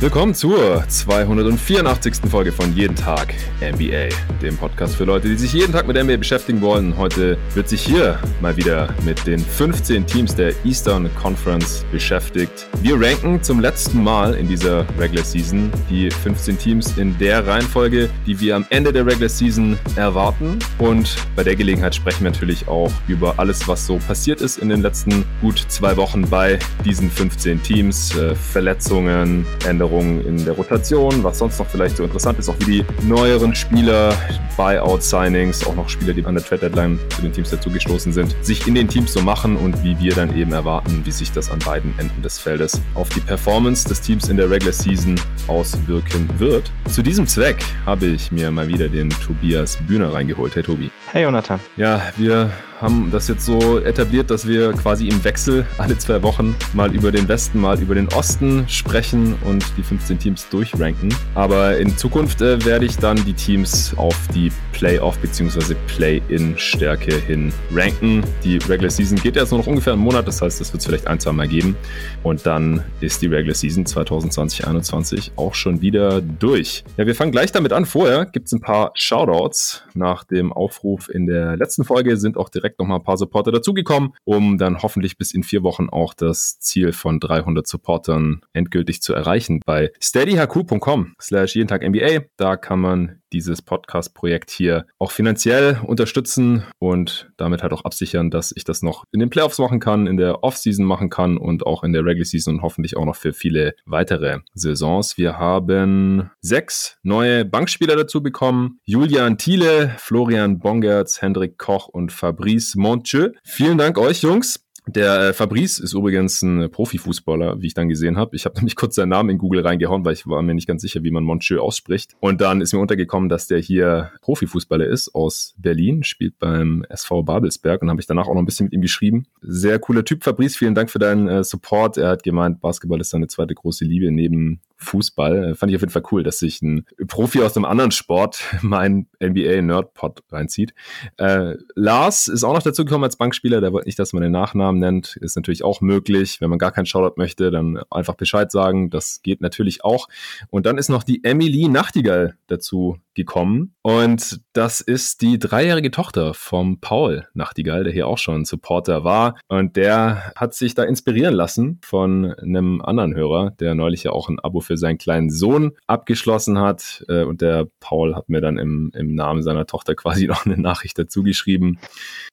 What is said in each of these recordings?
Willkommen zur 284. Folge von Jeden Tag NBA, dem Podcast für Leute, die sich jeden Tag mit NBA beschäftigen wollen. Heute wird sich hier mal wieder mit den 15 Teams der Eastern Conference beschäftigt. Wir ranken zum letzten Mal in dieser Regular Season die 15 Teams in der Reihenfolge, die wir am Ende der Regular Season erwarten. Und bei der Gelegenheit sprechen wir natürlich auch über alles, was so passiert ist in den letzten gut zwei Wochen bei diesen 15 Teams. Äh, Verletzungen, Änderungen Veränderungen in der Rotation, was sonst noch vielleicht so interessant ist, auch wie die neueren Spieler, Buyout-Signings, auch noch Spieler, die an der Trade-Deadline zu den Teams dazugestoßen sind, sich in den Teams so machen und wie wir dann eben erwarten, wie sich das an beiden Enden des Feldes auf die Performance des Teams in der Regular Season auswirken wird. Zu diesem Zweck habe ich mir mal wieder den Tobias Bühner reingeholt. Hey Tobi. Hey Jonathan. Ja, wir haben das jetzt so etabliert, dass wir quasi im Wechsel alle zwei Wochen mal über den Westen, mal über den Osten sprechen und die 15 Teams durchranken. Aber in Zukunft äh, werde ich dann die Teams auf die Playoff- bzw. Play-In-Stärke hin ranken. Die Regular Season geht jetzt nur noch ungefähr einen Monat, das heißt, das wird es vielleicht ein, zwei Mal geben. Und dann ist die Regular Season 2020-21 auch schon wieder durch. Ja, wir fangen gleich damit an. Vorher gibt es ein paar Shoutouts. Nach dem Aufruf in der letzten Folge sind auch direkt nochmal ein paar Supporter dazugekommen, um dann hoffentlich bis in vier Wochen auch das Ziel von 300 Supportern endgültig zu erreichen bei steadyhq.com slash jeden Tag NBA. Da kann man dieses Podcast-Projekt hier auch finanziell unterstützen und damit halt auch absichern, dass ich das noch in den Playoffs machen kann, in der Offseason machen kann und auch in der Regular Season und hoffentlich auch noch für viele weitere Saisons. Wir haben sechs neue Bankspieler dazu bekommen. Julian Thiele, Florian Bongertz, Hendrik Koch und Fabrice Montjeu. Vielen Dank euch, Jungs. Der äh, Fabrice ist übrigens ein Profifußballer, wie ich dann gesehen habe. Ich habe nämlich kurz seinen Namen in Google reingehauen, weil ich war mir nicht ganz sicher, wie man Moncheux ausspricht. Und dann ist mir untergekommen, dass der hier Profifußballer ist aus Berlin, spielt beim SV Babelsberg und habe ich danach auch noch ein bisschen mit ihm geschrieben. Sehr cooler Typ, Fabrice. Vielen Dank für deinen äh, Support. Er hat gemeint, Basketball ist seine zweite große Liebe neben Fußball. Äh, fand ich auf jeden Fall cool, dass sich ein Profi aus einem anderen Sport meinen NBA-Nerd-Pod reinzieht. Äh, Lars ist auch noch dazu gekommen als Bankspieler. Der wollte nicht, dass man den Nachnamen nennt. Ist natürlich auch möglich. Wenn man gar keinen Shoutout möchte, dann einfach Bescheid sagen. Das geht natürlich auch. Und dann ist noch die Emily Nachtigall dazu gekommen. Und das ist die dreijährige Tochter vom Paul Nachtigall, der hier auch schon Supporter war. Und der hat sich da inspirieren lassen von einem anderen Hörer, der neulich ja auch ein Abo für seinen kleinen Sohn abgeschlossen hat. Äh, und der Paul hat mir dann im, im Namen seiner Tochter quasi noch eine Nachricht dazu geschrieben.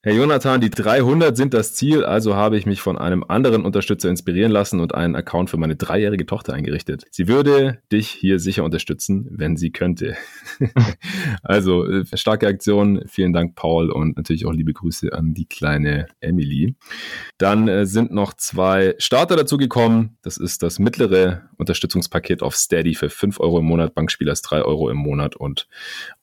Herr Jonathan, die 300 sind das Ziel, also habe ich mich von einem anderen Unterstützer inspirieren lassen und einen Account für meine dreijährige Tochter eingerichtet. Sie würde dich hier sicher unterstützen, wenn sie könnte. also, äh, starke Aktion. Vielen Dank, Paul, und natürlich auch liebe Grüße an die kleine Emily. Dann äh, sind noch zwei Starter dazugekommen. Das ist das mittlere Unterstützungspaket auf Steady für 5 Euro im Monat, Bankspielers 3 Euro im Monat und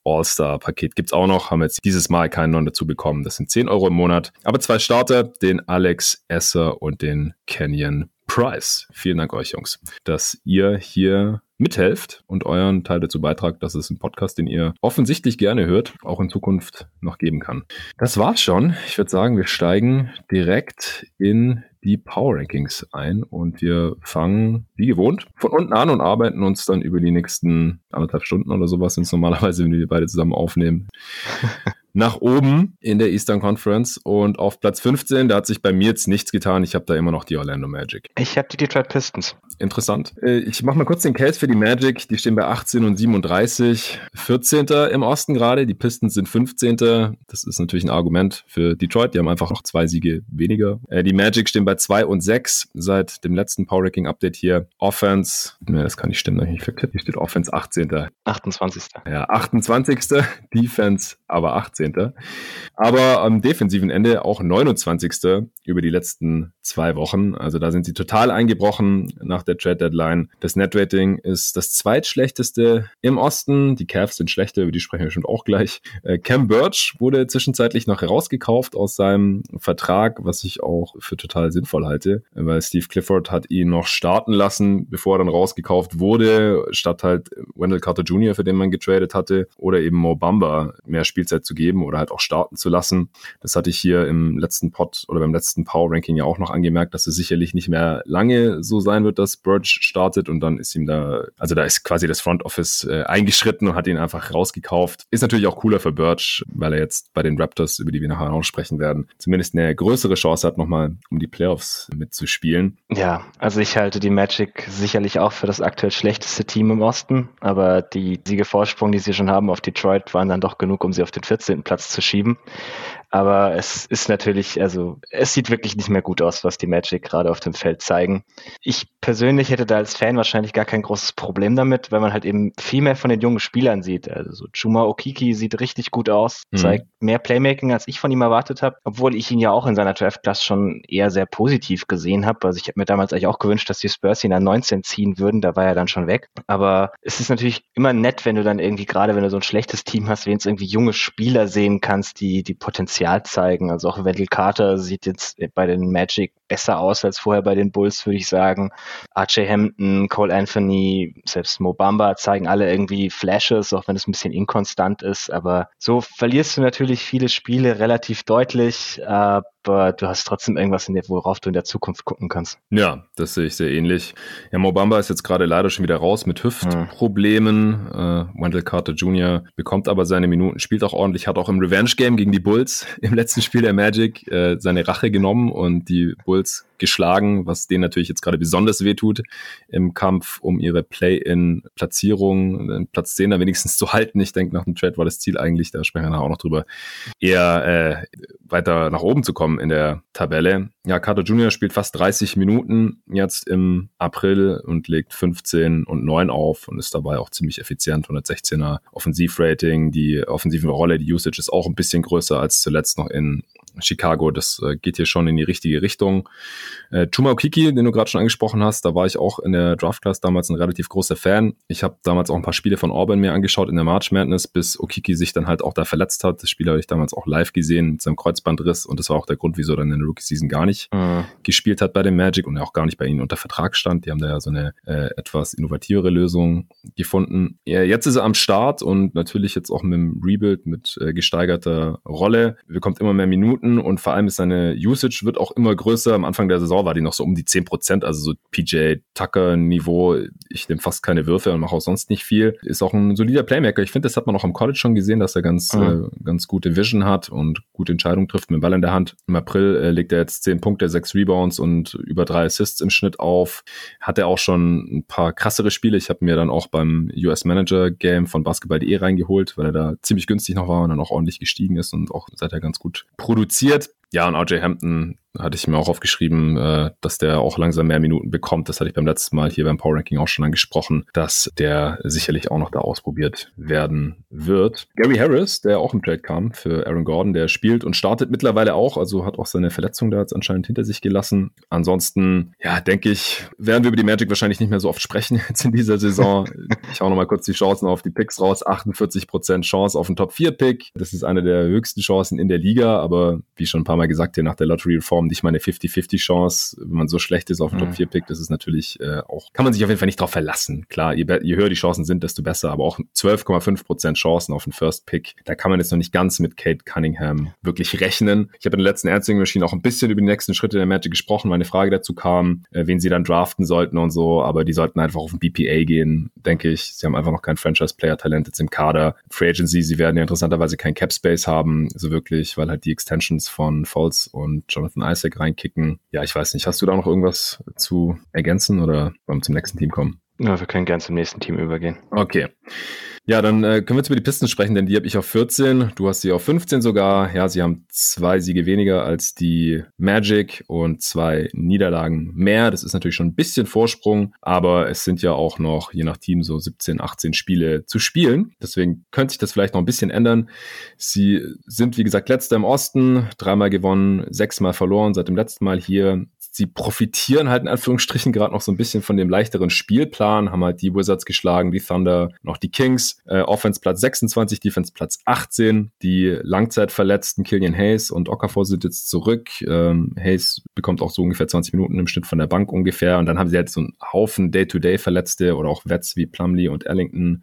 All-Star-Paket gibt's auch noch. Haben jetzt dieses Mal keinen neuen dazu bekommen. Das sind 10 Euro im Monat. Aber zwei Starter, den Alex Esser und den Kenyon Price. Vielen Dank euch, Jungs, dass ihr hier mithelft und euren Teil dazu beitragt, dass es einen Podcast, den ihr offensichtlich gerne hört, auch in Zukunft noch geben kann. Das war's schon. Ich würde sagen, wir steigen direkt in die Power Rankings ein und wir fangen wie gewohnt von unten an und arbeiten uns dann über die nächsten anderthalb Stunden oder sowas, sind es normalerweise, wenn wir beide zusammen aufnehmen, nach oben in der Eastern Conference und auf Platz 15, da hat sich bei mir jetzt nichts getan. Ich habe da immer noch die Orlando Magic. Ich habe die Detroit Pistons. Interessant. Äh, ich mache mal kurz den Case für die Magic. Die stehen bei 18 und 37. 14. im Osten gerade. Die Pistons sind 15. Das ist natürlich ein Argument für Detroit. Die haben einfach noch zwei Siege weniger. Äh, die Magic stehen bei 2 und 6 seit dem letzten Power Ranking Update hier. Offense, ne, das kann nicht stimmen, ich verkehrt. Hier steht Offense 18. 28. Ja, 28. Defense aber 18. 18. Aber am defensiven Ende auch 29. über die letzten zwei Wochen. Also da sind sie total eingebrochen nach der Trade Deadline. Das Net Rating ist das zweitschlechteste im Osten. Die Cavs sind schlechter, über die sprechen wir schon auch gleich. Äh, Cam Birch wurde zwischenzeitlich noch herausgekauft aus seinem Vertrag, was ich auch für total sinnvoll halte, weil Steve Clifford hat ihn noch starten lassen, bevor er dann rausgekauft wurde, statt halt Wendell Carter Jr., für den man getradet hatte, oder eben Mo Bamba mehr Spielzeit zu geben geben oder halt auch starten zu lassen. Das hatte ich hier im letzten Pod oder beim letzten Power Ranking ja auch noch angemerkt, dass es sicherlich nicht mehr lange so sein wird, dass Birch startet und dann ist ihm da, also da ist quasi das Front Office äh, eingeschritten und hat ihn einfach rausgekauft. Ist natürlich auch cooler für Birch, weil er jetzt bei den Raptors, über die wir nachher auch sprechen werden, zumindest eine größere Chance hat, nochmal um die Playoffs mitzuspielen. Ja, also ich halte die Magic sicherlich auch für das aktuell schlechteste Team im Osten, aber die Siegevorsprung, die sie schon haben auf Detroit, waren dann doch genug, um sie auf den 14. Platz zu schieben. Aber es ist natürlich, also es sieht wirklich nicht mehr gut aus, was die Magic gerade auf dem Feld zeigen. Ich persönlich hätte da als Fan wahrscheinlich gar kein großes Problem damit, weil man halt eben viel mehr von den jungen Spielern sieht. Also so Chuma Okiki sieht richtig gut aus, mhm. zeigt mehr Playmaking, als ich von ihm erwartet habe, obwohl ich ihn ja auch in seiner Draft Class schon eher sehr positiv gesehen habe. Also ich habe mir damals eigentlich auch gewünscht, dass die Spurs ihn an 19 ziehen würden, da war er dann schon weg. Aber es ist natürlich immer nett, wenn du dann irgendwie gerade, wenn du so ein schlechtes Team hast, wenn du irgendwie junge Spieler sehen kannst, die die Potenzial zeigen. Also auch Wendell Carter sieht jetzt bei den Magic besser aus als vorher bei den Bulls, würde ich sagen. RJ Hampton, Cole Anthony, selbst Mobamba zeigen alle irgendwie Flashes, auch wenn es ein bisschen inkonstant ist. Aber so verlierst du natürlich viele Spiele relativ deutlich. Aber du hast trotzdem irgendwas, in der, worauf du in der Zukunft gucken kannst. Ja, das sehe ich sehr ähnlich. Ja, Mobamba ist jetzt gerade leider schon wieder raus mit Hüftproblemen. Hm. Äh, Wendell Carter Jr. bekommt aber seine Minuten, spielt auch ordentlich, hat auch im Revenge-Game gegen die Bulls im letzten Spiel der Magic äh, seine Rache genommen und die Bulls Tools. Geschlagen, was denen natürlich jetzt gerade besonders wehtut im Kampf um ihre Play-in-Platzierung, Platz 10 da wenigstens zu halten. Ich denke, nach dem Trade war das Ziel eigentlich, da sprechen wir nachher auch noch drüber, eher äh, weiter nach oben zu kommen in der Tabelle. Ja, Carter Jr. spielt fast 30 Minuten jetzt im April und legt 15 und 9 auf und ist dabei auch ziemlich effizient. 116er Offensivrating, die offensive Rolle, die Usage ist auch ein bisschen größer als zuletzt noch in Chicago. Das äh, geht hier schon in die richtige Richtung. Äh, Chuma Okiki, den du gerade schon angesprochen hast, da war ich auch in der Draft Class damals ein relativ großer Fan. Ich habe damals auch ein paar Spiele von Auburn mir angeschaut in der March Madness, bis Okiki sich dann halt auch da verletzt hat. Das Spiel habe ich damals auch live gesehen mit seinem Kreuzbandriss und das war auch der Grund, wieso er dann in der Rookie Season gar nicht mhm. gespielt hat bei dem Magic und auch gar nicht bei ihnen unter Vertrag stand. Die haben da ja so eine äh, etwas innovativere Lösung gefunden. Ja, jetzt ist er am Start und natürlich jetzt auch mit dem Rebuild mit äh, gesteigerter Rolle. Bekommt immer mehr Minuten Minuten und vor allem ist seine Usage wird auch immer größer. Am Anfang der Saison war die noch so um die 10 Prozent, also so PJ Tucker Niveau. Ich nehme fast keine Würfe und mache auch sonst nicht viel. Ist auch ein solider Playmaker. Ich finde, das hat man auch im College schon gesehen, dass er ganz, mhm. äh, ganz gute Vision hat und gute Entscheidungen trifft mit dem Ball in der Hand. Im April äh, legt er jetzt 10 Punkte, 6 Rebounds und über drei Assists im Schnitt auf. Hat er auch schon ein paar krassere Spiele. Ich habe mir dann auch beim US Manager Game von Basketball.de reingeholt, weil er da ziemlich günstig noch war und dann auch ordentlich gestiegen ist und auch seither ganz gut produziert. Ja, und RJ Hampton hatte ich mir auch aufgeschrieben, äh, dass der auch langsam mehr Minuten bekommt. Das hatte ich beim letzten Mal hier beim Power Ranking auch schon angesprochen, dass der sicherlich auch noch da ausprobiert werden wird. Gary Harris, der auch im Trade kam für Aaron Gordon, der spielt und startet mittlerweile auch, also hat auch seine Verletzung da jetzt anscheinend hinter sich gelassen. Ansonsten, ja, denke ich, werden wir über die Magic wahrscheinlich nicht mehr so oft sprechen jetzt in dieser Saison. ich hau nochmal kurz die Chancen auf die Picks raus. 48% Chance auf einen Top-4-Pick. Das ist eine der höchsten Chancen in der Liga, aber wie schon ein paar Mal gesagt, hier nach der Lottery-Reform Plattform nicht mal eine 50-50-Chance. Wenn man so schlecht ist auf dem mhm. Top 4 Pick, das ist natürlich äh, auch, kann man sich auf jeden Fall nicht drauf verlassen. Klar, je, je höher die Chancen sind, desto besser, aber auch 12,5% Chancen auf den First Pick. Da kann man jetzt noch nicht ganz mit Kate Cunningham wirklich rechnen. Ich habe in der letzten Answering Machine auch ein bisschen über die nächsten Schritte der Magic gesprochen, weil eine Frage dazu kam, äh, wen sie dann draften sollten und so, aber die sollten einfach auf ein BPA gehen, denke ich. Sie haben einfach noch kein Franchise-Player-Talent jetzt im Kader. Free Agency, sie werden ja interessanterweise kein Cap-Space haben, so wirklich, weil halt die Extensions von Falls und Jonathan Isaac reinkicken. Ja, ich weiß nicht. Hast du da noch irgendwas zu ergänzen oder wollen wir zum nächsten Team kommen? Ja, wir können gerne zum nächsten Team übergehen. Okay. Ja, dann äh, können wir jetzt über die Pistons sprechen, denn die habe ich auf 14, du hast sie auf 15 sogar. Ja, sie haben zwei Siege weniger als die Magic und zwei Niederlagen mehr. Das ist natürlich schon ein bisschen Vorsprung, aber es sind ja auch noch, je nach Team, so 17, 18 Spiele zu spielen. Deswegen könnte sich das vielleicht noch ein bisschen ändern. Sie sind, wie gesagt, letzter im Osten, dreimal gewonnen, sechsmal verloren seit dem letzten Mal hier sie profitieren halt in Anführungsstrichen gerade noch so ein bisschen von dem leichteren Spielplan, haben halt die Wizards geschlagen, die Thunder, noch die Kings, äh, Offense Platz 26, Defense Platz 18, die Langzeitverletzten Killian Hayes und Okafor sind jetzt zurück. Ähm, Hayes bekommt auch so ungefähr 20 Minuten im Schnitt von der Bank ungefähr und dann haben sie halt so einen Haufen Day-to-Day-Verletzte oder auch Vets wie Plumlee und Ellington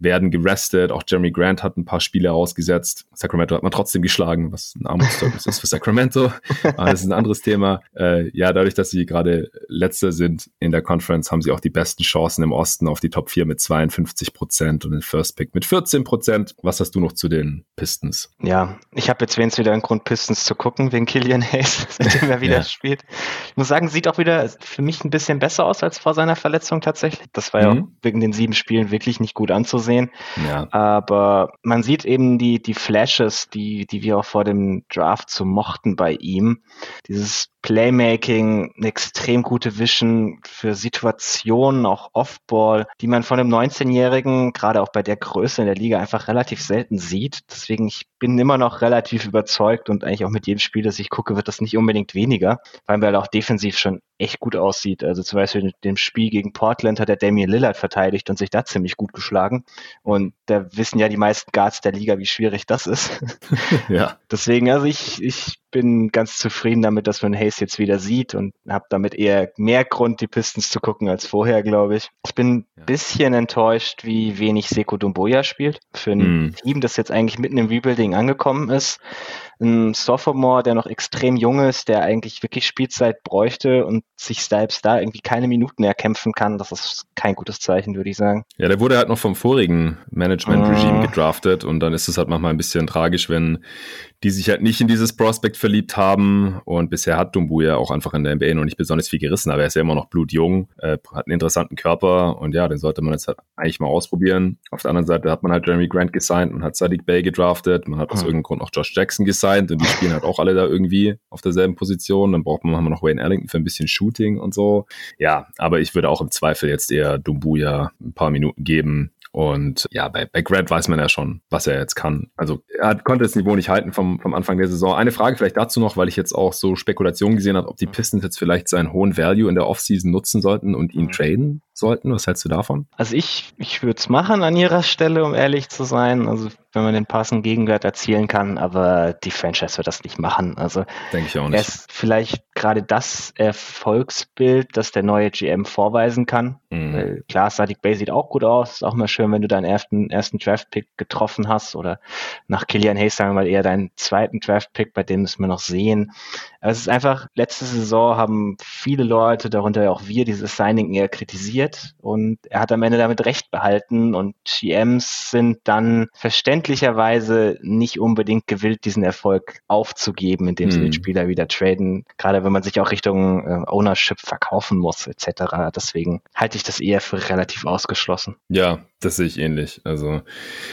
werden gerestet. Auch Jeremy Grant hat ein paar Spiele ausgesetzt. Sacramento hat man trotzdem geschlagen, was ein Armutszeugnis ist für Sacramento. Aber das ist ein anderes Thema. Äh, ja, dadurch, dass sie gerade Letzter sind in der Conference, haben sie auch die besten Chancen im Osten auf die Top 4 mit 52 Prozent und den First Pick mit 14 Prozent. Was hast du noch zu den Pistons? Ja, ich habe jetzt wenigstens wieder einen Grund, Pistons zu gucken, wegen Killian Hayes, seitdem er wieder ja. spielt. Ich muss sagen, sieht auch wieder für mich ein bisschen besser aus als vor seiner Verletzung tatsächlich. Das war mhm. ja wegen den sieben Spielen wirklich nicht gut anzusehen sehen. Ja. Aber man sieht eben die, die Flashes, die, die wir auch vor dem Draft so mochten bei ihm. Dieses Playmaking, eine extrem gute Vision für Situationen, auch Offball, die man von einem 19-Jährigen, gerade auch bei der Größe in der Liga, einfach relativ selten sieht. Deswegen, ich bin immer noch relativ überzeugt und eigentlich auch mit jedem Spiel, das ich gucke, wird das nicht unbedingt weniger, weil er auch defensiv schon echt gut aussieht. Also zum Beispiel in dem Spiel gegen Portland hat er Damian Lillard verteidigt und sich da ziemlich gut geschlagen. Und da wissen ja die meisten Guards der Liga, wie schwierig das ist. ja. Deswegen, also ich, ich bin ganz zufrieden damit, dass man Hayes jetzt wieder sieht und habe damit eher mehr Grund, die Pistons zu gucken als vorher, glaube ich. Ich bin ein ja. bisschen enttäuscht, wie wenig Seko Dumboya spielt. Für ein mm. Team, das jetzt eigentlich mitten im Rebuilding angekommen ist ein Sophomore, der noch extrem jung ist, der eigentlich wirklich Spielzeit bräuchte und sich selbst da irgendwie keine Minuten erkämpfen kann, das ist kein gutes Zeichen, würde ich sagen. Ja, der wurde halt noch vom vorigen Management-Regime uh. gedraftet und dann ist es halt manchmal ein bisschen tragisch, wenn die sich halt nicht in dieses Prospect verliebt haben und bisher hat Dumbu ja auch einfach in der NBA noch nicht besonders viel gerissen, aber er ist ja immer noch blutjung, äh, hat einen interessanten Körper und ja, den sollte man jetzt halt eigentlich mal ausprobieren. Auf der anderen Seite hat man halt Jeremy Grant gesigned, man hat Sadiq Bay gedraftet, man hat aus uh. irgendeinem Grund auch Josh Jackson gesigned gesigned und die spielen halt auch alle da irgendwie auf derselben Position. Dann braucht man haben wir noch Wayne Ellington für ein bisschen Shooting und so. Ja, aber ich würde auch im Zweifel jetzt eher Dumbuya ein paar Minuten geben. Und ja, bei, bei Grant weiß man ja schon, was er jetzt kann. Also er konnte das Niveau nicht halten vom, vom Anfang der Saison. Eine Frage vielleicht dazu noch, weil ich jetzt auch so Spekulationen gesehen habe, ob die Pistons jetzt vielleicht seinen hohen Value in der Offseason nutzen sollten und ihn mhm. traden sollten. Was hältst du davon? Also ich, ich würde es machen an ihrer Stelle, um ehrlich zu sein. Also wenn man den passenden Gegenwert erzielen kann, aber die Franchise wird das nicht machen. Also denke ich auch nicht. Er ist vielleicht gerade das Erfolgsbild, das der neue GM vorweisen kann. Mhm. Klar, Sadiq Bay sieht auch gut aus. Ist auch mal schön, wenn du deinen ersten, ersten Draft-Pick getroffen hast oder nach Killian Hayes sagen wir mal eher deinen zweiten Draft-Pick, bei dem müssen wir noch sehen. Aber es ist einfach, letzte Saison haben viele Leute, darunter ja auch wir, dieses Signing eher kritisiert und er hat am Ende damit recht behalten und GMs sind dann verständlicherweise nicht unbedingt gewillt, diesen Erfolg aufzugeben, indem mhm. sie den mhm. Spieler wieder traden, gerade wenn man sich auch Richtung äh, Ownership verkaufen muss etc. Deswegen halte ich das eher für relativ ausgeschlossen. Ja, das sehe ich ähnlich. Also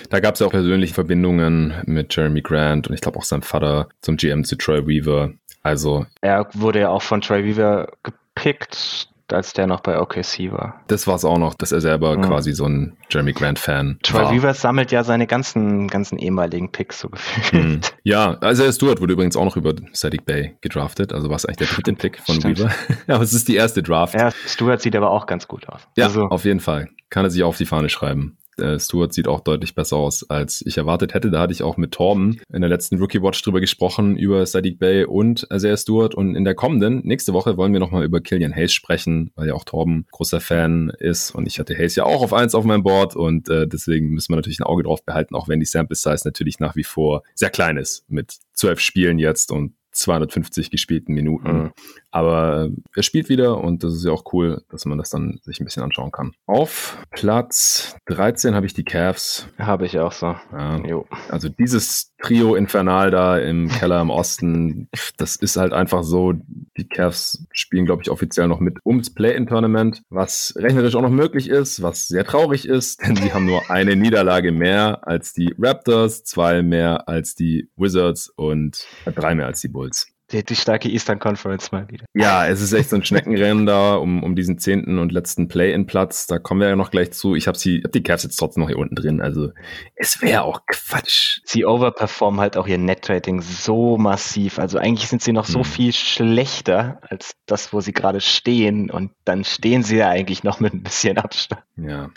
da gab es ja auch persönliche Verbindungen mit Jeremy Grant und ich glaube auch sein Vater zum GM zu Troy Weaver. Also er wurde ja auch von Troy Weaver gepickt als der noch bei OKC war. Das war es auch noch, dass er selber mhm. quasi so ein Jeremy Grant-Fan Troy war. Weaver sammelt ja seine ganzen, ganzen ehemaligen Picks so gefühlt. Mhm. Ja, also Stuart wurde übrigens auch noch über Sadiq Bay gedraftet, also war es eigentlich der dritte Pick von Stimmt. Weaver. ja, aber es ist die erste Draft. Ja, Stuart sieht aber auch ganz gut aus. Ja, also. auf jeden Fall. Kann er sich auf die Fahne schreiben äh, Stewart sieht auch deutlich besser aus, als ich erwartet hätte. Da hatte ich auch mit Torben in der letzten Rookie Watch drüber gesprochen, über Sadiq Bay und Isaiah Stewart. Und in der kommenden, nächste Woche, wollen wir nochmal über Killian Hayes sprechen, weil ja auch Torben großer Fan ist. Und ich hatte Hayes ja auch auf eins auf meinem Board. Und äh, deswegen müssen wir natürlich ein Auge drauf behalten, auch wenn die Sample Size natürlich nach wie vor sehr klein ist. Mit zwölf Spielen jetzt und 250 gespielten Minuten. Mhm. Aber er spielt wieder und das ist ja auch cool, dass man das dann sich ein bisschen anschauen kann. Auf Platz 13 habe ich die Cavs. Habe ich auch so. Ja. Also dieses Trio Infernal da im Keller im Osten, das ist halt einfach so. Die Cavs spielen, glaube ich, offiziell noch mit ums Play-In-Tournament, was rechnerisch auch noch möglich ist, was sehr traurig ist, denn sie haben nur eine Niederlage mehr als die Raptors, zwei mehr als die Wizards und drei mehr als die Bulls. Die, die starke Eastern Conference mal wieder. Ja, es ist echt so ein Schneckenrennen da um, um diesen zehnten und letzten Play-in-Platz. Da kommen wir ja noch gleich zu. Ich habe sie, hab die Cavs jetzt trotzdem noch hier unten drin. Also es wäre auch Quatsch. Sie overperformen halt auch ihr Net-Rating so massiv. Also eigentlich sind sie noch so hm. viel schlechter als das, wo sie gerade stehen. Und dann stehen sie ja eigentlich noch mit ein bisschen Abstand. Ja.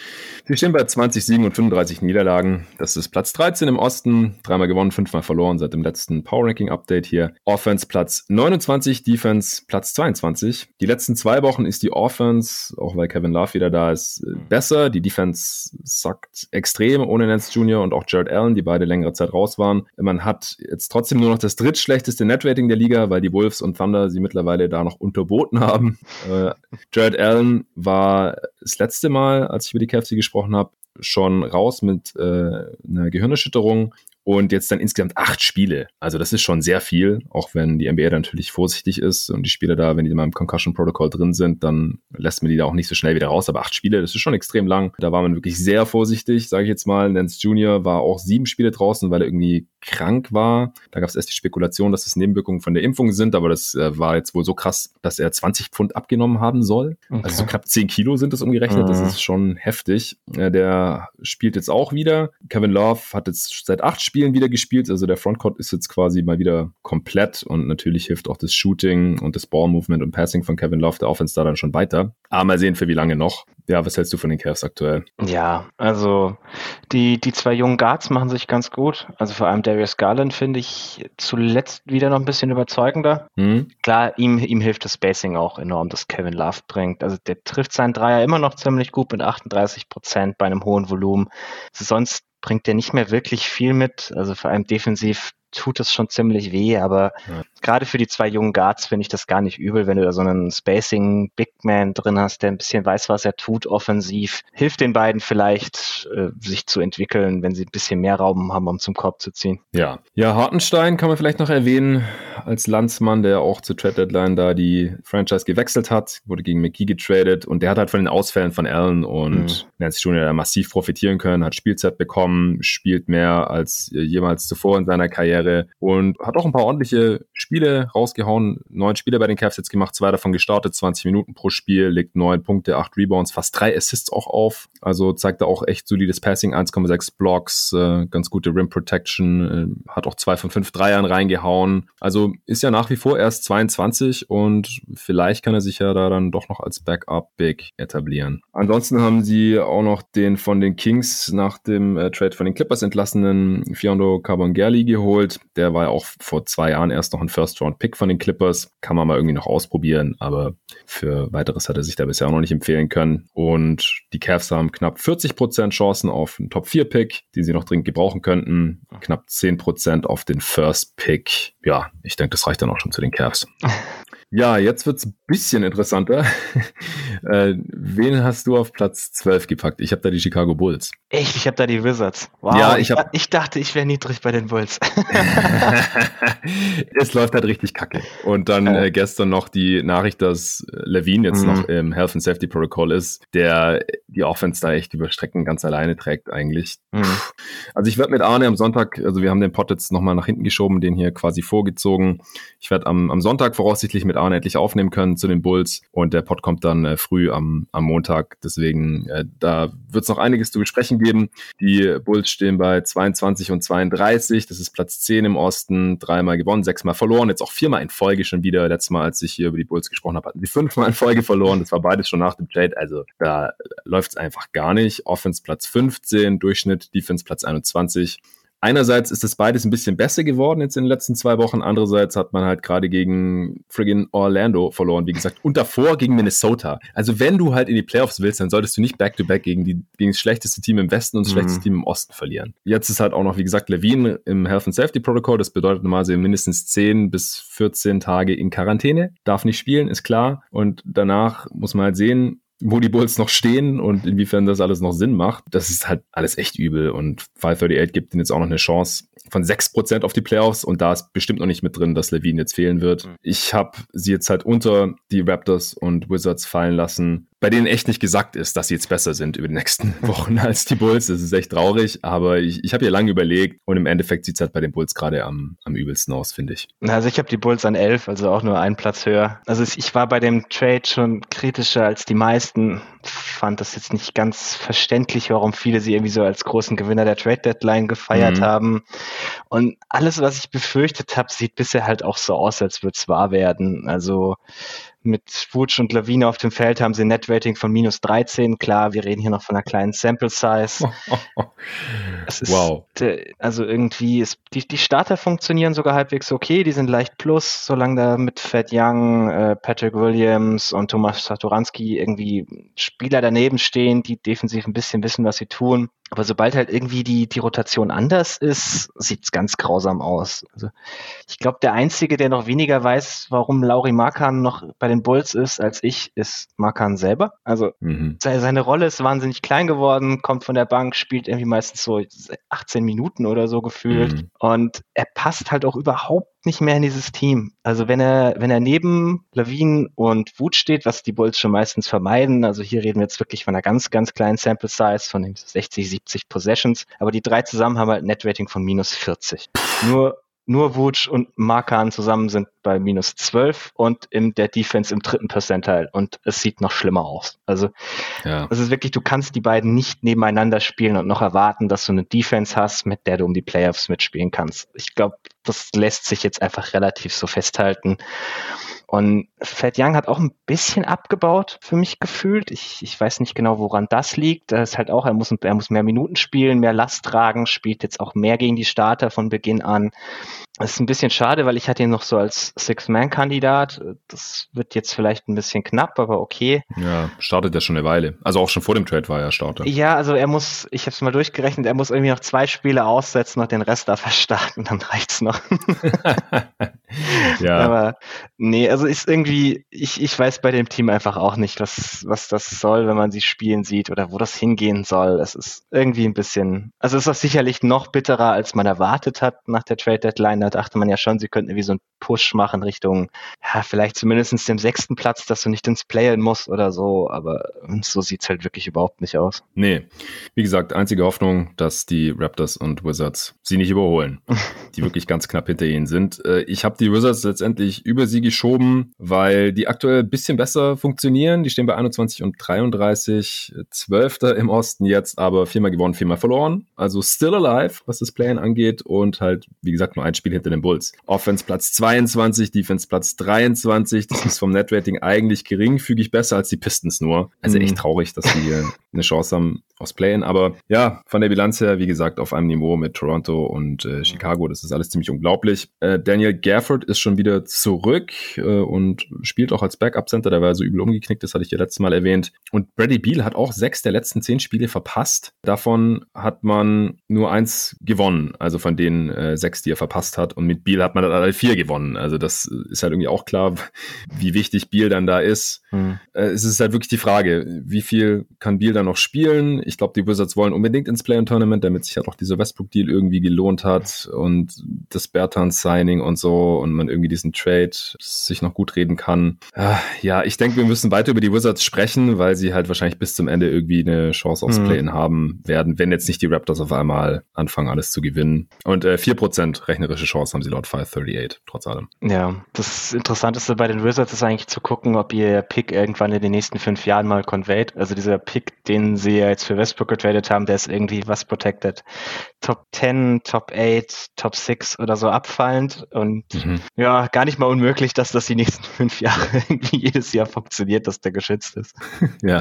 Sie stehen bei 20 Siegen und 35 Niederlagen. Das ist Platz 13 im Osten. Dreimal gewonnen, fünfmal verloren seit dem letzten Power Ranking Update hier. Offense Platz 29, Defense Platz 22. Die letzten zwei Wochen ist die Offense, auch weil Kevin Love wieder da ist, besser. Die Defense sackt extrem ohne Nance Jr. und auch Jared Allen, die beide längere Zeit raus waren. Man hat jetzt trotzdem nur noch das drittschlechteste Netrating der Liga, weil die Wolves und Thunder sie mittlerweile da noch unterboten haben. Äh, Jared Allen war das letzte Mal, als ich über die Cavs gesprochen habe, schon raus mit äh, einer Gehirnerschütterung und jetzt dann insgesamt acht Spiele. Also das ist schon sehr viel, auch wenn die NBA natürlich vorsichtig ist und die Spieler da, wenn die mal im Concussion Protocol drin sind, dann lässt man die da auch nicht so schnell wieder raus. Aber acht Spiele, das ist schon extrem lang. Da war man wirklich sehr vorsichtig, sage ich jetzt mal. Nance Jr. war auch sieben Spiele draußen, weil er irgendwie krank war. Da gab es erst die Spekulation, dass es Nebenwirkungen von der Impfung sind, aber das äh, war jetzt wohl so krass, dass er 20 Pfund abgenommen haben soll. Okay. Also so knapp 10 Kilo sind das umgerechnet. Mhm. Das ist schon heftig. Äh, der spielt jetzt auch wieder. Kevin Love hat jetzt seit acht Spielen wieder gespielt. Also der Frontcourt ist jetzt quasi mal wieder komplett und natürlich hilft auch das Shooting und das Ball-Movement und Passing von Kevin Love der Offense da dann schon weiter. Aber mal sehen, für wie lange noch. Ja, was hältst du von den Cavs aktuell? Ja, also die, die zwei jungen Guards machen sich ganz gut. Also vor allem Darius Garland finde ich zuletzt wieder noch ein bisschen überzeugender. Mhm. Klar, ihm, ihm hilft das Spacing auch enorm, das Kevin Love bringt. Also der trifft seinen Dreier immer noch ziemlich gut mit 38 Prozent bei einem hohen Volumen. Sonst bringt er nicht mehr wirklich viel mit. Also vor allem defensiv tut es schon ziemlich weh, aber ja. Gerade für die zwei jungen Guards finde ich das gar nicht übel, wenn du da so einen Spacing Big Man drin hast, der ein bisschen weiß, was er tut, offensiv. Hilft den beiden vielleicht, äh, sich zu entwickeln, wenn sie ein bisschen mehr Raum haben, um zum Korb zu ziehen. Ja. Ja, Hartenstein kann man vielleicht noch erwähnen, als Landsmann, der auch zur Trade Deadline da die Franchise gewechselt hat, wurde gegen McKee getradet und der hat halt von den Ausfällen von Allen und mhm. Nancy Jr. massiv profitieren können, hat Spielzeit bekommen, spielt mehr als jemals zuvor in seiner Karriere Karriere und hat auch ein paar ordentliche Spiele rausgehauen. Neun Spiele bei den Cavs jetzt gemacht, zwei davon gestartet, 20 Minuten pro Spiel, legt neun Punkte, acht Rebounds, fast drei Assists auch auf. Also zeigt er auch echt solides Passing, 1,6 Blocks, äh, ganz gute Rim Protection, äh, hat auch zwei von fünf Dreiern reingehauen. Also ist ja nach wie vor erst 22 und vielleicht kann er sich ja da dann doch noch als Backup Big etablieren. Ansonsten haben sie auch noch den von den Kings nach dem äh, Trade von den Clippers entlassenen Fiondo Carbongerli geholt. Der war ja auch vor zwei Jahren erst noch ein First-Round-Pick von den Clippers. Kann man mal irgendwie noch ausprobieren, aber für weiteres hat er sich da bisher auch noch nicht empfehlen können. Und die Cavs haben knapp 40% Chancen auf einen Top-4-Pick, den sie noch dringend gebrauchen könnten. Knapp 10% auf den First-Pick. Ja, ich denke, das reicht dann auch schon zu den Cavs. Ja, jetzt wird's ein bisschen interessanter. äh, wen hast du auf Platz 12 gepackt? Ich habe da die Chicago Bulls. Echt? Ich habe da die Wizards. Wow, ja, ich, hab... ich dachte, ich wäre niedrig bei den Bulls. es läuft halt richtig kacke. Und dann äh, gestern noch die Nachricht, dass Levine jetzt mhm. noch im Health and Safety Protocol ist, der die Offense da echt über Strecken ganz alleine trägt eigentlich. Mhm. Also ich werde mit Arne am Sonntag, also wir haben den Pot jetzt nochmal nach hinten geschoben, den hier quasi vorgezogen. Ich werde am, am Sonntag voraussichtlich mit Arne endlich aufnehmen können zu den Bulls und der Pod kommt dann äh, früh am, am Montag. Deswegen, äh, da wird es noch einiges zu besprechen geben. Die Bulls stehen bei 22 und 32. Das ist Platz 10 im Osten. Dreimal gewonnen, sechsmal verloren. Jetzt auch viermal in Folge schon wieder. Letztes Mal, als ich hier über die Bulls gesprochen habe, hatten sie fünfmal in Folge verloren. Das war beides schon nach dem Trade. Also da läuft es einfach gar nicht. Offense Platz 15, Durchschnitt, Defense Platz 21 einerseits ist das beides ein bisschen besser geworden jetzt in den letzten zwei Wochen. Andererseits hat man halt gerade gegen friggin' Orlando verloren, wie gesagt, und davor gegen Minnesota. Also wenn du halt in die Playoffs willst, dann solltest du nicht back-to-back -back gegen, die, gegen das schlechteste Team im Westen und das mhm. schlechteste Team im Osten verlieren. Jetzt ist halt auch noch, wie gesagt, Levine im Health and Safety Protocol. Das bedeutet normalerweise mindestens 10 bis 14 Tage in Quarantäne. Darf nicht spielen, ist klar. Und danach muss man halt sehen, wo die Bulls noch stehen und inwiefern das alles noch Sinn macht. Das ist halt alles echt übel und 538 gibt ihnen jetzt auch noch eine Chance von 6% auf die Playoffs und da ist bestimmt noch nicht mit drin, dass Levine jetzt fehlen wird. Mhm. Ich habe sie jetzt halt unter die Raptors und Wizards fallen lassen bei denen echt nicht gesagt ist, dass sie jetzt besser sind über die nächsten Wochen als die Bulls. Das ist echt traurig, aber ich, ich habe hier lange überlegt und im Endeffekt sieht es halt bei den Bulls gerade am, am übelsten aus, finde ich. Also ich habe die Bulls an elf, also auch nur einen Platz höher. Also ich war bei dem Trade schon kritischer als die meisten. Fand das jetzt nicht ganz verständlich, warum viele sie irgendwie so als großen Gewinner der Trade Deadline gefeiert mhm. haben. Und alles, was ich befürchtet habe, sieht bisher halt auch so aus, als würde es wahr werden. Also mit Wutsch und Lawine auf dem Feld haben sie ein Net-Rating von minus 13. Klar, wir reden hier noch von einer kleinen Sample-Size. wow. also irgendwie ist, die, die Starter funktionieren sogar halbwegs okay. Die sind leicht plus, solange da mit Fat Young, äh, Patrick Williams und Thomas Satoranski irgendwie Spieler daneben stehen, die defensiv ein bisschen wissen, was sie tun. Aber sobald halt irgendwie die, die Rotation anders ist, sieht's ganz grausam aus. Also ich glaube, der Einzige, der noch weniger weiß, warum Lauri Markan noch bei den Bulls ist, als ich, ist Markan selber. Also mhm. seine Rolle ist wahnsinnig klein geworden, kommt von der Bank, spielt irgendwie meistens so 18 Minuten oder so gefühlt. Mhm. Und er passt halt auch überhaupt nicht mehr in dieses Team. Also wenn er, wenn er neben Lawine und Wut steht, was die Bulls schon meistens vermeiden, also hier reden wir jetzt wirklich von einer ganz, ganz kleinen Sample Size von 60, 70 Possessions, aber die drei zusammen haben halt ein Net Rating von minus 40. Nur nur Wutsch und Markan zusammen sind bei minus 12 und in der Defense im dritten Percentile und es sieht noch schlimmer aus. Also ja. es ist wirklich, du kannst die beiden nicht nebeneinander spielen und noch erwarten, dass du eine Defense hast, mit der du um die Playoffs mitspielen kannst. Ich glaube, das lässt sich jetzt einfach relativ so festhalten. Und Fat Young hat auch ein bisschen abgebaut für mich gefühlt. Ich, ich weiß nicht genau, woran das liegt. Das ist halt auch, er muss, er muss mehr Minuten spielen, mehr Last tragen, spielt jetzt auch mehr gegen die Starter von Beginn an. Das ist ein bisschen schade, weil ich hatte ihn noch so als Six-Man-Kandidat. Das wird jetzt vielleicht ein bisschen knapp, aber okay. Ja, startet ja schon eine Weile. Also auch schon vor dem Trade war er Starter. Ja, also er muss, ich habe es mal durchgerechnet, er muss irgendwie noch zwei Spiele aussetzen und den Rest da verstarten, dann reicht's noch. ja. Aber nee, also ist irgendwie, ich, ich weiß bei dem Team einfach auch nicht, was, was das soll, wenn man sie spielen sieht oder wo das hingehen soll. Es ist irgendwie ein bisschen, also es ist sicherlich noch bitterer, als man erwartet hat nach der Trade Deadline dachte man ja schon, sie könnten irgendwie so einen Push machen Richtung, ja, vielleicht zumindest dem sechsten Platz, dass du nicht ins Playen musst oder so, aber so sieht's halt wirklich überhaupt nicht aus. Nee, wie gesagt, einzige Hoffnung, dass die Raptors und Wizards sie nicht überholen, die wirklich ganz knapp hinter ihnen sind. Äh, ich habe die Wizards letztendlich über sie geschoben, weil die aktuell ein bisschen besser funktionieren. Die stehen bei 21 und 33, Zwölfter im Osten jetzt, aber viermal gewonnen, viermal verloren. Also still alive, was das Playen angeht und halt, wie gesagt, nur ein Spiel hinter den Bulls. Offense Platz 22, Defense Platz 23. Das ist vom Netrating eigentlich geringfügig besser als die Pistons nur. Also echt mhm. traurig, dass die hier eine Chance haben aufs Play-In. Aber ja, von der Bilanz her, wie gesagt, auf einem Niveau mit Toronto und äh, Chicago. Das ist alles ziemlich unglaublich. Äh, Daniel Gafford ist schon wieder zurück äh, und spielt auch als Backup-Center. Der war so übel umgeknickt, das hatte ich ja letztes Mal erwähnt. Und Brady Beal hat auch sechs der letzten zehn Spiele verpasst. Davon hat man nur eins gewonnen, also von den äh, sechs, die er verpasst hat. Und mit Beal hat man dann alle vier gewonnen. Also das ist halt irgendwie auch klar, wie wichtig Beal dann da ist. Hm. Äh, es ist halt wirklich die Frage, wie viel kann Beal da noch spielen? Ich glaube, die Wizards wollen unbedingt ins Play-In-Tournament, damit sich halt auch dieser Westbrook-Deal irgendwie gelohnt hat und das Bertans-Signing und so und man irgendwie diesen Trade sich noch gut reden kann. Ah, ja, ich denke, wir müssen weiter über die Wizards sprechen, weil sie halt wahrscheinlich bis zum Ende irgendwie eine Chance aufs hm. Play-In haben werden, wenn jetzt nicht die Raptors auf einmal anfangen, alles zu gewinnen. Und äh, 4% rechnerische Chance haben sie laut 538, trotz allem. Ja, das Interessanteste bei den Wizards ist eigentlich zu gucken, ob ihr Pick irgendwann in den nächsten fünf Jahren mal conveyt. Also dieser Pick, den sie ja jetzt für Westbrook getradet haben, der ist irgendwie was protected. Top 10, Top 8, Top 6 oder so abfallend und mhm. ja, gar nicht mal unmöglich, dass das die nächsten fünf Jahre irgendwie jedes Jahr funktioniert, dass der geschützt ist. ja,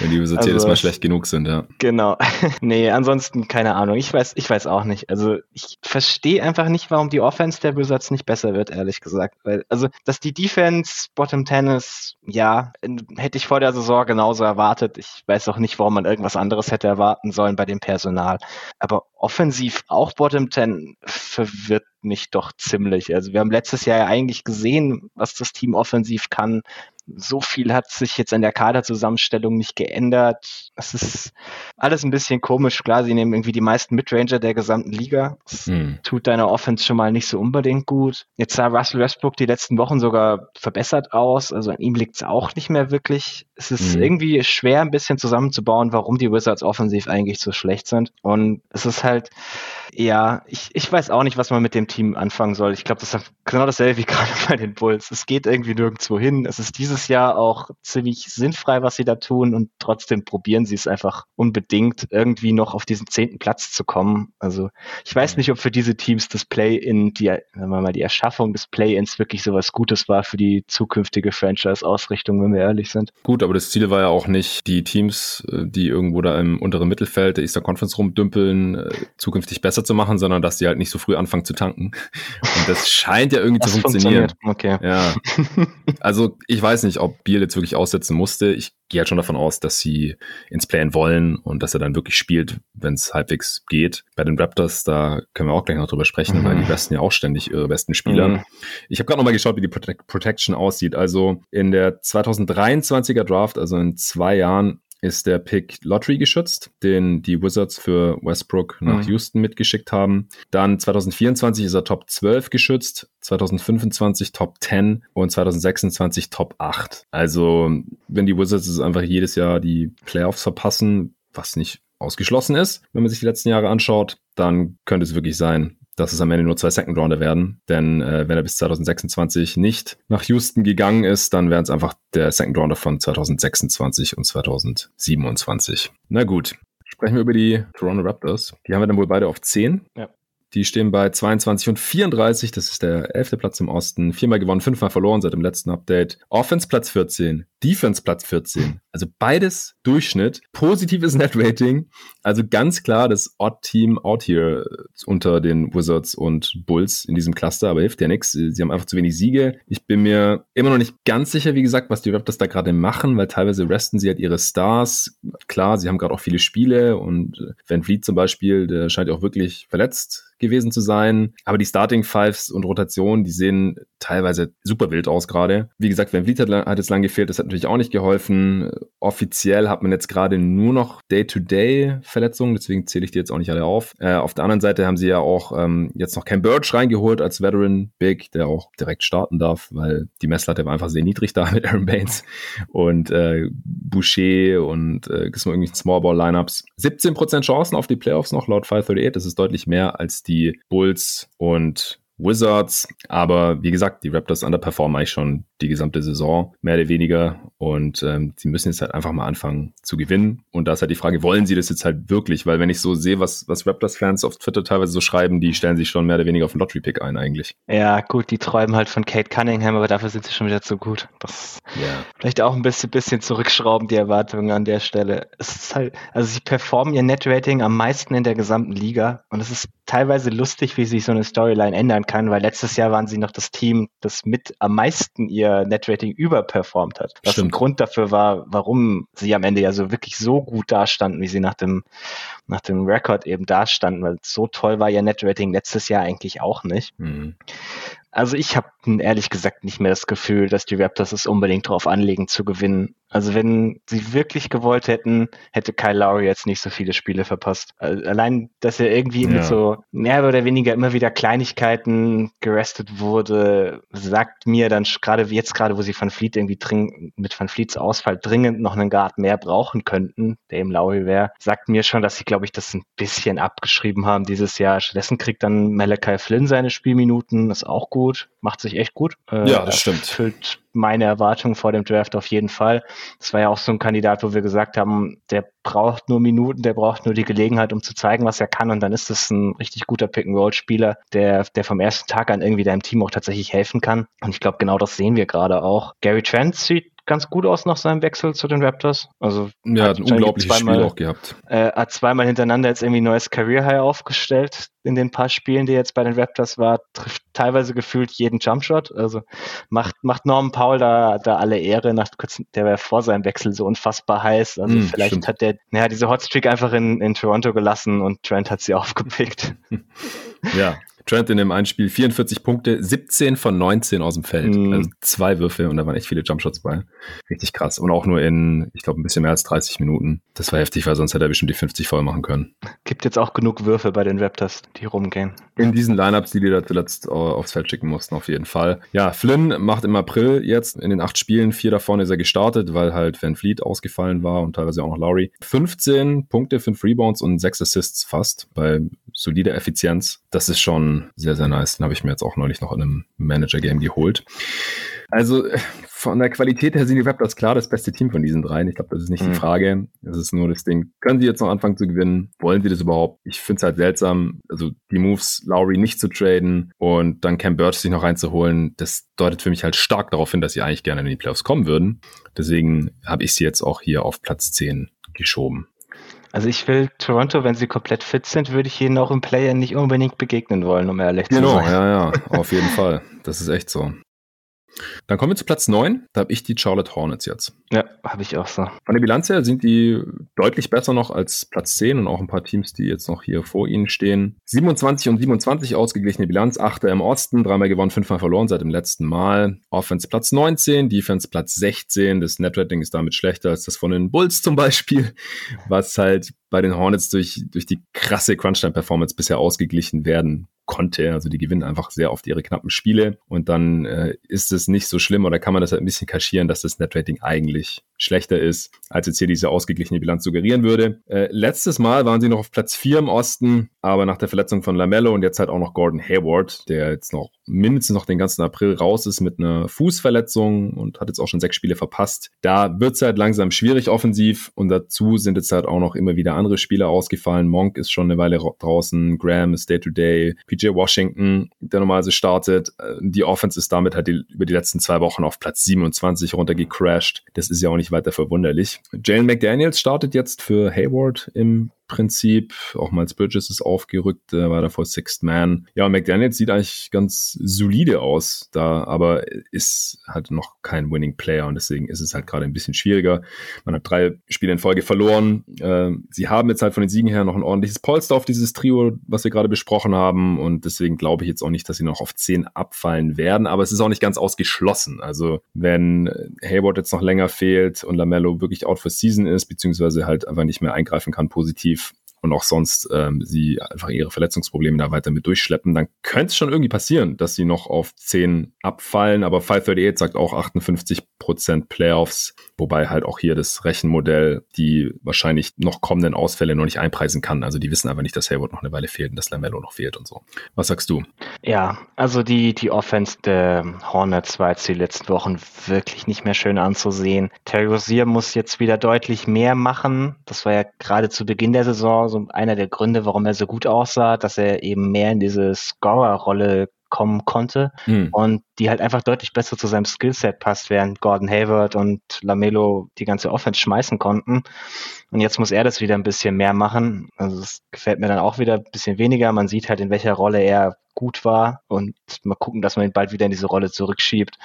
wenn die Wizards also, jedes Mal schlecht genug sind, ja. Genau. nee, ansonsten keine Ahnung. Ich weiß, ich weiß auch nicht. Also ich verstehe einfach nicht, warum die Offense der Wizards nicht besser wird, ehrlich gesagt. Weil, also, dass die Defense Bottom Tennis, ja, hätte ich vor der Saison genauso erwartet. Ich weiß auch nicht, warum man irgendwas anderes hätte erwarten sollen bei dem Personal. Aber offensiv auch Bottom Ten verwirrt mich doch ziemlich. Also wir haben letztes Jahr ja eigentlich gesehen, was das Team offensiv kann. So viel hat sich jetzt in der Kaderzusammenstellung nicht geändert. Es ist alles ein bisschen komisch. Klar, sie nehmen irgendwie die meisten Midranger der gesamten Liga. Das hm. tut deiner Offense schon mal nicht so unbedingt gut. Jetzt sah Russell Westbrook die letzten Wochen sogar verbessert aus. Also an ihm liegt es auch nicht mehr wirklich. Es ist hm. irgendwie schwer, ein bisschen zusammenzubauen, warum die Wizards offensiv eigentlich so schlecht sind. Und es ist halt, ja, ich, ich weiß auch nicht, was man mit dem Team anfangen soll. Ich glaube, das ist genau dasselbe wie gerade bei den Bulls. Es geht irgendwie nirgendwo hin. Es ist dieses Jahr auch ziemlich sinnfrei, was sie da tun und trotzdem probieren sie es einfach unbedingt, irgendwie noch auf diesen zehnten Platz zu kommen. Also ich weiß nicht, ob für diese Teams das Play-In, die, sagen wir mal, die Erschaffung des Play-Ins wirklich so was Gutes war für die zukünftige Franchise-Ausrichtung, wenn wir ehrlich sind. Gut, aber das Ziel war ja auch nicht, die Teams, äh, die irgendwo da im unteren Mittelfeld der Easter Conference rumdümpeln, äh, zukünftig besser zu machen, sondern dass die halt nicht so früh anfangen zu tanken. Und das scheint ja irgendwie das zu funktionieren. Okay. Ja. Also ich weiß nicht, ob Biel jetzt wirklich aussetzen musste. Ich gehe halt schon davon aus, dass sie ins Playen wollen und dass er dann wirklich spielt, wenn es halbwegs geht. Bei den Raptors, da können wir auch gleich noch drüber sprechen, mhm. weil die besten ja auch ständig ihre besten Spieler. Mhm. Ich habe gerade noch mal geschaut, wie die Protect Protection aussieht. Also in der 2023er Draft, also in zwei Jahren, ist der Pick Lottery geschützt, den die Wizards für Westbrook nach mhm. Houston mitgeschickt haben. Dann 2024 ist er Top 12 geschützt, 2025 Top 10 und 2026 Top 8. Also, wenn die Wizards einfach jedes Jahr die Playoffs verpassen, was nicht ausgeschlossen ist, wenn man sich die letzten Jahre anschaut, dann könnte es wirklich sein, dass es am Ende nur zwei Second Rounder werden. Denn äh, wenn er bis 2026 nicht nach Houston gegangen ist, dann wären es einfach der Second Rounder von 2026 und 2027. Na gut, sprechen wir über die Toronto Raptors. Die haben wir dann wohl beide auf 10. Ja. Die stehen bei 22 und 34. Das ist der elfte Platz im Osten. Viermal gewonnen, fünfmal verloren seit dem letzten Update. Offense Platz 14, Defense Platz 14. Also beides Durchschnitt. Positives Net Rating. Also ganz klar das Odd Team out here unter den Wizards und Bulls in diesem Cluster, aber hilft ja nichts. Sie haben einfach zu wenig Siege. Ich bin mir immer noch nicht ganz sicher, wie gesagt, was die Raptors da gerade machen, weil teilweise resten sie halt ihre Stars. Klar, sie haben gerade auch viele Spiele und Van Vliet zum Beispiel, der scheint ja auch wirklich verletzt gewesen zu sein. Aber die Starting Fives und Rotationen, die sehen teilweise super wild aus gerade. Wie gesagt, Van Vliet hat, hat jetzt lang gefehlt, das hat natürlich auch nicht geholfen. Offiziell hat man jetzt gerade nur noch Day-to-Day-Verletzungen, deswegen zähle ich die jetzt auch nicht alle auf. Äh, auf der anderen Seite haben sie ja auch ähm, jetzt noch Ken Birch reingeholt als Veteran Big, der auch direkt starten darf, weil die Messlatte war einfach sehr niedrig da mit Aaron Baines und äh, Boucher und äh, gibt irgendwie Small Ball Lineups. 17% Chancen auf die Playoffs noch laut 538, das ist deutlich mehr als die Bulls und Wizards. Aber wie gesagt, die Raptors underperformen eigentlich schon die gesamte Saison, mehr oder weniger. Und ähm, sie müssen jetzt halt einfach mal anfangen zu gewinnen. Und da ist halt die Frage, wollen sie das jetzt halt wirklich? Weil wenn ich so sehe, was, was Raptors-Fans auf Twitter teilweise so schreiben, die stellen sich schon mehr oder weniger auf den Lottery-Pick ein eigentlich. Ja, gut, die träumen halt von Kate Cunningham, aber dafür sind sie schon wieder zu gut. Das yeah. vielleicht auch ein bisschen, bisschen zurückschrauben, die Erwartungen an der Stelle. Es ist halt, also sie performen ihr Net-Rating am meisten in der gesamten Liga. Und es ist teilweise lustig, wie sich so eine Storyline ändern kann, weil letztes Jahr waren sie noch das Team, das mit am meisten ihr Netrating überperformt hat. Was Stimmt. ein Grund dafür war, warum sie am Ende ja so wirklich so gut dastanden, wie sie nach dem, nach dem Rekord eben dastanden, weil so toll war ihr Netrating letztes Jahr eigentlich auch nicht. Mhm. Also ich habe ehrlich gesagt nicht mehr das Gefühl, dass die Raptors es unbedingt darauf anlegen zu gewinnen. Also wenn sie wirklich gewollt hätten, hätte Kyle Lowry jetzt nicht so viele Spiele verpasst. Allein, dass er irgendwie ja. mit so mehr oder weniger immer wieder Kleinigkeiten gerestet wurde, sagt mir dann gerade jetzt gerade, wo sie Van Fleet irgendwie dringend, mit Van Fleets Ausfall dringend noch einen Guard mehr brauchen könnten, der im Lowry wäre, sagt mir schon, dass sie, glaube ich, das ein bisschen abgeschrieben haben dieses Jahr. Stattdessen kriegt dann Malachi Flynn seine Spielminuten, ist auch gut, macht sich echt gut. Äh, ja, das stimmt. Füllt meine Erwartungen vor dem Draft auf jeden Fall. Das war ja auch so ein Kandidat, wo wir gesagt haben, der braucht nur Minuten, der braucht nur die Gelegenheit, um zu zeigen, was er kann. Und dann ist es ein richtig guter Pick-and-Roll-Spieler, der, der vom ersten Tag an irgendwie deinem Team auch tatsächlich helfen kann. Und ich glaube, genau das sehen wir gerade auch. Gary Trent sieht ganz gut aus nach seinem Wechsel zu den Raptors. Also ja, hat ein unglaubliches zweimal, Spiel auch gehabt. Äh, hat zweimal hintereinander jetzt irgendwie ein neues Career High aufgestellt in den paar Spielen, die jetzt bei den Raptors war, trifft teilweise gefühlt jeden Jumpshot. Also macht, macht Norman Paul da, da alle Ehre, nach kurz, der war vor seinem Wechsel so unfassbar heiß. Also mm, vielleicht stimmt. hat der, naja, diese Hotstreak einfach in, in Toronto gelassen und Trent hat sie aufgepickt. ja, Trent in dem einen Spiel 44 Punkte, 17 von 19 aus dem Feld. Mm. Also zwei Würfe und da waren echt viele Jumpshots bei. Richtig krass. Und auch nur in, ich glaube, ein bisschen mehr als 30 Minuten. Das war heftig, weil sonst hätte er bestimmt die 50 voll machen können. Gibt jetzt auch genug Würfe bei den Raptors, die rumgehen. In diesen Lineups, die die da zuletzt äh, aufs Feld schicken mussten, auf jeden Fall. Ja, Flynn macht im April jetzt in den acht Spielen, vier davon ist er gestartet, weil halt Van Fleet ausgefallen war und teilweise auch noch Lowry. 15 Punkte, 5 Rebounds und 6 Assists fast bei solider Effizienz. Das ist schon sehr, sehr nice. Den habe ich mir jetzt auch neulich noch in einem Manager-Game geholt. Also von der Qualität her sind die Raptors klar das beste Team von diesen dreien. Ich glaube, das ist nicht mhm. die Frage. Das ist nur das Ding. Können sie jetzt noch anfangen zu gewinnen? Wollen sie das überhaupt? Ich finde es halt seltsam, also die Moves, Lowry nicht zu traden und dann Cam Birch sich noch reinzuholen, das deutet für mich halt stark darauf hin, dass sie eigentlich gerne in die Playoffs kommen würden. Deswegen habe ich sie jetzt auch hier auf Platz 10 geschoben. Also ich will Toronto, wenn sie komplett fit sind, würde ich ihnen auch im Player nicht unbedingt begegnen wollen, um ehrlich genau, zu sein. Genau, ja, ja, auf jeden Fall. Das ist echt so. Dann kommen wir zu Platz 9. Da habe ich die Charlotte Hornets jetzt. Ja, habe ich auch so. Von der Bilanz her sind die deutlich besser noch als Platz 10 und auch ein paar Teams, die jetzt noch hier vor ihnen stehen. 27 und 27 ausgeglichene Bilanz, Achter im Osten, dreimal gewonnen, fünfmal verloren seit dem letzten Mal. Offense Platz 19, Defense Platz 16. Das Netrating ist damit schlechter als das von den Bulls zum Beispiel, was halt bei den Hornets durch, durch die krasse Crunchtime-Performance bisher ausgeglichen werden konnte. Also die gewinnen einfach sehr oft ihre knappen Spiele und dann äh, ist es nicht so schlimm oder kann man das halt ein bisschen kaschieren, dass das Netrating eigentlich schlechter ist, als jetzt hier diese ausgeglichene Bilanz suggerieren würde. Äh, letztes Mal waren sie noch auf Platz 4 im Osten, aber nach der Verletzung von Lamello und jetzt halt auch noch Gordon Hayward, der jetzt noch mindestens noch den ganzen April raus ist mit einer Fußverletzung und hat jetzt auch schon sechs Spiele verpasst. Da wird es halt langsam schwierig offensiv und dazu sind jetzt halt auch noch immer wieder andere Spieler ausgefallen. Monk ist schon eine Weile draußen, Graham ist Day-to-Day, PJ Washington, der normalerweise startet. Äh, die Offense ist damit halt die, über die letzten zwei Wochen auf Platz 27 runtergecrashed. Das ist ja auch nicht weiter verwunderlich. Jalen McDaniels startet jetzt für Hayward im Prinzip. Auch Miles Bridges ist aufgerückt, äh, war davor Sixth Man. Ja, McDaniels sieht eigentlich ganz solide aus, da, aber ist halt noch kein Winning Player und deswegen ist es halt gerade ein bisschen schwieriger. Man hat drei Spiele in Folge verloren. Äh, sie haben jetzt halt von den Siegen her noch ein ordentliches Polster auf dieses Trio, was wir gerade besprochen haben und deswegen glaube ich jetzt auch nicht, dass sie noch auf 10 abfallen werden, aber es ist auch nicht ganz ausgeschlossen. Also wenn Hayward jetzt noch länger fehlt und Lamello wirklich out for season ist, beziehungsweise halt einfach nicht mehr eingreifen kann positiv, und auch sonst ähm, sie einfach ihre Verletzungsprobleme da weiter mit durchschleppen, dann könnte es schon irgendwie passieren, dass sie noch auf 10 abfallen. Aber 538 sagt auch 58% Playoffs, wobei halt auch hier das Rechenmodell die wahrscheinlich noch kommenden Ausfälle noch nicht einpreisen kann. Also die wissen aber nicht, dass Hayward noch eine Weile fehlt und dass Lamello noch fehlt und so. Was sagst du? Ja, also die, die Offense der Hornets war jetzt die letzten Wochen wirklich nicht mehr schön anzusehen. Terry Rozier muss jetzt wieder deutlich mehr machen. Das war ja gerade zu Beginn der Saison so einer der Gründe, warum er so gut aussah, dass er eben mehr in diese Scorer-Rolle kommen konnte mhm. und die halt einfach deutlich besser zu seinem Skillset passt, während Gordon Hayward und Lamelo die ganze Offense schmeißen konnten. Und jetzt muss er das wieder ein bisschen mehr machen. Also das gefällt mir dann auch wieder ein bisschen weniger. Man sieht halt, in welcher Rolle er gut war und mal gucken, dass man ihn bald wieder in diese Rolle zurückschiebt.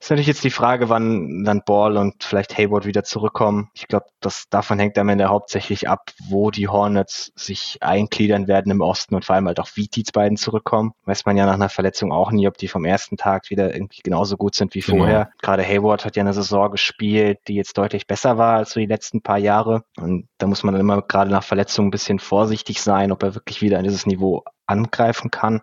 Ist natürlich jetzt die Frage, wann dann Ball und vielleicht Hayward wieder zurückkommen. Ich glaube, das davon hängt am Ende hauptsächlich ab, wo die Hornets sich eingliedern werden im Osten und vor allem halt auch, wie die beiden zurückkommen. Weiß man ja nach einer Verletzung auch nie, ob die vom ersten Tag wieder irgendwie genauso gut sind wie genau. vorher. Gerade Hayward hat ja eine Saison gespielt, die jetzt deutlich besser war als so die letzten paar Jahre. Und da muss man dann immer gerade nach Verletzungen ein bisschen vorsichtig sein, ob er wirklich wieder an dieses Niveau angreifen kann.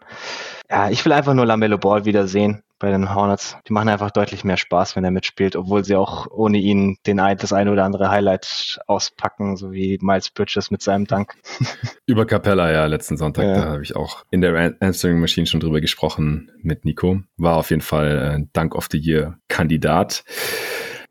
Ja, ich will einfach nur Lamello Ball wiedersehen bei den Hornets. Die machen einfach deutlich mehr Spaß, wenn er mitspielt, obwohl sie auch ohne ihn den ein, das eine oder andere Highlight auspacken, so wie Miles Bridges mit seinem Dank. Über Capella, ja, letzten Sonntag, ja. da habe ich auch in der Answering Machine schon drüber gesprochen mit Nico. War auf jeden Fall äh, Dank of the Year Kandidat.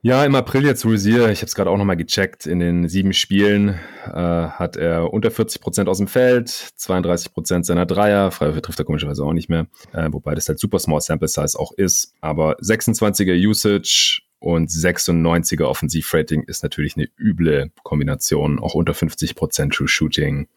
Ja, im April jetzt Rosier, ich habe es gerade auch nochmal gecheckt, in den sieben Spielen äh, hat er unter 40 Prozent aus dem Feld, 32 Prozent seiner Dreier, Freiwürfe trifft er komischerweise auch nicht mehr, äh, wobei das halt super small sample size auch ist, aber 26er Usage und 96er Offensivrating ist natürlich eine üble Kombination, auch unter 50 Prozent True Shooting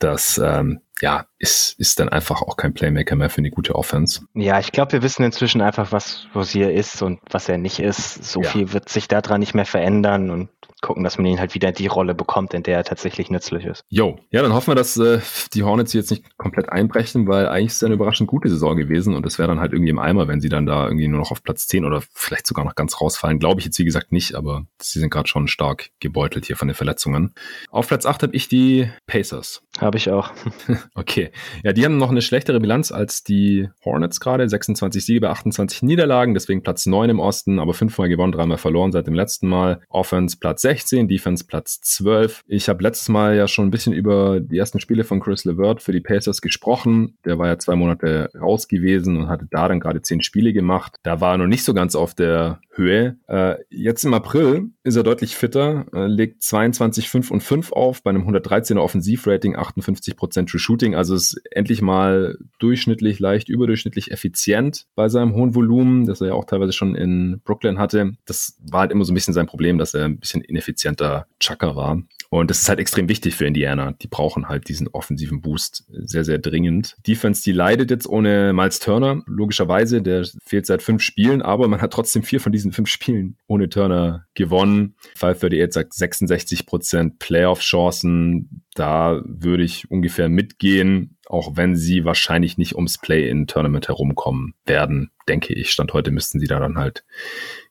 das ähm, ja, ist, ist dann einfach auch kein Playmaker mehr für eine gute Offense. Ja, ich glaube, wir wissen inzwischen einfach, was Rosier ist und was er nicht ist. So ja. viel wird sich daran nicht mehr verändern und gucken, dass man ihn halt wieder die Rolle bekommt, in der er tatsächlich nützlich ist. Jo, ja, dann hoffen wir, dass äh, die Hornets jetzt nicht komplett einbrechen, weil eigentlich ist es eine überraschend gute Saison gewesen und es wäre dann halt irgendwie im Eimer, wenn sie dann da irgendwie nur noch auf Platz 10 oder vielleicht sogar noch ganz rausfallen. Glaube ich jetzt wie gesagt nicht, aber sie sind gerade schon stark gebeutelt hier von den Verletzungen. Auf Platz 8 habe ich die Pacers. Habe ich auch. okay. Ja, die haben noch eine schlechtere Bilanz als die Hornets gerade. 26 Siege bei 28 Niederlagen, deswegen Platz 9 im Osten, aber fünfmal gewonnen, dreimal verloren seit dem letzten Mal. Offense Platz 16, Defense Platz 12. Ich habe letztes Mal ja schon ein bisschen über die ersten Spiele von Chris LeVert für die Pacers gesprochen. Der war ja zwei Monate raus gewesen und hatte da dann gerade zehn Spiele gemacht. Da war er noch nicht so ganz auf der Höhe. Äh, jetzt im April ist er deutlich fitter, äh, legt 22, 5 und 5 auf bei einem 113er Offensivrating, 58% True Shooting. Also ist endlich mal durchschnittlich, leicht überdurchschnittlich effizient bei seinem hohen Volumen, das er ja auch teilweise schon in Brooklyn hatte. Das war halt immer so ein bisschen sein Problem, dass er ein bisschen ineffizienter Chucker war. Und das ist halt extrem wichtig für Indiana. Die brauchen halt diesen offensiven Boost sehr, sehr dringend. Defense, die leidet jetzt ohne Miles Turner. Logischerweise, der fehlt seit fünf Spielen, aber man hat trotzdem vier von diesen fünf Spielen ohne Turner gewonnen. 538 sagt 66 Prozent Playoff-Chancen. Da würde ich ungefähr mitgehen, auch wenn sie wahrscheinlich nicht ums Play-in-Tournament herumkommen werden, denke ich. Stand heute müssten sie da dann halt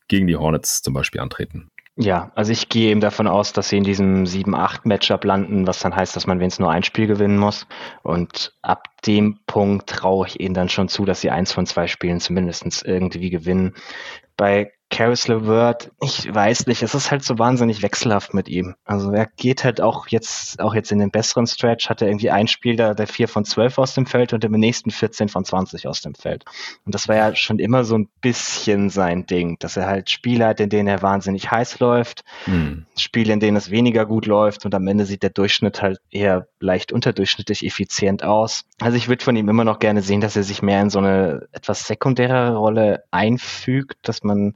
gegen die Hornets zum Beispiel antreten. Ja, also ich gehe eben davon aus, dass sie in diesem 7-8-Matchup landen, was dann heißt, dass man wenigstens nur ein Spiel gewinnen muss. Und ab dem Punkt traue ich ihnen dann schon zu, dass sie eins von zwei Spielen zumindest irgendwie gewinnen. Bei Caris LeVert, ich weiß nicht, es ist halt so wahnsinnig wechselhaft mit ihm. Also er geht halt auch jetzt, auch jetzt in den besseren Stretch, hat er irgendwie ein Spiel da, der 4 von 12 aus dem Feld und im nächsten 14 von 20 aus dem Feld. Und das war ja schon immer so ein bisschen sein Ding, dass er halt Spiele hat, in denen er wahnsinnig heiß läuft, hm. Spiele, in denen es weniger gut läuft und am Ende sieht der Durchschnitt halt eher leicht unterdurchschnittlich effizient aus. Also ich würde von ihm immer noch gerne sehen, dass er sich mehr in so eine etwas sekundäre Rolle einfügt, dass man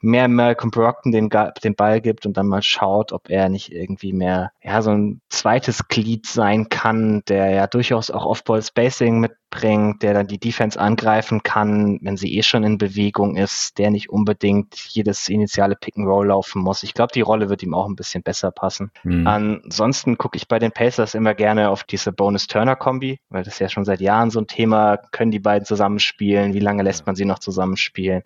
mehr Malcolm Brockton den, den Ball gibt und dann mal schaut, ob er nicht irgendwie mehr, ja, so ein zweites Glied sein kann, der ja durchaus auch Off-Ball-Spacing mit bringt, der dann die Defense angreifen kann, wenn sie eh schon in Bewegung ist, der nicht unbedingt jedes initiale Pick and Roll laufen muss. Ich glaube, die Rolle wird ihm auch ein bisschen besser passen. Mhm. Ansonsten gucke ich bei den Pacers immer gerne auf diese Bonus-Turner-Kombi, weil das ja schon seit Jahren so ein Thema, können die beiden zusammenspielen, wie lange lässt man sie noch zusammenspielen.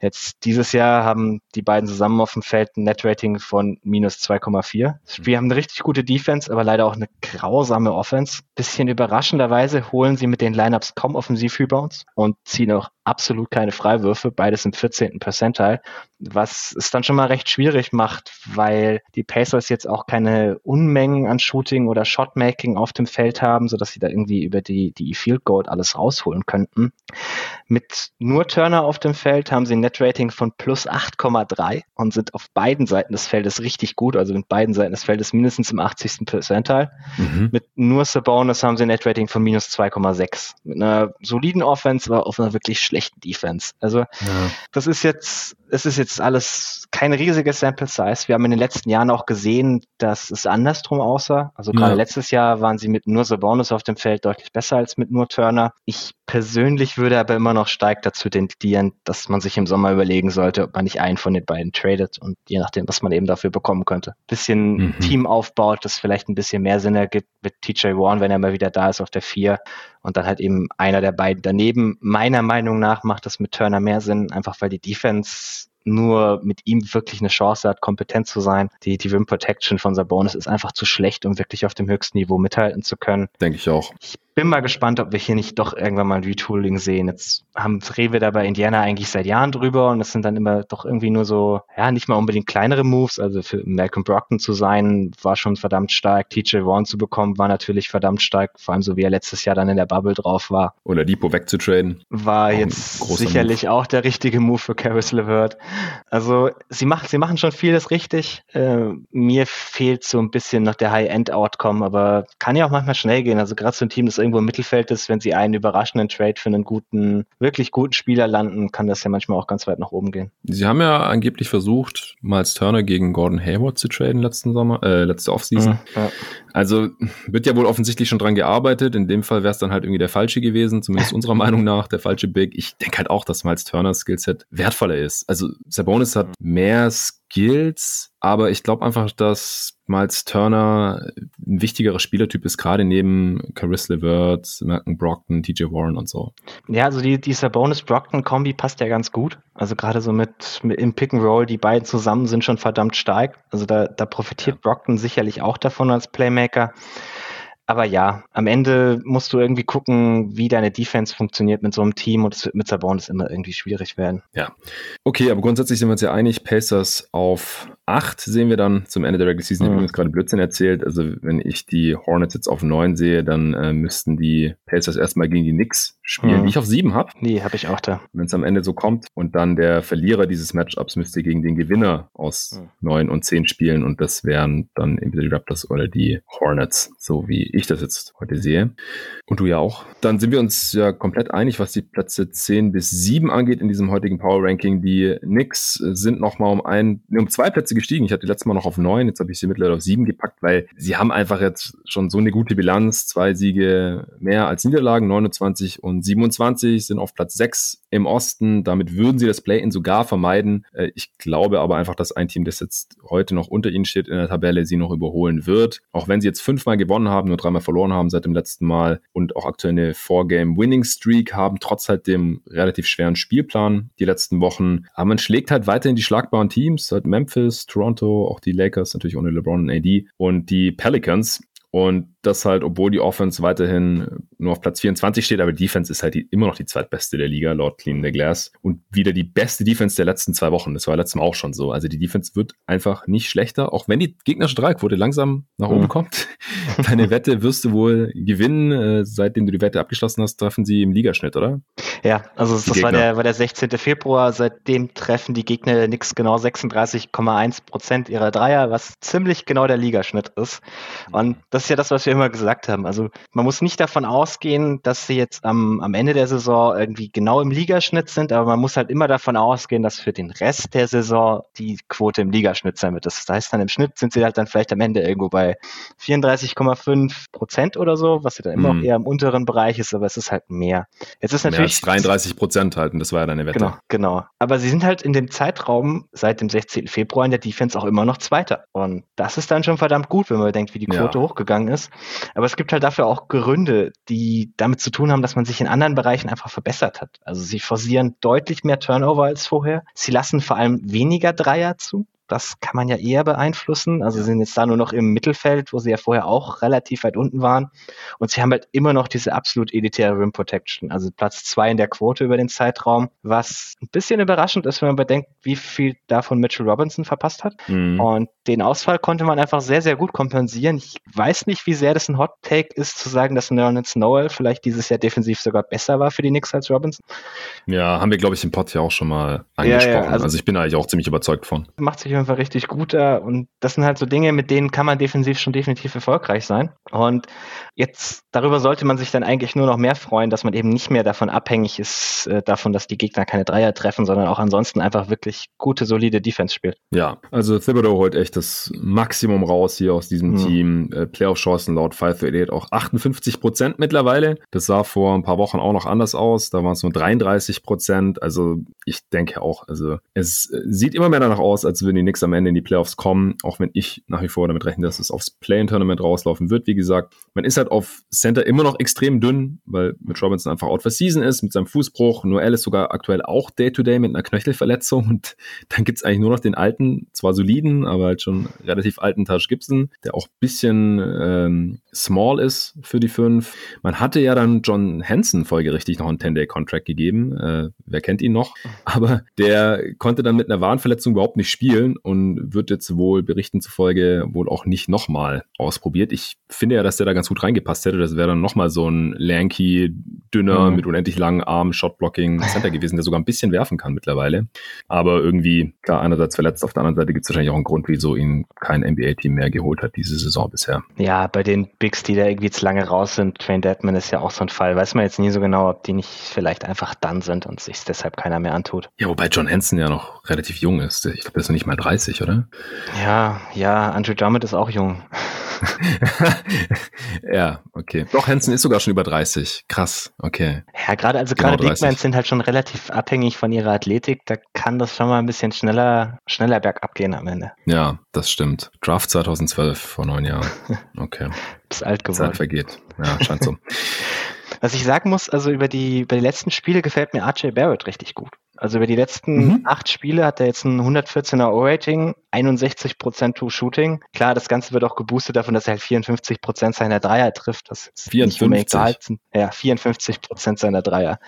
Jetzt dieses Jahr haben die beiden zusammen auf dem Feld ein Net-Rating von minus 2,4. Wir haben eine richtig gute Defense, aber leider auch eine grausame Offense. Bisschen überraschenderweise holen sie mit den Lineups kaum Offensiv-Rebounds und ziehen auch absolut keine Freiwürfe, beides im 14. Percentile, was es dann schon mal recht schwierig macht, weil die Pacers jetzt auch keine Unmengen an Shooting oder Shotmaking auf dem Feld haben, sodass sie da irgendwie über die, die Field Goal alles rausholen könnten. Mit nur Turner auf dem Feld haben sie ein Net-Rating von plus 8,3 und sind auf beiden Seiten des Feldes richtig gut, also mit beiden Seiten des Feldes mindestens im 80. Percentile. Mhm. Mit nur Sabonis haben sie ein Net-Rating von minus 2,6. Mit einer soliden Offense, aber auf einer wirklich schlechten Defense. Also ja. das ist jetzt es ist jetzt alles kein riesiges Sample Size. Wir haben in den letzten Jahren auch gesehen, dass es andersrum aussah. Also gerade ja. letztes Jahr waren sie mit nur Sabonis auf dem Feld deutlich besser als mit nur Turner. Ich persönlich würde aber immer noch stark dazu tendieren, dass man sich im Sommer überlegen sollte, ob man nicht einen von den beiden tradet und je nachdem, was man eben dafür bekommen könnte. Bisschen mhm. Team aufbaut, das vielleicht ein bisschen mehr Sinn ergibt mit TJ Warren, wenn er mal wieder da ist auf der vier und dann halt eben einer der beiden daneben. Meiner Meinung nach macht das mit Turner mehr Sinn, einfach weil die Defense nur mit ihm wirklich eine Chance hat, kompetent zu sein. Die, die Rim Protection von Sabonis ist einfach zu schlecht, um wirklich auf dem höchsten Niveau mithalten zu können. Denke ich auch. Ich bin mal gespannt, ob wir hier nicht doch irgendwann mal ein Retooling sehen. Jetzt haben Rewe da bei Indiana eigentlich seit Jahren drüber und es sind dann immer doch irgendwie nur so, ja, nicht mal unbedingt kleinere Moves. Also für Malcolm Brockton zu sein, war schon verdammt stark. TJ Warren zu bekommen, war natürlich verdammt stark, vor allem so wie er letztes Jahr dann in der Bubble drauf war. Oder Depot wegzutraden. War jetzt sicherlich Move. auch der richtige Move für Caris LeVert. Also sie machen, sie machen schon vieles richtig. Äh, mir fehlt so ein bisschen noch der High-End-Outcome, aber kann ja auch manchmal schnell gehen. Also gerade so ein Team, das irgendwo im Mittelfeld ist, wenn sie einen überraschenden Trade für einen guten, wirklich guten Spieler landen, kann das ja manchmal auch ganz weit nach oben gehen. Sie haben ja angeblich versucht, Miles Turner gegen Gordon Hayward zu traden letzten Sommer, äh, letzte Offseason. Mhm, ja. Also wird ja wohl offensichtlich schon dran gearbeitet. In dem Fall wäre es dann halt irgendwie der falsche gewesen, zumindest unserer Meinung nach, der falsche Big. Ich denke halt auch, dass Miles Turner Skillset wertvoller ist. Also Sabonis hat mehr Skillset Skills, aber ich glaube einfach, dass Miles Turner ein wichtigerer Spielertyp ist, gerade neben Caris LeVert, Malcolm Brockton, TJ Warren und so. Ja, also die, die Sabonis-Brockton-Kombi passt ja ganz gut. Also gerade so mit, mit im Pick and Roll, die beiden zusammen sind schon verdammt stark. Also da, da profitiert ja. Brockton sicherlich auch davon als Playmaker. Aber ja, am Ende musst du irgendwie gucken, wie deine Defense funktioniert mit so einem Team und es wird mit Sabonis immer irgendwie schwierig werden. Ja. Okay, aber grundsätzlich sind wir uns ja einig, Pacers auf 8 sehen wir dann zum Ende der Regular Season. Ich habe übrigens gerade Blödsinn erzählt. Also wenn ich die Hornets jetzt auf 9 sehe, dann äh, müssten die Pacers erstmal gegen die Knicks spielen, mhm. die ich auf 7 habe. Nee, habe ich auch da. Wenn es am Ende so kommt. Und dann der Verlierer dieses Matchups müsste gegen den Gewinner aus mhm. 9 und 10 spielen. Und das wären dann entweder die Raptors oder die Hornets, so wie ich das jetzt heute sehe. Und du ja auch. Dann sind wir uns ja komplett einig, was die Plätze 10 bis 7 angeht in diesem heutigen Power Ranking. Die Knicks sind nochmal um ein, um zwei Plätze gestiegen. Ich hatte letztes Mal noch auf 9, jetzt habe ich sie mittlerweile auf 7 gepackt, weil sie haben einfach jetzt schon so eine gute Bilanz. Zwei Siege mehr als Niederlagen, 29 und 27 sind auf Platz 6 im Osten. Damit würden sie das Play-In sogar vermeiden. Äh, ich glaube aber einfach, dass ein Team, das jetzt heute noch unter ihnen steht in der Tabelle, sie noch überholen wird. Auch wenn sie jetzt fünfmal gewonnen haben, nur dreimal verloren verloren haben seit dem letzten Mal und auch aktuell eine Four-Game-Winning-Streak haben, trotz halt dem relativ schweren Spielplan die letzten Wochen. Aber man schlägt halt weiterhin die schlagbaren Teams, halt Memphis, Toronto, auch die Lakers, natürlich ohne LeBron und AD und die Pelicans. Und das halt, obwohl die Offense weiterhin nur auf Platz 24 steht, aber die Defense ist halt die, immer noch die zweitbeste der Liga, laut Clean the Glass. Und wieder die beste Defense der letzten zwei Wochen. Das war letztes Mal auch schon so. Also die Defense wird einfach nicht schlechter, auch wenn die gegnerische Dreierquote langsam nach oben mhm. kommt. Deine Wette wirst du wohl gewinnen. Äh, seitdem du die Wette abgeschlossen hast, treffen sie im Ligaschnitt, oder? Ja, also die das war der, war der 16. Februar. Seitdem treffen die Gegner nix genau 36,1 Prozent ihrer Dreier, was ziemlich genau der Ligaschnitt ist. Und das ist ja das, was wir immer gesagt haben. Also man muss nicht davon ausgehen, dass sie jetzt am, am Ende der Saison irgendwie genau im Ligaschnitt sind, aber man muss halt immer davon ausgehen, dass für den Rest der Saison die Quote im Ligaschnitt sein wird. Das heißt dann im Schnitt sind sie halt dann vielleicht am Ende irgendwo bei 34,5 Prozent oder so, was ja dann immer mhm. eher im unteren Bereich ist, aber es ist halt mehr. Jetzt ist natürlich mehr als 33 Prozent halten, das war ja deine Wette. Genau, genau. Aber sie sind halt in dem Zeitraum seit dem 16. Februar in der Defense auch immer noch Zweiter. Und das ist dann schon verdammt gut, wenn man denkt, wie die Quote ja. hochgegangen ist. Aber es gibt halt dafür auch Gründe, die damit zu tun haben, dass man sich in anderen Bereichen einfach verbessert hat. Also sie forcieren deutlich mehr Turnover als vorher. Sie lassen vor allem weniger Dreier zu. Das kann man ja eher beeinflussen. Also sie sind jetzt da nur noch im Mittelfeld, wo sie ja vorher auch relativ weit unten waren. Und sie haben halt immer noch diese absolut elitäre Rim Protection. Also Platz zwei in der Quote über den Zeitraum, was ein bisschen überraschend ist, wenn man bedenkt, wie viel davon Mitchell Robinson verpasst hat. Mhm. Und den Ausfall konnte man einfach sehr, sehr gut kompensieren. Ich weiß nicht, wie sehr das ein Hot Take ist, zu sagen, dass Nerlens Noel vielleicht dieses Jahr defensiv sogar besser war für die Knicks als Robinson. Ja, haben wir, glaube ich, im Pod ja auch schon mal angesprochen. Ja, ja, also, also, ich bin eigentlich auch ziemlich überzeugt von. Macht sich jeden Fall richtig gut da. Und das sind halt so Dinge, mit denen kann man defensiv schon definitiv erfolgreich sein. Und jetzt darüber sollte man sich dann eigentlich nur noch mehr freuen, dass man eben nicht mehr davon abhängig ist, äh, davon, dass die Gegner keine Dreier treffen, sondern auch ansonsten einfach wirklich gute, solide Defense spielt. Ja, also Thibodeau holt echt das Maximum raus hier aus diesem mhm. Team. Äh, Playoff-Chancen laut 538 auch 58 Prozent mittlerweile. Das sah vor ein paar Wochen auch noch anders aus. Da waren es nur 33 Prozent. Also ich denke auch, also es sieht immer mehr danach aus, als würden die Knicks am Ende in die Playoffs kommen, auch wenn ich nach wie vor damit rechne, dass es aufs Play-In-Tournament rauslaufen wird. Wie gesagt, man ist halt auf Center immer noch extrem dünn, weil mit Robinson einfach out for season ist, mit seinem Fußbruch. Noel ist sogar aktuell auch Day-to-Day -Day mit einer Knöchelverletzung und dann gibt es eigentlich nur noch den alten, zwar soliden, aber halt schon relativ alten Taj Gibson, der auch bisschen ähm, small ist für die fünf. Man hatte ja dann John Hansen folgerichtig noch einen 10-Day-Contract gegeben. Äh, wer kennt ihn noch? Aber der konnte dann mit einer Warnverletzung überhaupt nicht spielen und wird jetzt wohl Berichten zufolge wohl auch nicht nochmal ausprobiert. Ich finde ja, dass der da ganz gut reingepasst hätte. Das wäre dann nochmal so ein lanky, dünner, mhm. mit unendlich langen Armen, Shotblocking Center gewesen, der sogar ein bisschen werfen kann mittlerweile. Aber irgendwie, klar, einerseits verletzt, auf der anderen Seite gibt es wahrscheinlich auch einen Grund, wieso ihn kein NBA-Team mehr geholt hat diese Saison bisher. Ja, bei den Bigs, die da irgendwie zu lange raus sind, Train Deadman ist ja auch so ein Fall. Weiß man jetzt nie so genau, ob die nicht vielleicht einfach dann sind und sich deshalb keiner mehr antut. Ja, wobei John Hansen ja noch relativ jung ist. Ich glaube, der ist noch nicht mal 30, oder? Ja, ja, Andrew Drummond ist auch jung. ja, okay. Doch, Hansen ist sogar schon über 30. Krass, okay. Ja, gerade, also genau gerade Big sind halt schon relativ abhängig von ihrer Athletik. Da kann das schon mal ein bisschen schneller, schneller bergab gehen am Ende. Ja, das stimmt. Draft 2012, vor neun Jahren. Okay. Bist alt geworden. Zeit vergeht. Ja, scheint so. Was ich sagen muss, also über die, über die letzten Spiele gefällt mir RJ Barrett richtig gut. Also über die letzten mhm. acht Spiele hat er jetzt ein 114er O-Rating, 61% True Shooting. Klar, das Ganze wird auch geboostet davon, dass er halt 54% seiner Dreier trifft. Das ist 54. Ja, 54% seiner Dreier.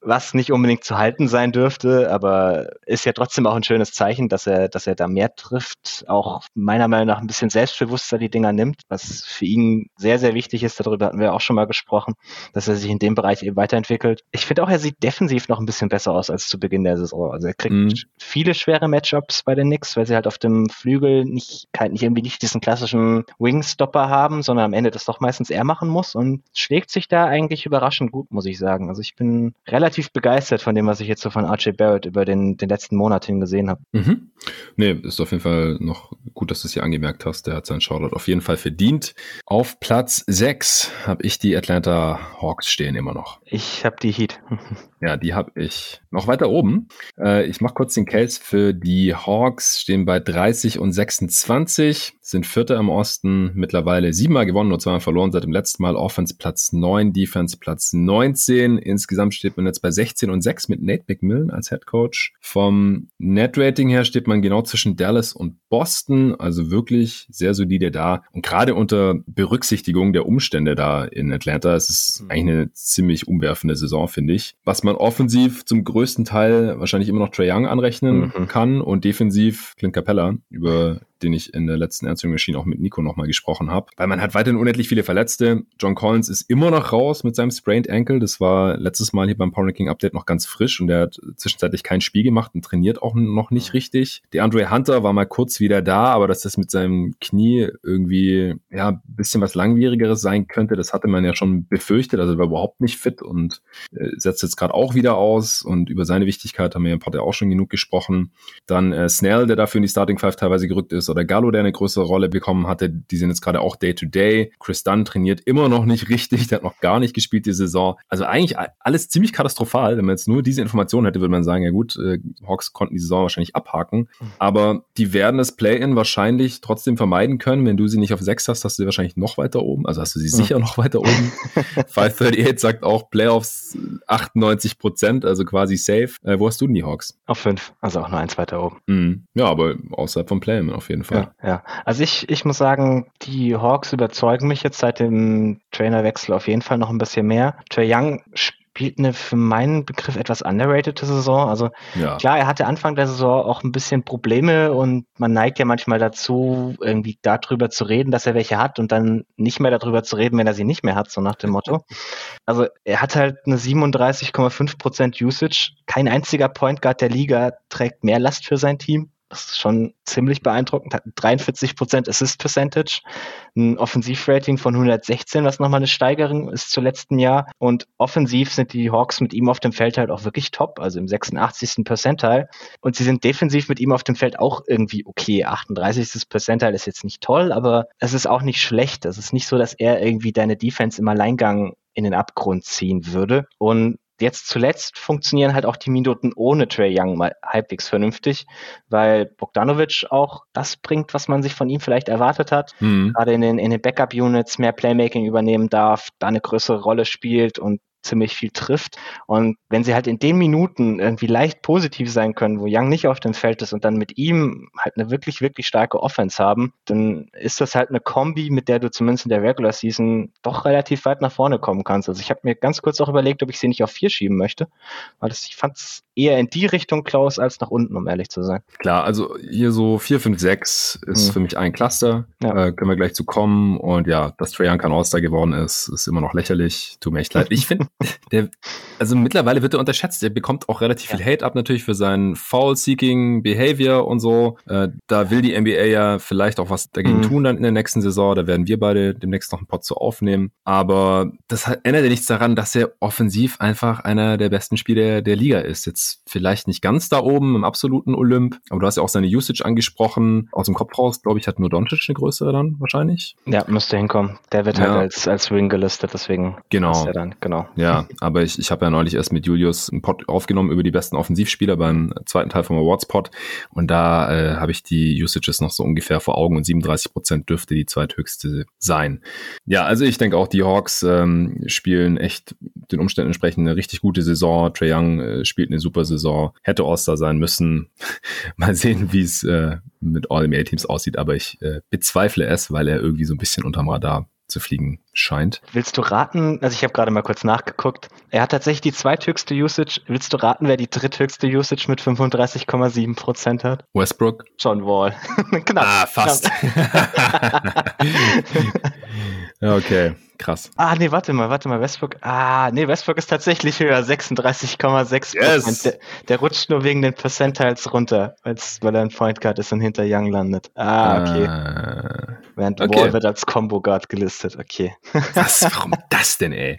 Was nicht unbedingt zu halten sein dürfte, aber ist ja trotzdem auch ein schönes Zeichen, dass er, dass er da mehr trifft. Auch meiner Meinung nach ein bisschen selbstbewusster die Dinger nimmt, was für ihn sehr, sehr wichtig ist. Darüber hatten wir auch schon mal gesprochen, dass er sich in dem Bereich eben weiterentwickelt. Ich finde auch, er sieht defensiv noch ein bisschen besser aus als zu Beginn der Saison. Also er kriegt mhm. viele schwere Matchups bei den Knicks, weil sie halt auf dem Flügel nicht, halt nicht irgendwie nicht diesen klassischen Wingstopper haben, sondern am Ende das doch meistens er machen muss und schlägt sich da eigentlich überraschend gut, muss ich sagen. Also ich bin relativ begeistert von dem, was ich jetzt so von RJ Barrett über den, den letzten Monat hin gesehen habe. Mhm. Nee, ist auf jeden Fall noch gut, dass du es hier angemerkt hast. Der hat seinen Shoutout auf jeden Fall verdient. Auf Platz 6 habe ich die Atlanta Hawks stehen immer noch. Ich habe die Heat. Ja, die habe ich noch weiter oben. Äh, ich mache kurz den Case für die Hawks, stehen bei 30 und 26, sind Vierter im Osten, mittlerweile siebenmal gewonnen, nur zweimal verloren seit dem letzten Mal. Offense Platz 9, Defense Platz 19. Insgesamt steht man jetzt bei 16 und 6 mit Nate McMillan als Head Coach. Vom Net-Rating her steht man genau zwischen Dallas und Boston, also wirklich sehr solide da. Und gerade unter Berücksichtigung der Umstände da in Atlanta, ist es mhm. eigentlich eine ziemlich umwerfende Saison, finde ich. Was man offensiv zum größten Teil wahrscheinlich immer noch Trey Young anrechnen mhm. kann und defensiv Clint Capella, über den ich in der letzten Answering Machine auch mit Nico nochmal gesprochen habe. Weil man hat weiterhin unendlich viele Verletzte. John Collins ist immer noch raus mit seinem Sprained Ankle. Das war letztes Mal hier beim Power Ranking Update noch ganz frisch und der hat zwischenzeitlich kein Spiel gemacht und trainiert auch noch nicht richtig. Der Andre Hunter war mal kurz wieder da, aber dass das mit seinem Knie irgendwie ja ein bisschen was langwierigeres sein könnte, das hatte man ja schon befürchtet. Also er war überhaupt nicht fit und äh, setzt jetzt gerade auch wieder aus und über seine Wichtigkeit haben wir im Pod ja auch schon genug gesprochen. Dann äh, Snell, der dafür in die Starting Five teilweise gerückt ist oder Gallo, der eine größere Rolle bekommen hatte, die sind jetzt gerade auch Day-to-Day. -Day. Chris Dunn trainiert immer noch nicht richtig, der hat noch gar nicht gespielt die Saison. Also eigentlich alles ziemlich katastrophal. Wenn man jetzt nur diese Informationen hätte, würde man sagen, ja gut, äh, Hawks konnten die Saison wahrscheinlich abhaken. Aber die werden das Play-In wahrscheinlich trotzdem vermeiden können. Wenn du sie nicht auf 6 hast, hast du sie wahrscheinlich noch weiter oben. Also hast du sie sicher noch weiter oben. 538 sagt auch Playoffs 98 Prozent, also quasi safe. Äh, wo hast du denn die Hawks? Auf 5, also auch nur eins weiter oben. Mm, ja, aber außerhalb vom Play-In auf jeden Fall. Ja, ja. Also ich, ich muss sagen, die Hawks überzeugen mich jetzt seit dem Trainerwechsel auf jeden Fall noch ein bisschen mehr. Trey Young spielt eine für meinen Begriff etwas underrated Saison. Also ja. klar, er hatte Anfang der Saison auch ein bisschen Probleme und man neigt ja manchmal dazu, irgendwie darüber zu reden, dass er welche hat und dann nicht mehr darüber zu reden, wenn er sie nicht mehr hat, so nach dem Motto. Also er hat halt eine 37,5% Usage. Kein einziger Point Guard der Liga trägt mehr Last für sein Team. Das ist schon ziemlich beeindruckend. Hat 43% Assist Percentage, ein Offensivrating von 116, was nochmal eine Steigerung ist zu letzten Jahr. Und offensiv sind die Hawks mit ihm auf dem Feld halt auch wirklich top, also im 86. Percentile. Und sie sind defensiv mit ihm auf dem Feld auch irgendwie okay. 38. Percentile ist jetzt nicht toll, aber es ist auch nicht schlecht. Es ist nicht so, dass er irgendwie deine Defense im Alleingang in den Abgrund ziehen würde. Und Jetzt zuletzt funktionieren halt auch die Minuten ohne Trey Young mal halbwegs vernünftig, weil Bogdanovic auch das bringt, was man sich von ihm vielleicht erwartet hat. Mhm. Gerade in den, in den Backup-Units mehr Playmaking übernehmen darf, da eine größere Rolle spielt und ziemlich viel trifft. Und wenn sie halt in den Minuten irgendwie leicht positiv sein können, wo Young nicht auf dem Feld ist und dann mit ihm halt eine wirklich, wirklich starke Offense haben, dann ist das halt eine Kombi, mit der du zumindest in der Regular Season doch relativ weit nach vorne kommen kannst. Also ich habe mir ganz kurz auch überlegt, ob ich sie nicht auf vier schieben möchte, weil das, ich fand es eher in die Richtung, Klaus, als nach unten, um ehrlich zu sein. Klar, also hier so 4, 5, 6 ist hm. für mich ein Cluster. Ja. Äh, können wir gleich zu kommen. Und ja, dass Trae Young kein All-Star geworden ist, ist immer noch lächerlich. Tut mir echt leid. Ich finde der, also mittlerweile wird er unterschätzt. Er bekommt auch relativ ja. viel Hate ab natürlich für seinen Foul-Seeking Behavior und so. Äh, da will die NBA ja vielleicht auch was dagegen mhm. tun dann in der nächsten Saison. Da werden wir beide demnächst noch einen Pod zu aufnehmen. Aber das ändert ja nichts daran, dass er offensiv einfach einer der besten Spieler der Liga ist. Jetzt vielleicht nicht ganz da oben im absoluten Olymp, aber du hast ja auch seine Usage angesprochen. Aus dem Kopf raus, glaube ich, hat nur Doncic eine größere dann wahrscheinlich. Ja, müsste hinkommen. Der wird halt ja. halt als, als Wing gelistet, deswegen genau. er dann, genau. Ja, aber ich, ich habe ja neulich erst mit Julius einen Pod aufgenommen über die besten Offensivspieler beim zweiten Teil vom Awards-Pod und da äh, habe ich die Usages noch so ungefähr vor Augen und 37 Prozent dürfte die zweithöchste sein. Ja, also ich denke auch, die Hawks ähm, spielen echt den Umständen entsprechend eine richtig gute Saison. Trae Young äh, spielt eine super Saison, hätte All-Star sein müssen. Mal sehen, wie es äh, mit All-NBA-Teams aussieht, aber ich äh, bezweifle es, weil er irgendwie so ein bisschen unterm Radar zu fliegen scheint. Willst du raten, also ich habe gerade mal kurz nachgeguckt, er hat tatsächlich die zweithöchste Usage. Willst du raten, wer die dritthöchste Usage mit 35,7 Prozent hat? Westbrook? John Wall. Knapp. Ah, fast. okay. Krass. Ah, nee, warte mal, warte mal, Westbrook. Ah, nee, Westbrook ist tatsächlich höher, 36,6 yes. Der, der, rutscht nur wegen den Percentiles runter, weil er ein Point Guard ist und hinter Young landet. Ah, okay. Uh, Während okay. Wall wird als Combo Guard gelistet, okay. Was, warum das denn, ey?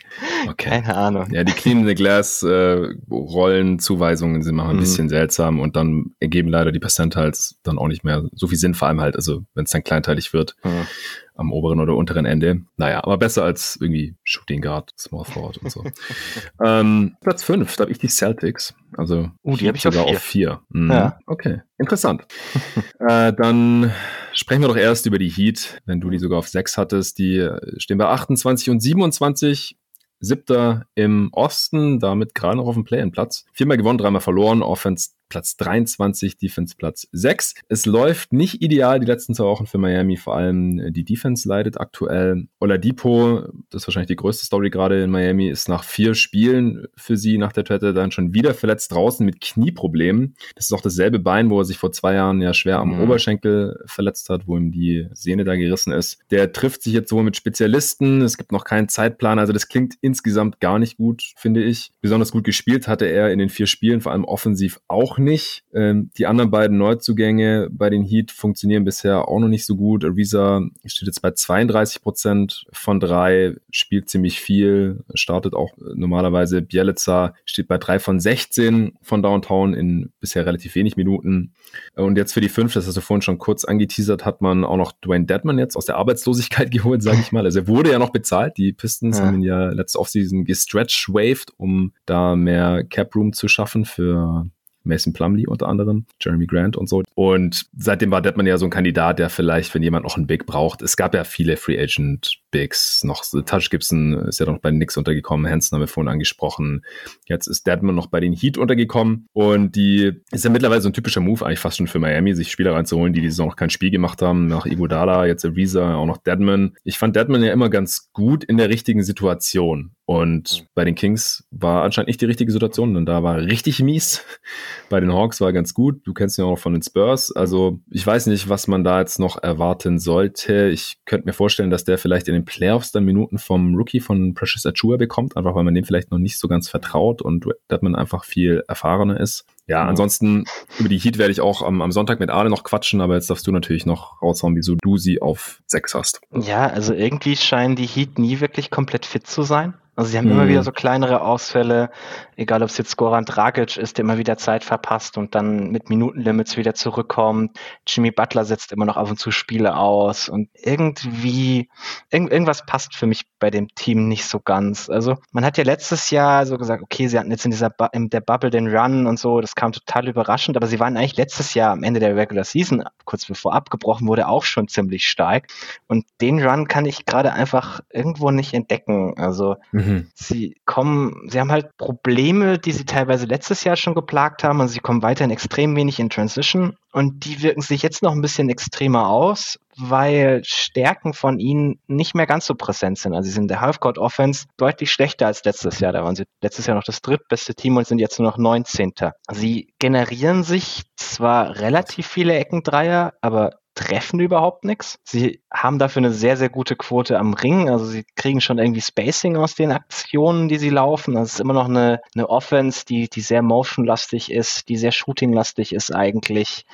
Okay. Keine Ahnung. Ja, die Clean the Glass äh, Rollenzuweisungen sind manchmal ein mhm. bisschen seltsam und dann ergeben leider die Percentiles dann auch nicht mehr so viel Sinn, vor allem halt, also wenn es dann kleinteilig wird. Mhm am oberen oder unteren Ende. Naja, aber besser als irgendwie Shooting Guard, Small Forward und so. ähm, Platz 5, da habe ich die Celtics. Also uh, die habe ich sogar auf 4. Mhm. Ja. Okay, interessant. äh, dann sprechen wir doch erst über die Heat, wenn du die sogar auf 6 hattest. Die stehen bei 28 und 27 Siebter im Osten, damit gerade noch auf dem Play-in-Platz. Viermal gewonnen, dreimal verloren. Offense Platz 23, Defense Platz 6. Es läuft nicht ideal die letzten zwei Wochen für Miami, vor allem die Defense leidet aktuell. Oladipo, das ist wahrscheinlich die größte Story gerade in Miami, ist nach vier Spielen für sie nach der Tette dann schon wieder verletzt draußen mit Knieproblemen. Das ist auch dasselbe Bein, wo er sich vor zwei Jahren ja schwer am mhm. Oberschenkel verletzt hat, wo ihm die Sehne da gerissen ist. Der trifft sich jetzt wohl mit Spezialisten. Es gibt noch keinen Zeitplan. Also das klingt insgesamt gar nicht gut, finde ich. Besonders gut gespielt hatte er in den vier Spielen, vor allem offensiv auch nicht. Ähm, die anderen beiden Neuzugänge bei den Heat funktionieren bisher auch noch nicht so gut. Ariza steht jetzt bei 32 Prozent von drei, spielt ziemlich viel, startet auch normalerweise. Bielica steht bei drei von 16 von Downtown in bisher relativ wenig Minuten. Und jetzt für die fünf, das hast du vorhin schon kurz angeteasert, hat man auch noch Dwayne Dedman jetzt aus der Arbeitslosigkeit geholt, sage ich mal. Also er wurde ja noch bezahlt. Die Pistons ja. haben ihn ja letzte Offseason gestretch-waved, um da mehr Cap-Room zu schaffen für Mason Plumley unter anderem, Jeremy Grant und so. Und seitdem war Detman ja so ein Kandidat, der vielleicht, wenn jemand noch einen Big braucht, es gab ja viele Free Agent Bigs, noch Touch Gibson ist ja noch bei den Knicks untergekommen, Hansen haben wir vorhin angesprochen. Jetzt ist Deadman noch bei den Heat untergekommen und die ist ja mittlerweile so ein typischer Move eigentlich fast schon für Miami, sich Spieler reinzuholen, die die Saison noch kein Spiel gemacht haben, nach Iguodala, jetzt Ariza, auch noch Deadman. Ich fand Deadman ja immer ganz gut in der richtigen Situation. Und mhm. bei den Kings war anscheinend nicht die richtige Situation, denn da war richtig mies. Bei den Hawks war ganz gut. Du kennst ihn auch noch von den Spurs. Also ich weiß nicht, was man da jetzt noch erwarten sollte. Ich könnte mir vorstellen, dass der vielleicht in den Playoffs dann Minuten vom Rookie von Precious Achua bekommt, einfach weil man dem vielleicht noch nicht so ganz vertraut und dass man einfach viel erfahrener ist. Ja, ansonsten über die Heat werde ich auch am, am Sonntag mit Ale noch quatschen, aber jetzt darfst du natürlich noch raushauen, wieso du sie auf sechs hast. Ja, also irgendwie scheinen die Heat nie wirklich komplett fit zu sein. Also sie haben mhm. immer wieder so kleinere Ausfälle, egal ob es jetzt Goran Dragic ist, der immer wieder Zeit verpasst und dann mit Minutenlimits wieder zurückkommt. Jimmy Butler setzt immer noch ab und zu Spiele aus und irgendwie, irg irgendwas passt für mich bei dem Team nicht so ganz. Also man hat ja letztes Jahr so gesagt, okay, sie hatten jetzt in dieser Bu in der Bubble den Run und so, das kam total überraschend, aber sie waren eigentlich letztes Jahr am Ende der Regular Season, kurz bevor abgebrochen wurde, auch schon ziemlich stark. Und den Run kann ich gerade einfach irgendwo nicht entdecken. Also mhm. Sie kommen, sie haben halt Probleme, die sie teilweise letztes Jahr schon geplagt haben und sie kommen weiterhin extrem wenig in Transition und die wirken sich jetzt noch ein bisschen extremer aus, weil Stärken von ihnen nicht mehr ganz so präsent sind. Also sie sind der Halfcourt Offense deutlich schlechter als letztes Jahr. Da waren sie letztes Jahr noch das drittbeste Team und sind jetzt nur noch 19. Sie generieren sich zwar relativ viele Eckendreier, aber treffen überhaupt nichts. Sie haben dafür eine sehr, sehr gute Quote am Ring. Also sie kriegen schon irgendwie Spacing aus den Aktionen, die sie laufen. Das ist immer noch eine, eine Offense, die, die sehr motionlastig ist, die sehr shootinglastig ist eigentlich.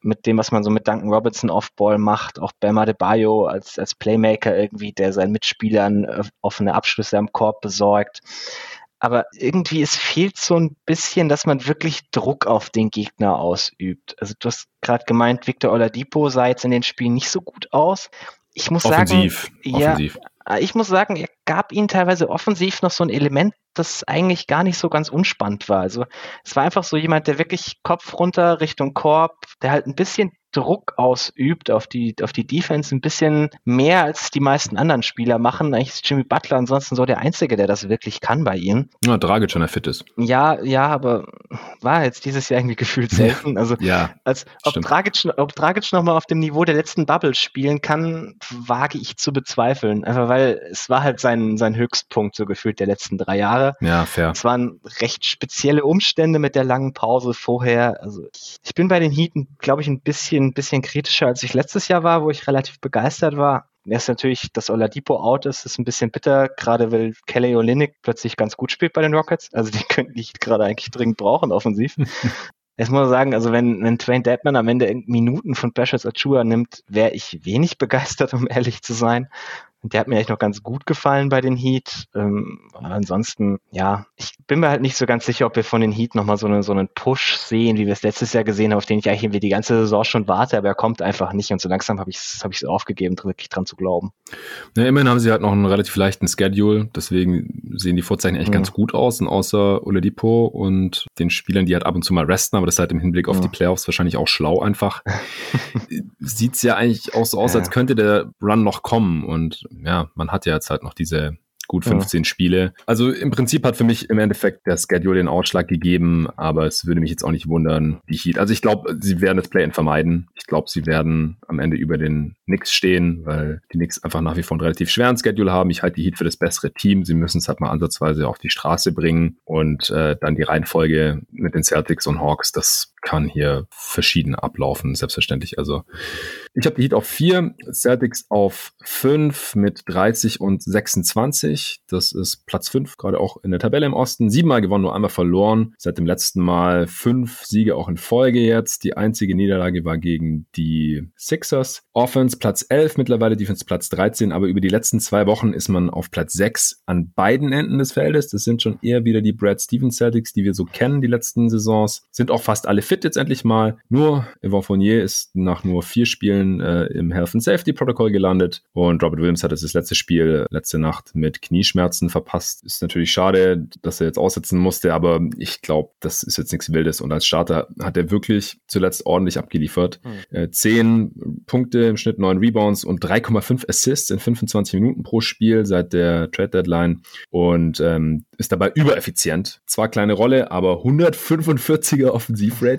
Mit dem, was man so mit Duncan Robertson Offball macht. Auch Bama de Bayo als, als Playmaker irgendwie, der seinen Mitspielern äh, offene Abschlüsse am Korb besorgt aber irgendwie es fehlt so ein bisschen, dass man wirklich Druck auf den Gegner ausübt. Also du hast gerade gemeint, Victor Oladipo sah jetzt in den Spielen nicht so gut aus. Ich muss offensiv, sagen, offensiv. ja, ich muss sagen, er gab ihnen teilweise offensiv noch so ein Element, das eigentlich gar nicht so ganz unspannend war. Also es war einfach so jemand, der wirklich Kopf runter Richtung Korb, der halt ein bisschen Druck ausübt auf die, auf die Defense ein bisschen mehr als die meisten anderen Spieler machen. Eigentlich ist Jimmy Butler ansonsten so der Einzige, der das wirklich kann bei ihnen. Ja, Dragic schon er fit ist. Ja, ja, aber war jetzt dieses Jahr irgendwie gefühlt selten. Also, ja, als, ob Dragic, ob Dragic nochmal auf dem Niveau der letzten Bubble spielen kann, wage ich zu bezweifeln. Einfach weil es war halt sein, sein Höchstpunkt so gefühlt der letzten drei Jahre. Ja, fair. Es waren recht spezielle Umstände mit der langen Pause vorher. Also ich, ich bin bei den Heaten, glaube ich, ein bisschen ein bisschen kritischer, als ich letztes Jahr war, wo ich relativ begeistert war. Erst natürlich, dass Oladipo out ist, ist ein bisschen bitter, gerade weil Kelly Olynyk plötzlich ganz gut spielt bei den Rockets. Also die könnten ich gerade eigentlich dringend brauchen, offensiv. Jetzt muss man sagen, also wenn, wenn Twain Deadman am Ende Minuten von Precious Achua nimmt, wäre ich wenig begeistert, um ehrlich zu sein. Der hat mir echt noch ganz gut gefallen bei den Heat. Ähm, ansonsten, ja, ich bin mir halt nicht so ganz sicher, ob wir von den Heat nochmal so, eine, so einen Push sehen, wie wir es letztes Jahr gesehen haben, auf den ich eigentlich irgendwie die ganze Saison schon warte, aber er kommt einfach nicht. Und so langsam habe ich es hab ich's aufgegeben, wirklich dran zu glauben. Ja, immerhin haben sie halt noch einen relativ leichten Schedule, deswegen sehen die Vorzeichen echt mhm. ganz gut aus. Und außer Oladipo und den Spielern, die halt ab und zu mal resten, aber das ist halt im Hinblick auf ja. die Playoffs wahrscheinlich auch schlau einfach. Sieht's ja eigentlich auch so aus, ja. als könnte der Run noch kommen. Und ja, man hat ja jetzt halt noch diese gut 15 ja. Spiele. Also im Prinzip hat für mich im Endeffekt der Schedule den Ausschlag gegeben, aber es würde mich jetzt auch nicht wundern, die Heat. Also ich glaube, sie werden das Play-In vermeiden. Ich glaube, sie werden am Ende über den Knicks stehen, weil die Knicks einfach nach wie vor einen relativ schweren Schedule haben. Ich halte die Heat für das bessere Team. Sie müssen es halt mal ansatzweise auf die Straße bringen und äh, dann die Reihenfolge mit den Celtics und Hawks, das kann hier verschieden ablaufen, selbstverständlich. Also ich habe die Heat auf vier, Celtics auf fünf mit 30 und 26. Das ist Platz fünf, gerade auch in der Tabelle im Osten. Siebenmal gewonnen, nur einmal verloren. Seit dem letzten Mal fünf Siege auch in Folge jetzt. Die einzige Niederlage war gegen die Sixers. Offense Platz 11 mittlerweile, Defense Platz 13, aber über die letzten zwei Wochen ist man auf Platz 6 an beiden Enden des Feldes. Das sind schon eher wieder die Brad Stevens Celtics, die wir so kennen, die letzten Saisons. Sind auch fast alle fit jetzt endlich mal. Nur Yvonne Fournier ist nach nur vier Spielen äh, im Health and Safety Protocol gelandet und Robert Williams hat das letzte Spiel letzte Nacht mit Knieschmerzen verpasst. Ist natürlich schade, dass er jetzt aussetzen musste, aber ich glaube, das ist jetzt nichts Wildes und als Starter hat er wirklich zuletzt ordentlich abgeliefert. Mhm. Äh, zehn Punkte im Schnitt, neun Rebounds und 3,5 Assists in 25 Minuten pro Spiel seit der Trade Deadline und ähm, ist dabei übereffizient. Zwar kleine Rolle, aber 145er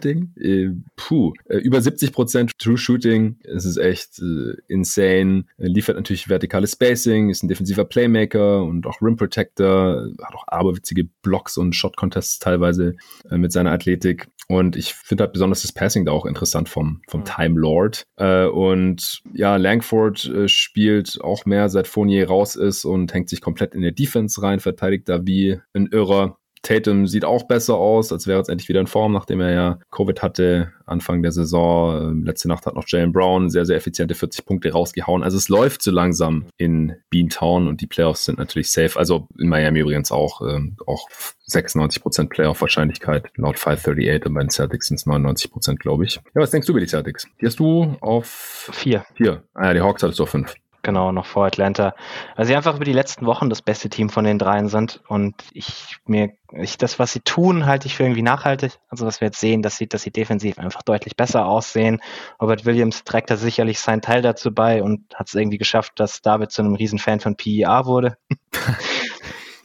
Offensivrating. Äh, puh, äh, über 70% True Shooting. Es ist echt äh, insane. Er liefert natürlich vertikales Spacing, ist ein defensiver Playmaker und auch Rim Protector. Hat auch aberwitzige Blocks und Shot Contests teilweise äh, mit seiner Athletik. Und ich finde halt besonders das Passing da auch interessant vom, vom mhm. Time Lord. Äh, und ja, Langford äh, spielt auch mehr, seit Fournier raus ist und hängt sich komplett in der Defense rein, verteidigt da wie ein Irrer. Tatum sieht auch besser aus, als wäre jetzt endlich wieder in Form, nachdem er ja Covid hatte Anfang der Saison. Ähm, letzte Nacht hat noch Jalen Brown sehr, sehr effiziente 40 Punkte rausgehauen. Also es läuft so langsam in Beantown und die Playoffs sind natürlich safe. Also in Miami übrigens auch, ähm, auch 96% Playoff-Wahrscheinlichkeit laut 538 und bei den Celtics sind es 99%, glaube ich. Ja, was denkst du über die Celtics? Die hast du auf vier. Vier. Ah ja, die Hawks hattest du auf fünf. Genau, noch vor Atlanta. Also sie einfach über die letzten Wochen das beste Team von den dreien sind und ich mir, ich, das, was sie tun, halte ich für irgendwie nachhaltig. Also was wir jetzt sehen, dass sie, dass sie defensiv einfach deutlich besser aussehen. Robert Williams trägt da sicherlich seinen Teil dazu bei und hat es irgendwie geschafft, dass David zu einem Riesenfan von PER wurde.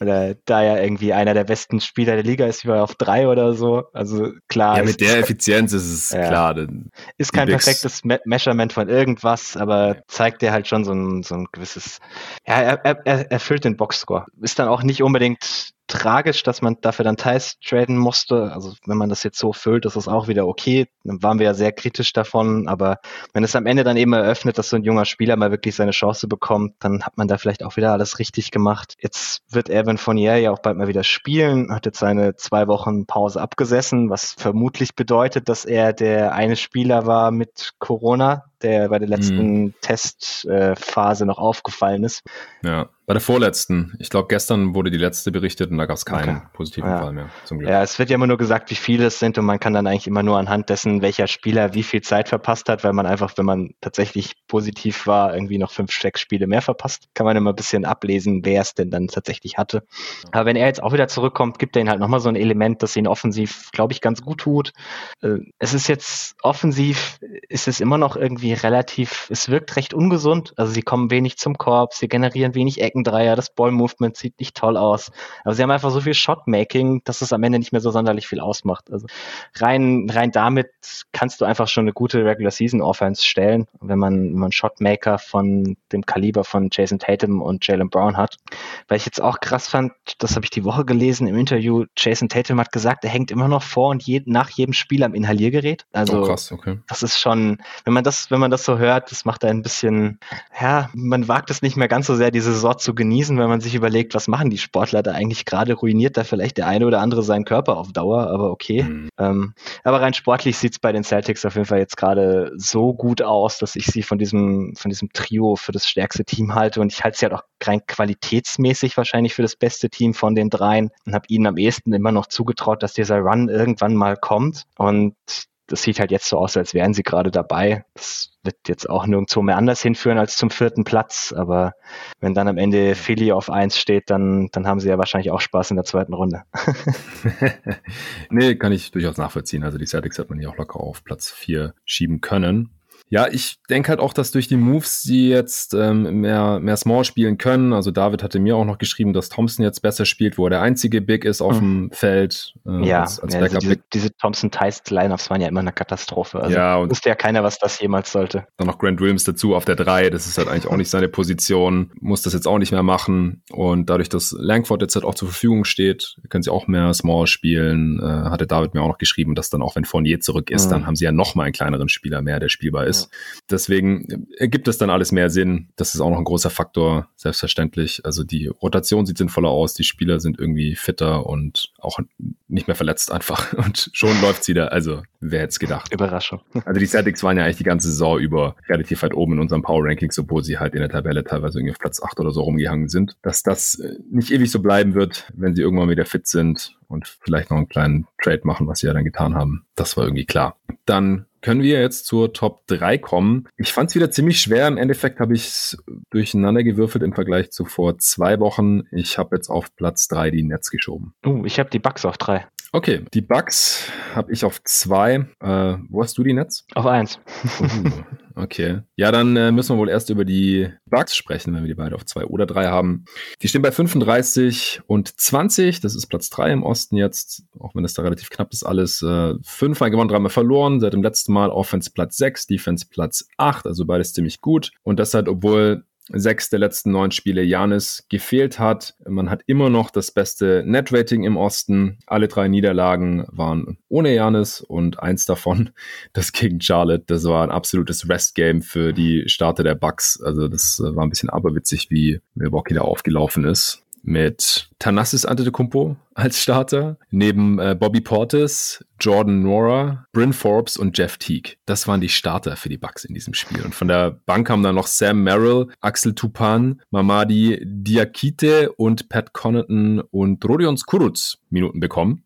Oder da ja irgendwie einer der besten Spieler der Liga ist, wie auf drei oder so. Also klar. Ja, mit der Effizienz ist es ja, klar. Ist kein perfektes Me Measurement von irgendwas, aber zeigt dir halt schon so ein, so ein gewisses, ja, er, er, er erfüllt den Boxscore. Ist dann auch nicht unbedingt tragisch, dass man dafür dann Thais traden musste. Also wenn man das jetzt so füllt, ist es auch wieder okay. Dann waren wir ja sehr kritisch davon, aber wenn es am Ende dann eben eröffnet, dass so ein junger Spieler mal wirklich seine Chance bekommt, dann hat man da vielleicht auch wieder alles richtig gemacht. Jetzt wird Evan Fournier ja auch bald mal wieder spielen, hat jetzt seine zwei Wochen Pause abgesessen, was vermutlich bedeutet, dass er der eine Spieler war mit Corona, der bei der letzten mhm. Testphase äh, noch aufgefallen ist. Ja. Bei der vorletzten. Ich glaube, gestern wurde die letzte berichtet und da gab es keinen okay. positiven ja. Fall mehr, zum Glück. Ja, es wird ja immer nur gesagt, wie viele es sind und man kann dann eigentlich immer nur anhand dessen, welcher Spieler wie viel Zeit verpasst hat, weil man einfach, wenn man tatsächlich positiv war, irgendwie noch fünf, sechs Spiele mehr verpasst. Kann man immer ein bisschen ablesen, wer es denn dann tatsächlich hatte. Aber wenn er jetzt auch wieder zurückkommt, gibt er ihn halt nochmal so ein Element, das ihn offensiv, glaube ich, ganz gut tut. Äh, es ist jetzt offensiv, ist es immer noch irgendwie relativ, es wirkt recht ungesund. Also sie kommen wenig zum Korb, sie generieren wenig Ecken Eckendreier, das Ball-Movement sieht nicht toll aus. Aber sie haben einfach so viel Shot-Making, dass es am Ende nicht mehr so sonderlich viel ausmacht. Also rein, rein damit kannst du einfach schon eine gute Regular-Season-Offense stellen, wenn man, wenn man Shotmaker von dem Kaliber von Jason Tatum und Jalen Brown hat. Weil ich jetzt auch krass fand, das habe ich die Woche gelesen im Interview, Jason Tatum hat gesagt, er hängt immer noch vor und je, nach jedem Spiel am Inhaliergerät. Also oh, krass, okay. das ist schon, wenn man das, wenn man das so hört, das macht ein bisschen, ja, man wagt es nicht mehr ganz so sehr, diese Saison zu genießen, wenn man sich überlegt, was machen die Sportler da eigentlich gerade? Ruiniert da vielleicht der eine oder andere seinen Körper auf Dauer, aber okay. Mhm. Ähm, aber rein sportlich sieht es bei den Celtics auf jeden Fall jetzt gerade so gut aus, dass ich sie von diesem, von diesem Trio für das stärkste Team halte und ich halte sie halt auch rein qualitätsmäßig wahrscheinlich für das beste Team von den dreien und habe ihnen am ehesten immer noch zugetraut, dass dieser Run irgendwann mal kommt und das sieht halt jetzt so aus, als wären sie gerade dabei. Das wird jetzt auch nirgendwo mehr anders hinführen als zum vierten Platz. Aber wenn dann am Ende Philly auf eins steht, dann, dann haben sie ja wahrscheinlich auch Spaß in der zweiten Runde. nee, kann ich durchaus nachvollziehen. Also die Celtics hat man ja auch locker auf Platz vier schieben können. Ja, ich denke halt auch, dass durch die Moves sie jetzt ähm, mehr, mehr Small spielen können. Also David hatte mir auch noch geschrieben, dass Thompson jetzt besser spielt, wo er der einzige Big ist auf mhm. dem Feld. Äh, ja, als, als ja also diese, diese Thompson-Teist-Lineups waren ja immer eine Katastrophe. Also ja, und wusste ja keiner, was das jemals sollte. Dann noch Grant Williams dazu auf der 3. Das ist halt eigentlich auch nicht seine Position. Muss das jetzt auch nicht mehr machen. Und dadurch, dass Langford jetzt halt auch zur Verfügung steht, können sie auch mehr Small spielen. Äh, hatte David mir auch noch geschrieben, dass dann auch, wenn Fournier zurück ist, mhm. dann haben sie ja noch mal einen kleineren Spieler mehr, der spielbar ist. Deswegen ergibt es dann alles mehr Sinn. Das ist auch noch ein großer Faktor, selbstverständlich. Also die Rotation sieht sinnvoller aus, die Spieler sind irgendwie fitter und auch nicht mehr verletzt einfach. Und schon läuft's wieder. Also wer hätte es gedacht? Überraschung. Also die Celtics waren ja eigentlich die ganze Saison über relativ weit oben in unserem Power Ranking, obwohl sie halt in der Tabelle teilweise irgendwie auf Platz 8 oder so rumgehangen sind. Dass das äh, nicht ewig so bleiben wird, wenn sie irgendwann wieder fit sind und vielleicht noch einen kleinen Trade machen, was sie ja dann getan haben. Das war irgendwie klar. Dann können wir jetzt zur Top 3 kommen. Ich fand es wieder ziemlich schwer. Im Endeffekt habe ich es durcheinander gewürfelt im Vergleich zu vor zwei Wochen. Ich habe jetzt auf Platz 3 die Netz geschoben. Uh, ich habe die Bugs auf 3. Okay, die Bugs habe ich auf 2. Äh, wo hast du die Netz? Auf 1. Uh, Okay. Ja, dann äh, müssen wir wohl erst über die Bugs sprechen, wenn wir die beide auf zwei oder drei haben. Die stehen bei 35 und 20. Das ist Platz drei im Osten jetzt, auch wenn es da relativ knapp ist alles. Äh, fünfmal gewonnen, dreimal verloren. Seit dem letzten Mal Offense Platz 6, Defense Platz 8. Also beides ziemlich gut. Und das halt, obwohl sechs der letzten neun Spiele Janis gefehlt hat. Man hat immer noch das beste Net-Rating im Osten. Alle drei Niederlagen waren ohne Janis und eins davon, das gegen Charlotte, das war ein absolutes Rest-Game für die Starter der Bucks. Also das war ein bisschen aberwitzig, wie Milwaukee da aufgelaufen ist mit Thanasis Antetokounmpo als Starter, neben äh, Bobby Portis, Jordan Nora, Bryn Forbes und Jeff Teague. Das waren die Starter für die Bucks in diesem Spiel. Und von der Bank haben dann noch Sam Merrill, Axel Tupan, Mamadi Diakite und Pat Connaughton und Rodion Skuruz Minuten bekommen.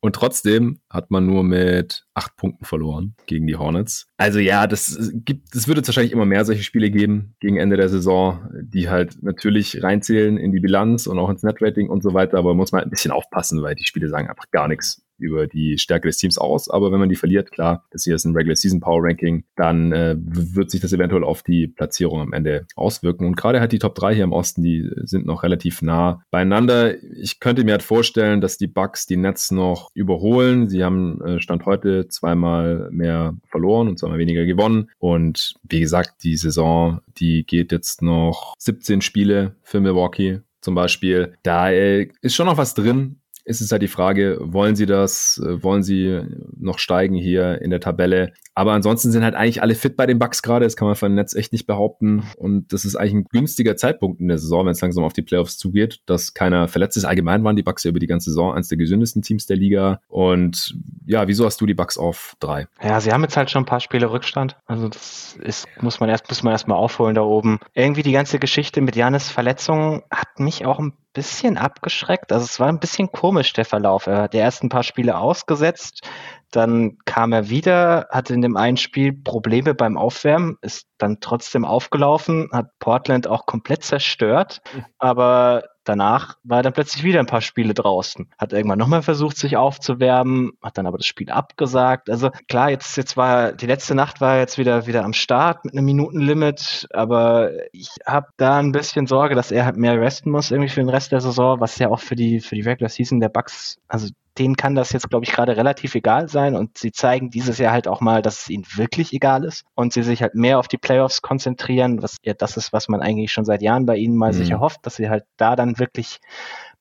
Und trotzdem hat man nur mit acht Punkten verloren gegen die Hornets. Also ja, das gibt, es würde jetzt wahrscheinlich immer mehr solche Spiele geben gegen Ende der Saison, die halt natürlich reinzählen in die Bilanz und auch ins Netrating und so weiter, aber muss man halt ein bisschen aufpassen, weil die Spiele sagen einfach gar nichts über die Stärke des Teams aus. Aber wenn man die verliert, klar, das hier ist ein Regular Season Power Ranking, dann äh, wird sich das eventuell auf die Platzierung am Ende auswirken. Und gerade halt die Top 3 hier im Osten, die sind noch relativ nah beieinander. Ich könnte mir halt vorstellen, dass die Bucks die Nets noch überholen. Sie haben äh, Stand heute zweimal mehr verloren und zweimal weniger gewonnen. Und wie gesagt, die Saison, die geht jetzt noch 17 Spiele für Milwaukee. Zum Beispiel. Da äh, ist schon noch was drin ist es halt die Frage, wollen sie das, äh, wollen sie noch steigen hier in der Tabelle? Aber ansonsten sind halt eigentlich alle fit bei den Bucks gerade, das kann man von Netz echt nicht behaupten. Und das ist eigentlich ein günstiger Zeitpunkt in der Saison, wenn es langsam auf die Playoffs zugeht, dass keiner verletzt ist. Allgemein waren die Bucks ja über die ganze Saison eines der gesündesten Teams der Liga. Und ja, wieso hast du die Bucks auf drei? Ja, sie haben jetzt halt schon ein paar Spiele Rückstand. Also das ist, muss man erst, muss man erst mal aufholen da oben. Irgendwie die ganze Geschichte mit Janis Verletzungen hat mich auch ein bisschen abgeschreckt. Also es war ein bisschen komisch, der Verlauf. Er hat die ersten paar Spiele ausgesetzt, dann kam er wieder, hatte in dem einen Spiel Probleme beim Aufwärmen, ist dann trotzdem aufgelaufen, hat Portland auch komplett zerstört, mhm. aber danach war er dann plötzlich wieder ein paar Spiele draußen. Hat irgendwann nochmal versucht, sich aufzuwärmen, hat dann aber das Spiel abgesagt. Also klar, jetzt, jetzt war die letzte Nacht war jetzt wieder, wieder am Start mit einem Minutenlimit, aber ich habe da ein bisschen Sorge, dass er halt mehr resten muss irgendwie für den Rest der Saison, was ja auch für die, für die Regular Season der Bucks, also denen kann das jetzt, glaube ich, gerade relativ egal sein und sie zeigen dieses Jahr halt auch mal, dass es ihnen wirklich egal ist und sie sich halt mehr auf die Playoffs konzentrieren, was ja das ist, was man eigentlich schon seit Jahren bei ihnen mal mhm. sich erhofft, dass sie halt da dann wirklich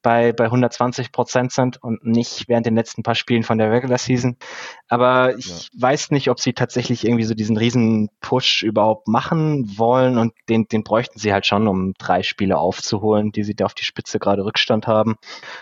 bei, bei 120 Prozent sind und nicht während den letzten paar Spielen von der Regular Season. Aber ich ja. weiß nicht, ob sie tatsächlich irgendwie so diesen riesen Push überhaupt machen wollen und den, den bräuchten sie halt schon, um drei Spiele aufzuholen, die sie da auf die Spitze gerade Rückstand haben.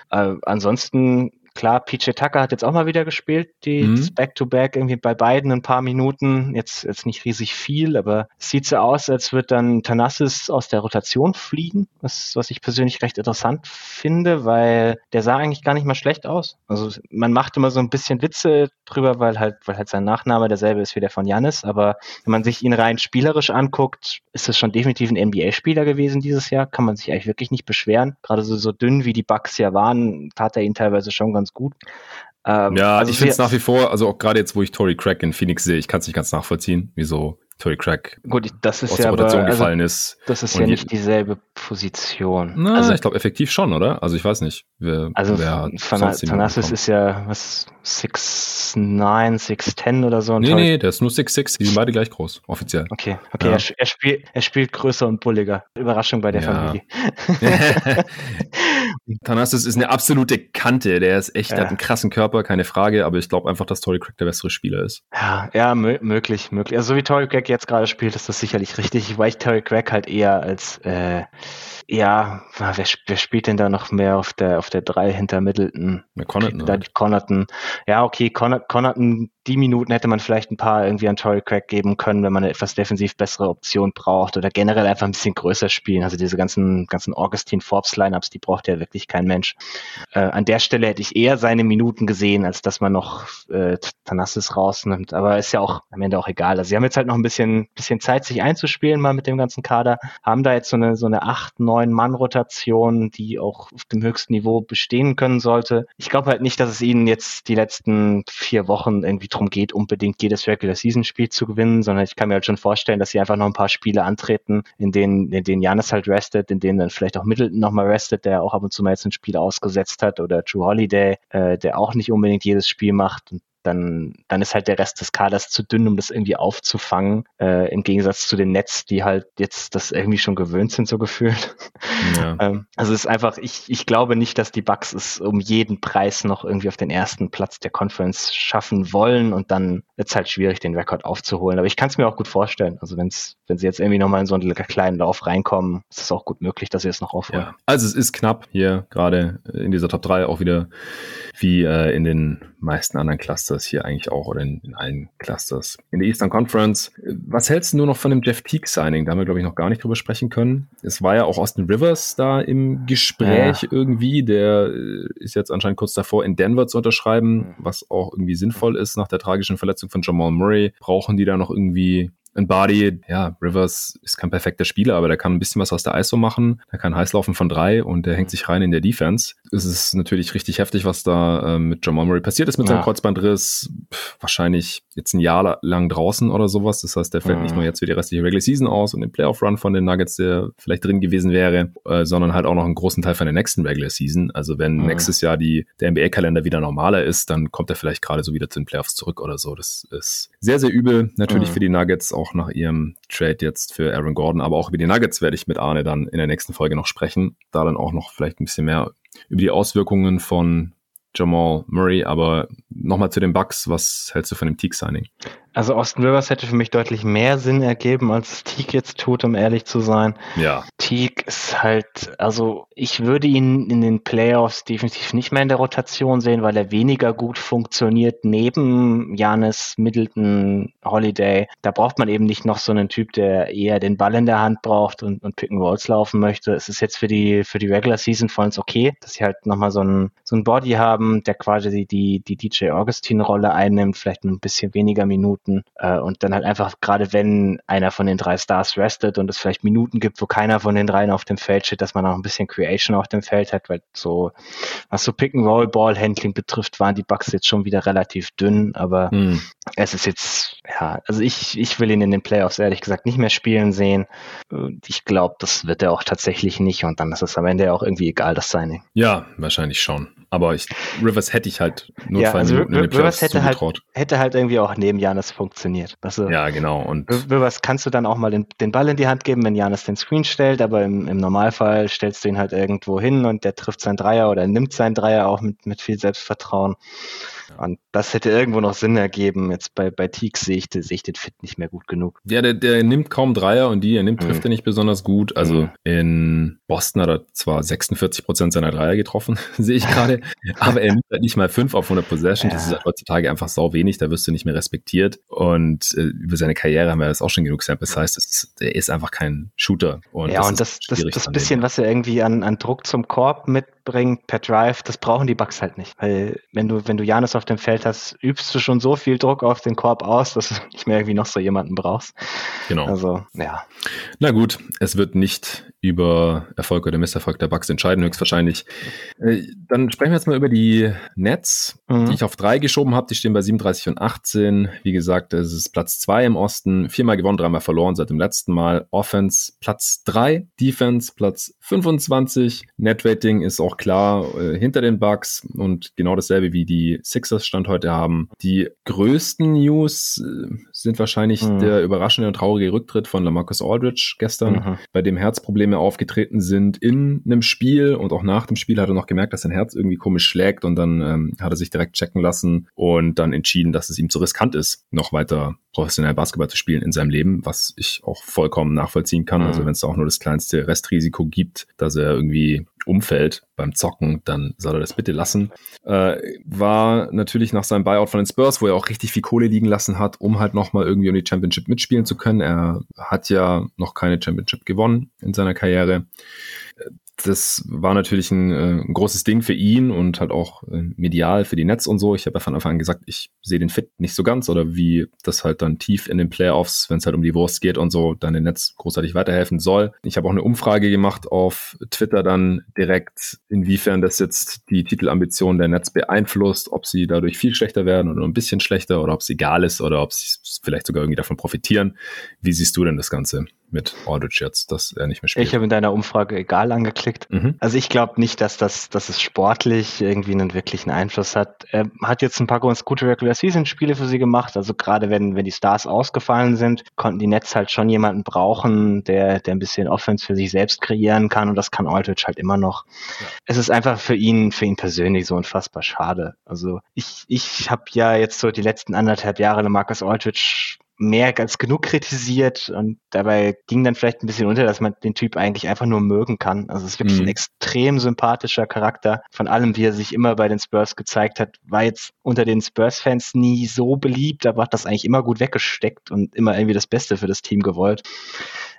Äh, ansonsten klar, PJ Tucker hat jetzt auch mal wieder gespielt, die mhm. Back-to-Back irgendwie bei beiden ein paar Minuten, jetzt, jetzt nicht riesig viel, aber es sieht so aus, als wird dann Tanassis aus der Rotation fliegen, was, was ich persönlich recht interessant finde, weil der sah eigentlich gar nicht mal schlecht aus. Also man macht immer so ein bisschen Witze drüber, weil halt, weil halt sein Nachname derselbe ist wie der von Janis, aber wenn man sich ihn rein spielerisch anguckt, ist es schon definitiv ein NBA-Spieler gewesen dieses Jahr, kann man sich eigentlich wirklich nicht beschweren. Gerade so, so dünn wie die Bucks ja waren, tat er ihn teilweise schon ganz gut. Ähm, ja, also ich finde es nach wie vor, also auch gerade jetzt, wo ich Tory Craig in Phoenix sehe, ich kann es nicht ganz nachvollziehen, wieso Tory Craig Gut, das ist aus ja der Rotation aber, also gefallen ist. Das ist ja nicht dieselbe Position. Na, also ich glaube effektiv schon, oder? Also ich weiß nicht. Wer, also wer Thanasis ist ja was 6'9, 6'10 oder so. Nee, nee, der ist nur 6'6. Die sind beide gleich groß, offiziell. Okay, okay, ja. er, er, spielt, er spielt größer und bulliger. Überraschung bei der ja. Familie. Thanasis ist eine absolute Kante. Der ist echt, ja. der hat einen krassen Körper, keine Frage, aber ich glaube einfach, dass Tory Craig der bessere Spieler ist. Ja, ja, möglich, möglich. Also so wie Tory Craig jetzt gerade spielt, ist das sicherlich richtig, weil ich Terry Craig halt eher als äh, ja, wer, wer spielt denn da noch mehr auf der auf der drei hinter Middleton? Connaughton. Da die Connaughton. Ja, okay, Connaughton die Minuten hätte man vielleicht ein paar irgendwie an Tory Craig geben können, wenn man eine etwas defensiv bessere Option braucht oder generell einfach ein bisschen größer spielen. Also diese ganzen, ganzen Augustine Forbes Lineups, die braucht ja wirklich kein Mensch. Äh, an der Stelle hätte ich eher seine Minuten gesehen, als dass man noch äh, Tanassis rausnimmt. Aber ist ja auch am Ende auch egal. Also sie haben jetzt halt noch ein bisschen, bisschen Zeit, sich einzuspielen mal mit dem ganzen Kader, haben da jetzt so eine, so eine acht, neun Mann-Rotation, die auch auf dem höchsten Niveau bestehen können sollte. Ich glaube halt nicht, dass es ihnen jetzt die letzten vier Wochen irgendwie darum geht, unbedingt jedes Regular Season Spiel zu gewinnen, sondern ich kann mir halt schon vorstellen, dass sie einfach noch ein paar Spiele antreten, in denen, in denen Janis halt restet, in denen dann vielleicht auch Middleton nochmal restet, der auch ab und zu mal jetzt ein Spiel ausgesetzt hat, oder True Holiday, äh, der auch nicht unbedingt jedes Spiel macht. Und dann, dann ist halt der Rest des Kaders zu dünn, um das irgendwie aufzufangen. Äh, Im Gegensatz zu den Nets, die halt jetzt das irgendwie schon gewöhnt sind, so gefühlt. Ja. ähm, also es ist einfach, ich, ich glaube nicht, dass die Bucks es um jeden Preis noch irgendwie auf den ersten Platz der Conference schaffen wollen und dann wird es halt schwierig, den Rekord aufzuholen. Aber ich kann es mir auch gut vorstellen. Also wenn's, wenn sie jetzt irgendwie nochmal in so einen kleinen Lauf reinkommen, ist es auch gut möglich, dass sie es noch aufholen. Ja. Also es ist knapp hier gerade in dieser Top 3 auch wieder wie äh, in den meisten anderen Clusters hier eigentlich auch oder in, in, allen Clusters. In der Eastern Conference, was hältst du nur noch von dem Jeff Teague Signing? Da haben wir, glaube ich, noch gar nicht drüber sprechen können. Es war ja auch Austin Rivers da im Gespräch ja. irgendwie. Der äh, ist jetzt anscheinend kurz davor, in Denver zu unterschreiben, was auch irgendwie sinnvoll ist. Nach der tragischen Verletzung von Jamal Murray brauchen die da noch irgendwie ein Body, ja, Rivers ist kein perfekter Spieler, aber der kann ein bisschen was aus der ISO machen. Der kann heiß laufen von drei und der hängt sich rein in der Defense. Es ist natürlich richtig heftig, was da äh, mit Jamal Murray passiert ist mit ja. seinem Kreuzbandriss. Pff, wahrscheinlich jetzt ein Jahr lang draußen oder sowas. Das heißt, der fällt ja. nicht nur jetzt für die restliche Regular Season aus und den Playoff-Run von den Nuggets, der vielleicht drin gewesen wäre, äh, sondern halt auch noch einen großen Teil von der nächsten Regular Season. Also wenn ja. nächstes Jahr die, der NBA-Kalender wieder normaler ist, dann kommt er vielleicht gerade so wieder zu den Playoffs zurück oder so. Das ist sehr, sehr übel natürlich für die Nuggets auch nach ihrem Trade jetzt für Aaron Gordon, aber auch über die Nuggets werde ich mit Arne dann in der nächsten Folge noch sprechen. Da dann auch noch vielleicht ein bisschen mehr über die Auswirkungen von Jamal Murray, aber nochmal zu den Bucks, was hältst du von dem Teague-Signing? Also Austin Rivers hätte für mich deutlich mehr Sinn ergeben, als Teague jetzt tut, um ehrlich zu sein. Ja. Teague ist halt, also ich würde ihn in den Playoffs definitiv nicht mehr in der Rotation sehen, weil er weniger gut funktioniert neben Janis, Middleton, Holiday. Da braucht man eben nicht noch so einen Typ, der eher den Ball in der Hand braucht und, und Pick and Rolls laufen möchte. Es ist jetzt für die, für die Regular Season voll okay, dass sie halt nochmal so ein, so ein Body haben, der quasi die, die DJ Augustin-Rolle einnimmt, vielleicht ein bisschen weniger Minuten Minuten äh, und dann halt einfach, gerade wenn einer von den drei Stars restet und es vielleicht Minuten gibt, wo keiner von den dreien auf dem Feld steht, dass man auch ein bisschen Creation auf dem Feld hat, weil so, was so Pick-and-Roll-Ball-Handling betrifft, waren die Bugs jetzt schon wieder relativ dünn, aber hm. es ist jetzt, ja, also ich, ich will ihn in den Playoffs ehrlich gesagt nicht mehr spielen sehen. Ich glaube, das wird er auch tatsächlich nicht und dann ist es am Ende auch irgendwie egal, das Signing. Ja, wahrscheinlich schon. Aber ich, Rivers hätte ich halt nur ja, also Rivers hätte halt, hätte halt irgendwie auch neben Janis funktioniert. Also, ja, genau. Und Rivers kannst du dann auch mal den, den Ball in die Hand geben, wenn Janis den Screen stellt, aber im, im Normalfall stellst du ihn halt irgendwo hin und der trifft seinen Dreier oder nimmt seinen Dreier auch mit, mit viel Selbstvertrauen. Und das hätte irgendwo noch Sinn ergeben. Jetzt bei, bei Teaks sehe ich, sehe ich den Fit nicht mehr gut genug. Ja, der, der nimmt kaum Dreier und die er nimmt, trifft mhm. er nicht besonders gut. Also mhm. in Boston hat er zwar 46 Prozent seiner Dreier getroffen, sehe ich gerade, aber er nimmt halt nicht mal 5 auf 100 Possession. Ja. Das ist halt heutzutage einfach sau wenig, da wirst du nicht mehr respektiert. Und äh, über seine Karriere haben wir das auch schon genug Samples. Das heißt, ist, er ist einfach kein Shooter. Und ja, das und das, das, das bisschen, was er irgendwie an, an Druck zum Korb mitbringt per Drive, das brauchen die Bugs halt nicht. Weil wenn du, wenn du Janis auf dem Feld hast, übst du schon so viel Druck auf den Korb aus, dass du nicht mehr irgendwie noch so jemanden brauchst. Genau. Also, ja. Na gut, es wird nicht über Erfolg oder Misserfolg der Bugs entscheiden, höchstwahrscheinlich. Äh, dann sprechen wir jetzt mal über die Nets, mhm. die ich auf drei geschoben habe. Die stehen bei 37 und 18. Wie gesagt, es ist Platz zwei im Osten. Viermal gewonnen, dreimal verloren seit dem letzten Mal. Offense Platz drei, Defense Platz 25. Netrating ist auch klar äh, hinter den Bugs und genau dasselbe wie die Sixers Stand heute haben. Die größten News äh, sind wahrscheinlich mhm. der überraschende und traurige Rücktritt von Lamarcus Aldridge gestern, mhm. bei dem Herzprobleme aufgetreten sind in einem Spiel und auch nach dem Spiel hat er noch gemerkt, dass sein Herz irgendwie komisch schlägt und dann ähm, hat er sich direkt checken lassen und dann entschieden, dass es ihm zu riskant ist, noch weiter professionell Basketball zu spielen in seinem Leben, was ich auch vollkommen nachvollziehen kann. Mhm. Also wenn es auch nur das kleinste Restrisiko gibt, dass er irgendwie umfällt beim Zocken, dann soll er das bitte lassen. Äh, war natürlich nach seinem Buyout von den Spurs, wo er auch richtig viel Kohle liegen lassen hat, um halt nochmal irgendwie um die Championship mitspielen zu können. Er hat ja noch keine Championship gewonnen in seiner Karriere das war natürlich ein, äh, ein, großes Ding für ihn und halt auch äh, medial für die Netz und so. Ich habe ja von Anfang an gesagt, ich sehe den Fit nicht so ganz oder wie das halt dann tief in den Playoffs, wenn es halt um die Wurst geht und so, dann den Netz großartig weiterhelfen soll. Ich habe auch eine Umfrage gemacht auf Twitter dann direkt, inwiefern das jetzt die Titelambitionen der Netz beeinflusst, ob sie dadurch viel schlechter werden oder ein bisschen schlechter oder ob es egal ist oder ob sie vielleicht sogar irgendwie davon profitieren. Wie siehst du denn das Ganze? Mit Aldridge jetzt, dass er nicht mehr spielt. Ich habe in deiner Umfrage egal angeklickt. Mhm. Also ich glaube nicht, dass das, dass es sportlich irgendwie einen wirklichen Einfluss hat. Er hat jetzt ein paar ganz gute Regular Season Spiele für sie gemacht. Also gerade wenn, wenn die Stars ausgefallen sind, konnten die Nets halt schon jemanden brauchen, der, der ein bisschen Offense für sich selbst kreieren kann und das kann Aldridge halt immer noch. Ja. Es ist einfach für ihn, für ihn persönlich so unfassbar schade. Also ich, ich habe ja jetzt so die letzten anderthalb Jahre Marcus Aldridge mehr als genug kritisiert und dabei ging dann vielleicht ein bisschen unter, dass man den Typ eigentlich einfach nur mögen kann. Also es ist wirklich mhm. ein extrem sympathischer Charakter. Von allem, wie er sich immer bei den Spurs gezeigt hat, war jetzt unter den Spurs-Fans nie so beliebt, aber hat das eigentlich immer gut weggesteckt und immer irgendwie das Beste für das Team gewollt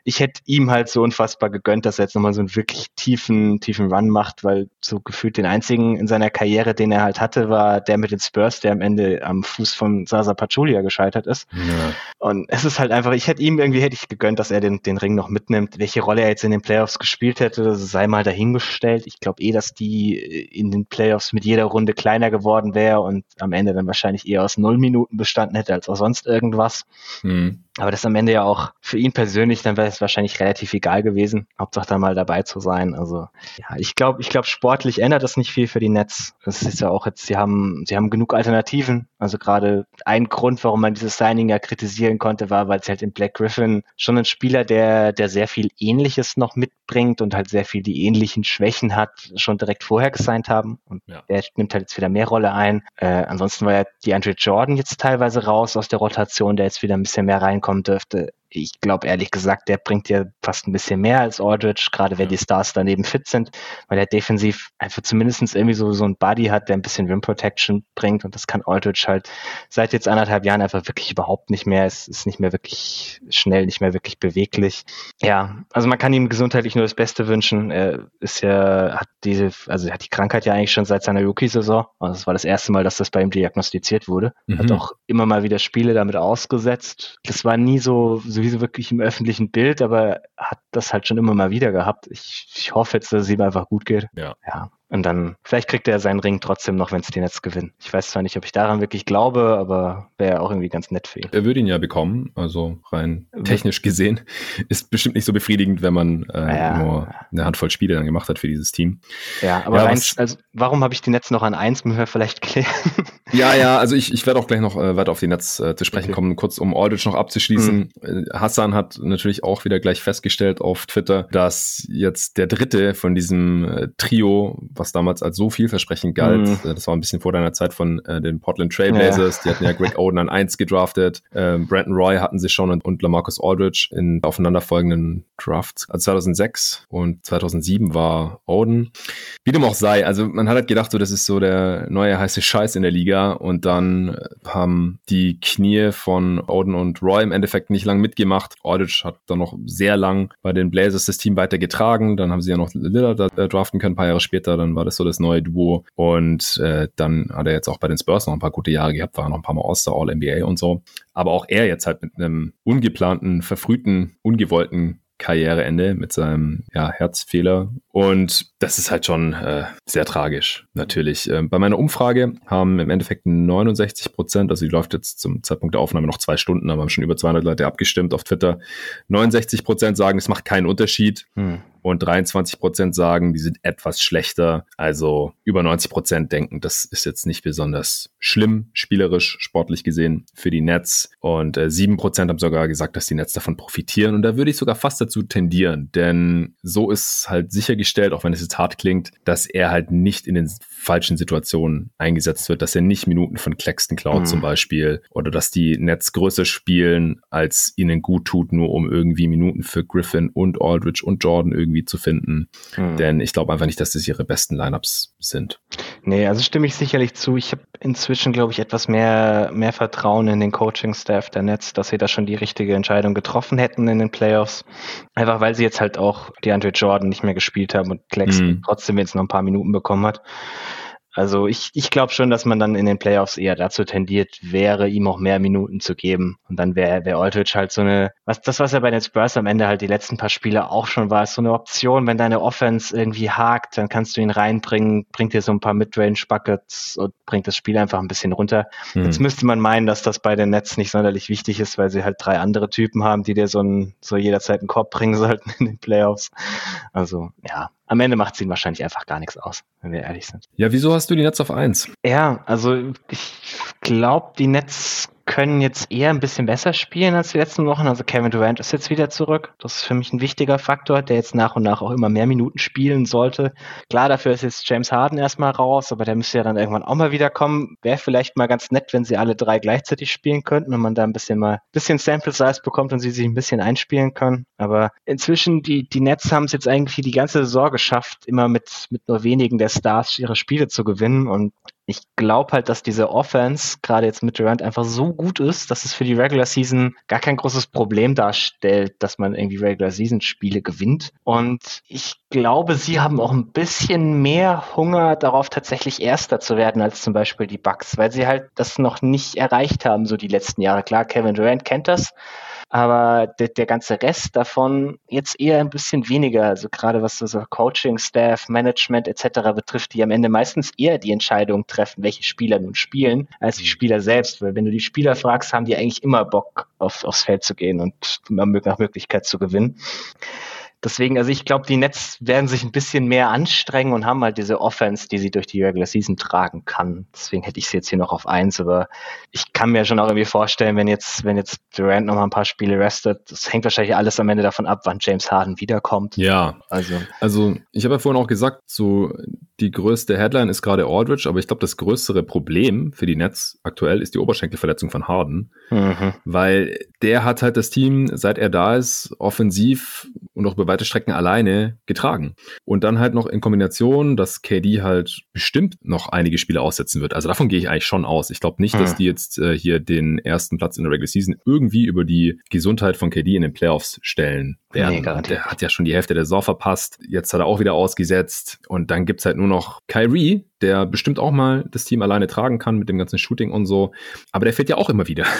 ich hätte ihm halt so unfassbar gegönnt, dass er jetzt nochmal so einen wirklich tiefen, tiefen Run macht, weil so gefühlt den einzigen in seiner Karriere, den er halt hatte, war der mit den Spurs, der am Ende am Fuß von Sasa Pachulia gescheitert ist. Ja. Und es ist halt einfach, ich hätte ihm irgendwie hätte ich gegönnt, dass er den, den Ring noch mitnimmt. Welche Rolle er jetzt in den Playoffs gespielt hätte, sei mal dahingestellt. Ich glaube eh, dass die in den Playoffs mit jeder Runde kleiner geworden wäre und am Ende dann wahrscheinlich eher aus null Minuten bestanden hätte als aus sonst irgendwas. Mhm. Aber das am Ende ja auch für ihn persönlich, dann wäre es wahrscheinlich relativ egal gewesen. Hauptsache da mal dabei zu sein. Also ja, ich glaube, ich glaube, sportlich ändert das nicht viel für die Nets. Das ist ja auch jetzt, sie haben, sie haben genug Alternativen. Also gerade ein Grund, warum man dieses Signing ja kritisieren konnte, war, weil es halt in Black Griffin schon ein Spieler, der, der sehr viel Ähnliches noch mitbringt und halt sehr viel die ähnlichen Schwächen hat, schon direkt vorher gesigned haben. Und ja. der nimmt halt jetzt wieder mehr Rolle ein. Äh, ansonsten war ja die Andre Jordan jetzt teilweise raus aus der Rotation, der jetzt wieder ein bisschen mehr reinkommen dürfte ich glaube ehrlich gesagt, der bringt ja fast ein bisschen mehr als Aldridge, gerade wenn ja. die Stars daneben fit sind, weil er defensiv einfach zumindest irgendwie so, so ein Buddy hat, der ein bisschen Rim Protection bringt und das kann Aldridge halt seit jetzt anderthalb Jahren einfach wirklich überhaupt nicht mehr. Es ist nicht mehr wirklich schnell, nicht mehr wirklich beweglich. Ja, also man kann ihm gesundheitlich nur das Beste wünschen. Er ist ja, hat diese, also er hat die Krankheit ja eigentlich schon seit seiner Rookie-Saison. Also das war das erste Mal, dass das bei ihm diagnostiziert wurde. Mhm. Hat auch immer mal wieder Spiele damit ausgesetzt. Das war nie so, so sowieso wirklich im öffentlichen Bild, aber hat das halt schon immer mal wieder gehabt. Ich, ich hoffe jetzt, dass es ihm einfach gut geht. Ja. ja. Und dann, vielleicht kriegt er seinen Ring trotzdem noch, wenn es die Netz gewinnen. Ich weiß zwar nicht, ob ich daran wirklich glaube, aber wäre auch irgendwie ganz nett für ihn. Er würde ihn ja bekommen, also rein technisch gesehen. Ist bestimmt nicht so befriedigend, wenn man äh, ja. nur eine Handvoll Spiele dann gemacht hat für dieses Team. Ja, aber ja, rein, also, warum habe ich die Netz noch an eins, müssen wir vielleicht klären. Ja, ja, also ich, ich werde auch gleich noch äh, weiter auf die Netz äh, zu sprechen okay. kommen. Kurz um Aldridge noch abzuschließen. Mhm. Hassan hat natürlich auch wieder gleich festgestellt auf Twitter, dass jetzt der dritte von diesem äh, Trio, was damals als so vielversprechend galt. Mhm. Das war ein bisschen vor deiner Zeit von äh, den Portland Trailblazers. Ja. Die hatten ja Greg Oden an 1 gedraftet. Ähm, Brandon Roy hatten sie schon und, und Lamarcus Aldridge in aufeinanderfolgenden Drafts. Also 2006 und 2007 war Oden. Wie dem auch sei, also man hat halt gedacht, so das ist so der neue heiße Scheiß in der Liga und dann haben die Knie von Oden und Roy im Endeffekt nicht lang mitgemacht. Aldridge hat dann noch sehr lang bei den Blazers das Team weiter getragen. Dann haben sie ja noch Lillard äh, draften können, ein paar Jahre später. Dann war das so das neue Duo. Und äh, dann hat er jetzt auch bei den Spurs noch ein paar gute Jahre gehabt, war noch ein paar Mal All-Star, All-NBA und so. Aber auch er jetzt halt mit einem ungeplanten, verfrühten, ungewollten Karriereende mit seinem ja, Herzfehler. Und das ist halt schon äh, sehr tragisch, natürlich. Ähm, bei meiner Umfrage haben im Endeffekt 69 Prozent, also die läuft jetzt zum Zeitpunkt der Aufnahme noch zwei Stunden, aber haben schon über 200 Leute abgestimmt auf Twitter. 69 Prozent sagen, es macht keinen Unterschied. Hm und 23 Prozent sagen, die sind etwas schlechter. Also über 90 Prozent denken, das ist jetzt nicht besonders schlimm, spielerisch, sportlich gesehen für die Nets. Und äh, 7 Prozent haben sogar gesagt, dass die Nets davon profitieren. Und da würde ich sogar fast dazu tendieren, denn so ist halt sichergestellt, auch wenn es jetzt hart klingt, dass er halt nicht in den falschen Situationen eingesetzt wird, dass er nicht Minuten von Claxton klaut mhm. zum Beispiel oder dass die Nets größer spielen, als ihnen gut tut, nur um irgendwie Minuten für Griffin und Aldridge und Jordan irgendwie zu finden. Mhm. Denn ich glaube einfach nicht, dass das ihre besten Lineups sind. Nee, also stimme ich sicherlich zu. Ich habe inzwischen, glaube ich, etwas mehr, mehr Vertrauen in den Coaching-Staff der Netz, dass sie da schon die richtige Entscheidung getroffen hätten in den Playoffs. Einfach weil sie jetzt halt auch die Andre Jordan nicht mehr gespielt haben und Claxton mhm. trotzdem jetzt noch ein paar Minuten bekommen hat. Also ich, ich glaube schon, dass man dann in den Playoffs eher dazu tendiert wäre, ihm auch mehr Minuten zu geben. Und dann wäre wär Aldridge halt so eine, was das, was er bei den Spurs am Ende halt die letzten paar Spiele auch schon war, ist so eine Option, wenn deine Offense irgendwie hakt, dann kannst du ihn reinbringen, bringt dir so ein paar Midrange-Buckets und bringt das Spiel einfach ein bisschen runter. Mhm. Jetzt müsste man meinen, dass das bei den Nets nicht sonderlich wichtig ist, weil sie halt drei andere Typen haben, die dir so, ein, so jederzeit einen Korb bringen sollten in den Playoffs. Also ja, am Ende macht es ihnen wahrscheinlich einfach gar nichts aus, wenn wir ehrlich sind. Ja, wieso hast du die Nets auf eins? Ja, also ich glaube, die Nets können jetzt eher ein bisschen besser spielen als die letzten Wochen. Also Kevin Durant ist jetzt wieder zurück. Das ist für mich ein wichtiger Faktor, der jetzt nach und nach auch immer mehr Minuten spielen sollte. Klar, dafür ist jetzt James Harden erstmal raus, aber der müsste ja dann irgendwann auch mal wiederkommen. Wäre vielleicht mal ganz nett, wenn sie alle drei gleichzeitig spielen könnten und man da ein bisschen mal ein bisschen Sample Size bekommt und sie sich ein bisschen einspielen können. Aber inzwischen, die, die Nets haben es jetzt eigentlich die ganze Saison geschafft, immer mit, mit nur wenigen der Stars ihre Spiele zu gewinnen und ich glaube halt, dass diese Offense gerade jetzt mit Durant einfach so gut ist, dass es für die Regular Season gar kein großes Problem darstellt, dass man irgendwie Regular Season Spiele gewinnt. Und ich glaube, sie haben auch ein bisschen mehr Hunger darauf, tatsächlich Erster zu werden als zum Beispiel die Bucks, weil sie halt das noch nicht erreicht haben, so die letzten Jahre. Klar, Kevin Durant kennt das aber der, der ganze Rest davon jetzt eher ein bisschen weniger. Also gerade was so Coaching, Staff, Management etc. betrifft, die am Ende meistens eher die Entscheidung treffen, welche Spieler nun spielen, als die mhm. Spieler selbst. Weil wenn du die Spieler fragst, haben die eigentlich immer Bock, auf, aufs Feld zu gehen und nach Möglichkeit zu gewinnen. Deswegen, also ich glaube, die Nets werden sich ein bisschen mehr anstrengen und haben halt diese Offense, die sie durch die Regular Season tragen kann. Deswegen hätte ich sie jetzt hier noch auf eins, aber ich kann mir schon auch irgendwie vorstellen, wenn jetzt, wenn jetzt Durant noch mal ein paar Spiele restet, das hängt wahrscheinlich alles am Ende davon ab, wann James Harden wiederkommt. Ja. Also, also ich habe ja vorhin auch gesagt, so die größte Headline ist gerade Aldridge, aber ich glaube, das größere Problem für die Nets aktuell ist die Oberschenkelverletzung von Harden, mhm. weil der hat halt das Team, seit er da ist, offensiv und auch über weite Strecken alleine getragen. Und dann halt noch in Kombination, dass KD halt bestimmt noch einige Spiele aussetzen wird. Also davon gehe ich eigentlich schon aus. Ich glaube nicht, dass die jetzt äh, hier den ersten Platz in der Regular Season irgendwie über die Gesundheit von KD in den Playoffs stellen werden. Nee, der hat ja schon die Hälfte der Saison verpasst. Jetzt hat er auch wieder ausgesetzt. Und dann gibt's halt nur noch Kyrie, der bestimmt auch mal das Team alleine tragen kann mit dem ganzen Shooting und so. Aber der fehlt ja auch immer wieder.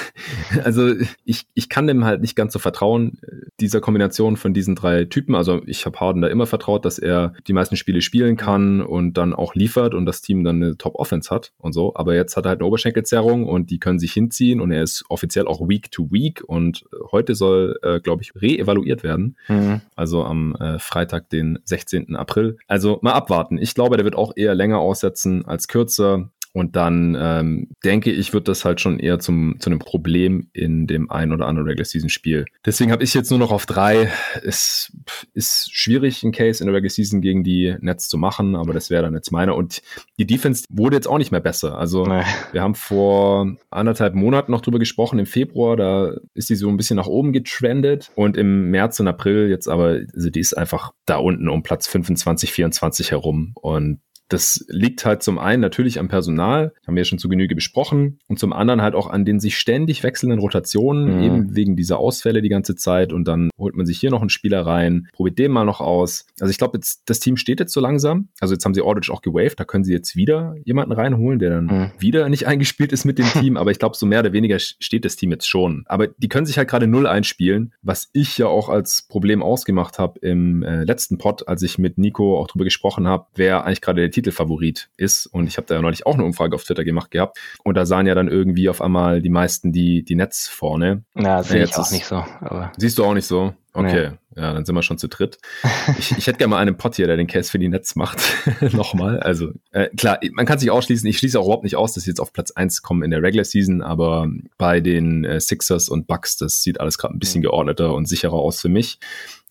Also ich, ich kann dem halt nicht ganz so vertrauen, dieser Kombination von diesen drei Typen. Also ich habe Harden da immer vertraut, dass er die meisten Spiele spielen kann und dann auch liefert und das Team dann eine Top-Offense hat und so. Aber jetzt hat er halt eine Oberschenkelzerrung und die können sich hinziehen und er ist offiziell auch Week to Week und heute soll, äh, glaube ich, re-evaluiert werden. Mhm. Also am äh, Freitag, den 16. April. Also mal abwarten. Ich glaube, der wird auch eher länger aussetzen setzen als kürzer. Und dann ähm, denke ich, wird das halt schon eher zum, zu einem Problem in dem ein oder anderen Regular Season Spiel. Deswegen habe ich jetzt nur noch auf drei. Es ist schwierig, einen Case in der Regular Season gegen die Nets zu machen, aber das wäre dann jetzt meiner. Und die Defense wurde jetzt auch nicht mehr besser. Also nee. wir haben vor anderthalb Monaten noch drüber gesprochen, im Februar, da ist die so ein bisschen nach oben getrendet. Und im März und April jetzt aber, also die ist einfach da unten um Platz 25, 24 herum. Und das liegt halt zum einen natürlich am Personal, haben wir ja schon zu Genüge besprochen, und zum anderen halt auch an den sich ständig wechselnden Rotationen, mhm. eben wegen dieser Ausfälle die ganze Zeit. Und dann holt man sich hier noch einen Spieler rein, probiert den mal noch aus. Also ich glaube, jetzt das Team steht jetzt so langsam. Also jetzt haben sie Aldridge auch gewaved, da können sie jetzt wieder jemanden reinholen, der dann mhm. wieder nicht eingespielt ist mit dem Team. Aber ich glaube, so mehr oder weniger steht das Team jetzt schon. Aber die können sich halt gerade null einspielen, was ich ja auch als Problem ausgemacht habe im äh, letzten Pod, als ich mit Nico auch drüber gesprochen habe, wer eigentlich gerade der Titelfavorit ist. Und ich habe da ja neulich auch eine Umfrage auf Twitter gemacht gehabt. Und da sahen ja dann irgendwie auf einmal die meisten die, die Netz vorne. Ja, sehe ich auch ist, nicht so. Aber siehst du auch nicht so? Okay, nee. ja, dann sind wir schon zu dritt. Ich, ich hätte gerne mal einen Pot hier, der den Case für die Netz macht. Nochmal. Also äh, klar, man kann sich ausschließen. Ich schließe auch überhaupt nicht aus, dass sie jetzt auf Platz eins kommen in der Regular Season, aber bei den äh, Sixers und Bucks, das sieht alles gerade ein bisschen geordneter und sicherer aus für mich.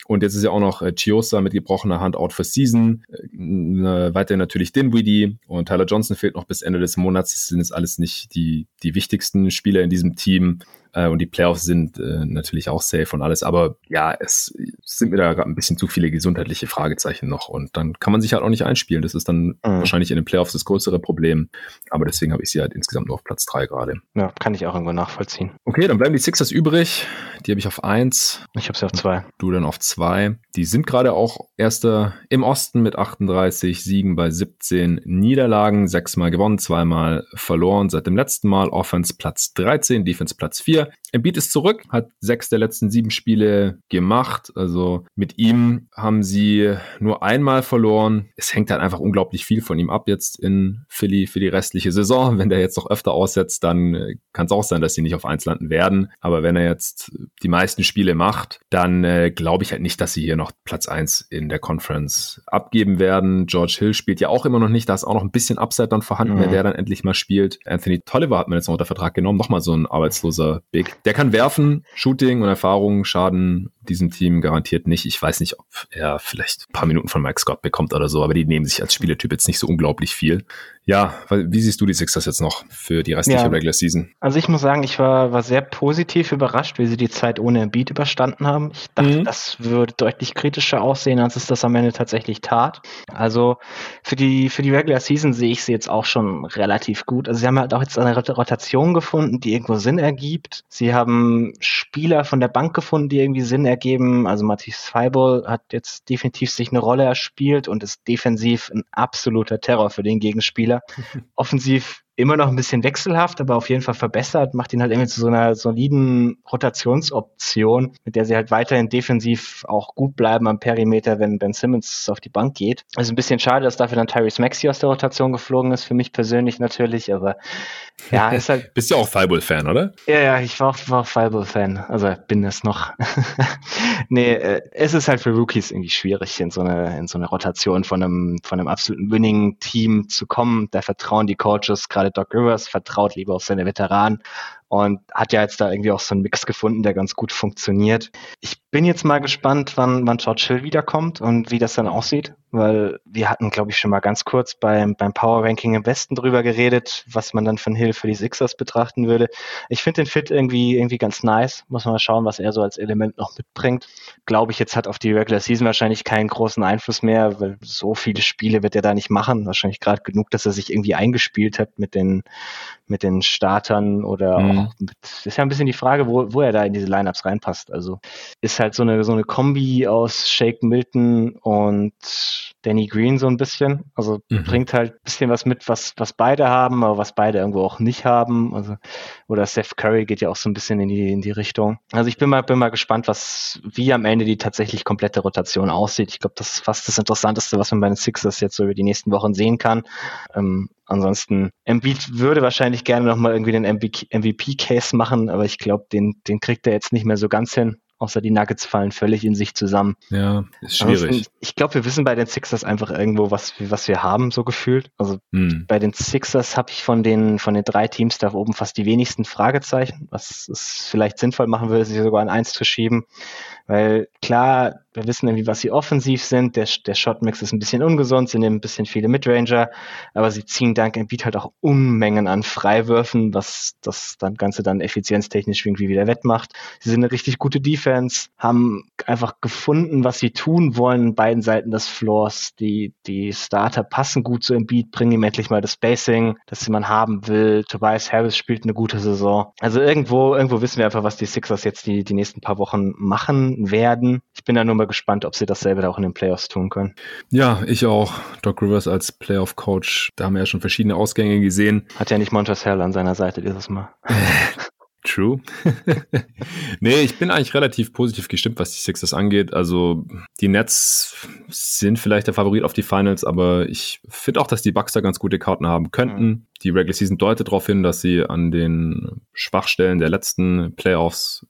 Und jetzt ist ja auch noch äh, Chiosa mit gebrochener Hand out for Season. Äh, weiterhin natürlich Dinwiddie und Tyler Johnson fehlt noch bis Ende des Monats. Das sind jetzt alles nicht die, die wichtigsten Spieler in diesem Team. Äh, und die Playoffs sind äh, natürlich auch safe und alles. Aber ja, es sind mir da gerade ein bisschen zu viele gesundheitliche Fragezeichen noch. Und dann kann man sich halt auch nicht einspielen. Das ist dann mhm. wahrscheinlich in den Playoffs das größere Problem. Aber deswegen habe ich sie halt insgesamt nur auf Platz drei gerade. Ja, kann ich auch irgendwo nachvollziehen. Okay, dann bleiben die Sixers übrig. Die habe ich auf eins. Ich habe sie auf zwei. Du dann auf zwei. Die sind gerade auch Erster im Osten mit 38 Siegen bei 17 Niederlagen. Sechsmal gewonnen, zweimal verloren seit dem letzten Mal. Offense Platz 13, Defense Platz 4 4. Embiid ist zurück, hat sechs der letzten sieben Spiele gemacht. Also mit ihm haben sie nur einmal verloren. Es hängt halt einfach unglaublich viel von ihm ab jetzt in Philly für die restliche Saison. Wenn der jetzt noch öfter aussetzt, dann kann es auch sein, dass sie nicht auf eins landen werden. Aber wenn er jetzt die meisten Spiele macht, dann äh, glaube ich halt nicht, dass sie hier noch Platz eins in der Conference abgeben werden. George Hill spielt ja auch immer noch nicht. Da ist auch noch ein bisschen Upside dann vorhanden, mhm. wenn der dann endlich mal spielt. Anthony Tolliver hat man jetzt noch unter Vertrag genommen. Nochmal so ein arbeitsloser Big. Der kann werfen, Shooting und Erfahrung schaden diesem Team garantiert nicht. Ich weiß nicht, ob er vielleicht ein paar Minuten von Mike Scott bekommt oder so, aber die nehmen sich als Spieletyp jetzt nicht so unglaublich viel. Ja, wie siehst du die Sixers jetzt noch für die restliche ja, Regular Season? Also ich muss sagen, ich war, war sehr positiv überrascht, wie sie die Zeit ohne Beat überstanden haben. Ich dachte, mhm. das würde deutlich kritischer aussehen, als es das am Ende tatsächlich tat. Also für die, für die Regular Season sehe ich sie jetzt auch schon relativ gut. Also sie haben halt auch jetzt eine Rotation gefunden, die irgendwo Sinn ergibt. Sie haben Spieler von der Bank gefunden, die irgendwie Sinn ergeben. Also Matthias Feibel hat jetzt definitiv sich eine Rolle erspielt und ist defensiv ein absoluter Terror für den Gegenspieler. Offensiv immer noch ein bisschen wechselhaft, aber auf jeden Fall verbessert, macht ihn halt irgendwie zu so einer soliden Rotationsoption, mit der sie halt weiterhin defensiv auch gut bleiben am Perimeter, wenn Ben Simmons auf die Bank geht. Also ein bisschen schade, dass dafür dann Tyrese Maxey aus der Rotation geflogen ist, für mich persönlich natürlich, aber ja, ist halt. Bist ja auch Fireball-Fan, oder? Ja, ja, ich war auch, war auch Fireball-Fan, also bin es noch. nee, äh, es ist halt für Rookies irgendwie schwierig, in so eine, in so eine Rotation von einem, von einem absoluten Winning-Team zu kommen. Da vertrauen die Coaches, gerade Doc Rivers, vertraut lieber auf seine Veteranen und hat ja jetzt da irgendwie auch so einen Mix gefunden, der ganz gut funktioniert. Ich bin jetzt mal gespannt, wann, wann George Hill wiederkommt und wie das dann aussieht, weil wir hatten, glaube ich, schon mal ganz kurz beim, beim Power Ranking im Westen drüber geredet, was man dann von Hill für die Sixers betrachten würde. Ich finde den Fit irgendwie, irgendwie ganz nice. Muss man mal schauen, was er so als Element noch mitbringt. Glaube ich, jetzt hat auf die Regular Season wahrscheinlich keinen großen Einfluss mehr, weil so viele Spiele wird er da nicht machen. Wahrscheinlich gerade genug, dass er sich irgendwie eingespielt hat mit den, mit den Startern oder mhm. auch mit, ist ja ein bisschen die Frage, wo, wo er da in diese Lineups reinpasst. Also ist halt so eine, so eine Kombi aus Shake Milton und Danny Green so ein bisschen. Also mhm. bringt halt ein bisschen was mit, was, was beide haben, aber was beide irgendwo auch nicht haben. Also, oder Seth Curry geht ja auch so ein bisschen in die, in die Richtung. Also ich bin mal, bin mal gespannt, was, wie am Ende die tatsächlich komplette Rotation aussieht. Ich glaube, das ist fast das Interessanteste, was man bei den Sixers jetzt so über die nächsten Wochen sehen kann. Ähm, Ansonsten, Embiid würde wahrscheinlich gerne nochmal irgendwie den MVP-Case machen, aber ich glaube, den, den kriegt er jetzt nicht mehr so ganz hin außer die Nuggets fallen völlig in sich zusammen. Ja, ist schwierig. Ansonsten, ich glaube, wir wissen bei den Sixers einfach irgendwo, was, was wir haben, so gefühlt. Also hm. bei den Sixers habe ich von den, von den drei Teams da oben fast die wenigsten Fragezeichen, was es vielleicht sinnvoll machen würde, sie sogar an eins zu schieben. Weil klar, wir wissen irgendwie, was sie offensiv sind. Der, der Shotmix ist ein bisschen ungesund, sie nehmen ein bisschen viele Midranger, aber sie ziehen dank Embiid halt auch Unmengen an Freiwürfen, was das dann Ganze dann effizienztechnisch irgendwie wieder wettmacht. Sie sind eine richtig gute Defense, haben einfach gefunden, was sie tun wollen, beiden Seiten des Floors. Die, die Starter passen gut zu Embiid, bringen ihm endlich mal das Spacing, das man haben will. Tobias Harris spielt eine gute Saison. Also irgendwo, irgendwo wissen wir einfach, was die Sixers jetzt die, die nächsten paar Wochen machen werden. Ich bin da nur mal gespannt, ob sie dasselbe auch in den Playoffs tun können. Ja, ich auch. Doc Rivers als Playoff-Coach, da haben wir ja schon verschiedene Ausgänge gesehen. Hat ja nicht Montrezl Hell an seiner Seite dieses Mal. True. nee, ich bin eigentlich relativ positiv gestimmt, was die Sixers angeht. Also die Nets sind vielleicht der Favorit auf die Finals, aber ich finde auch, dass die Bucks da ganz gute Karten haben könnten. Mhm. Die Regular Season deutet darauf hin, dass sie an den Schwachstellen der letzten Playoffs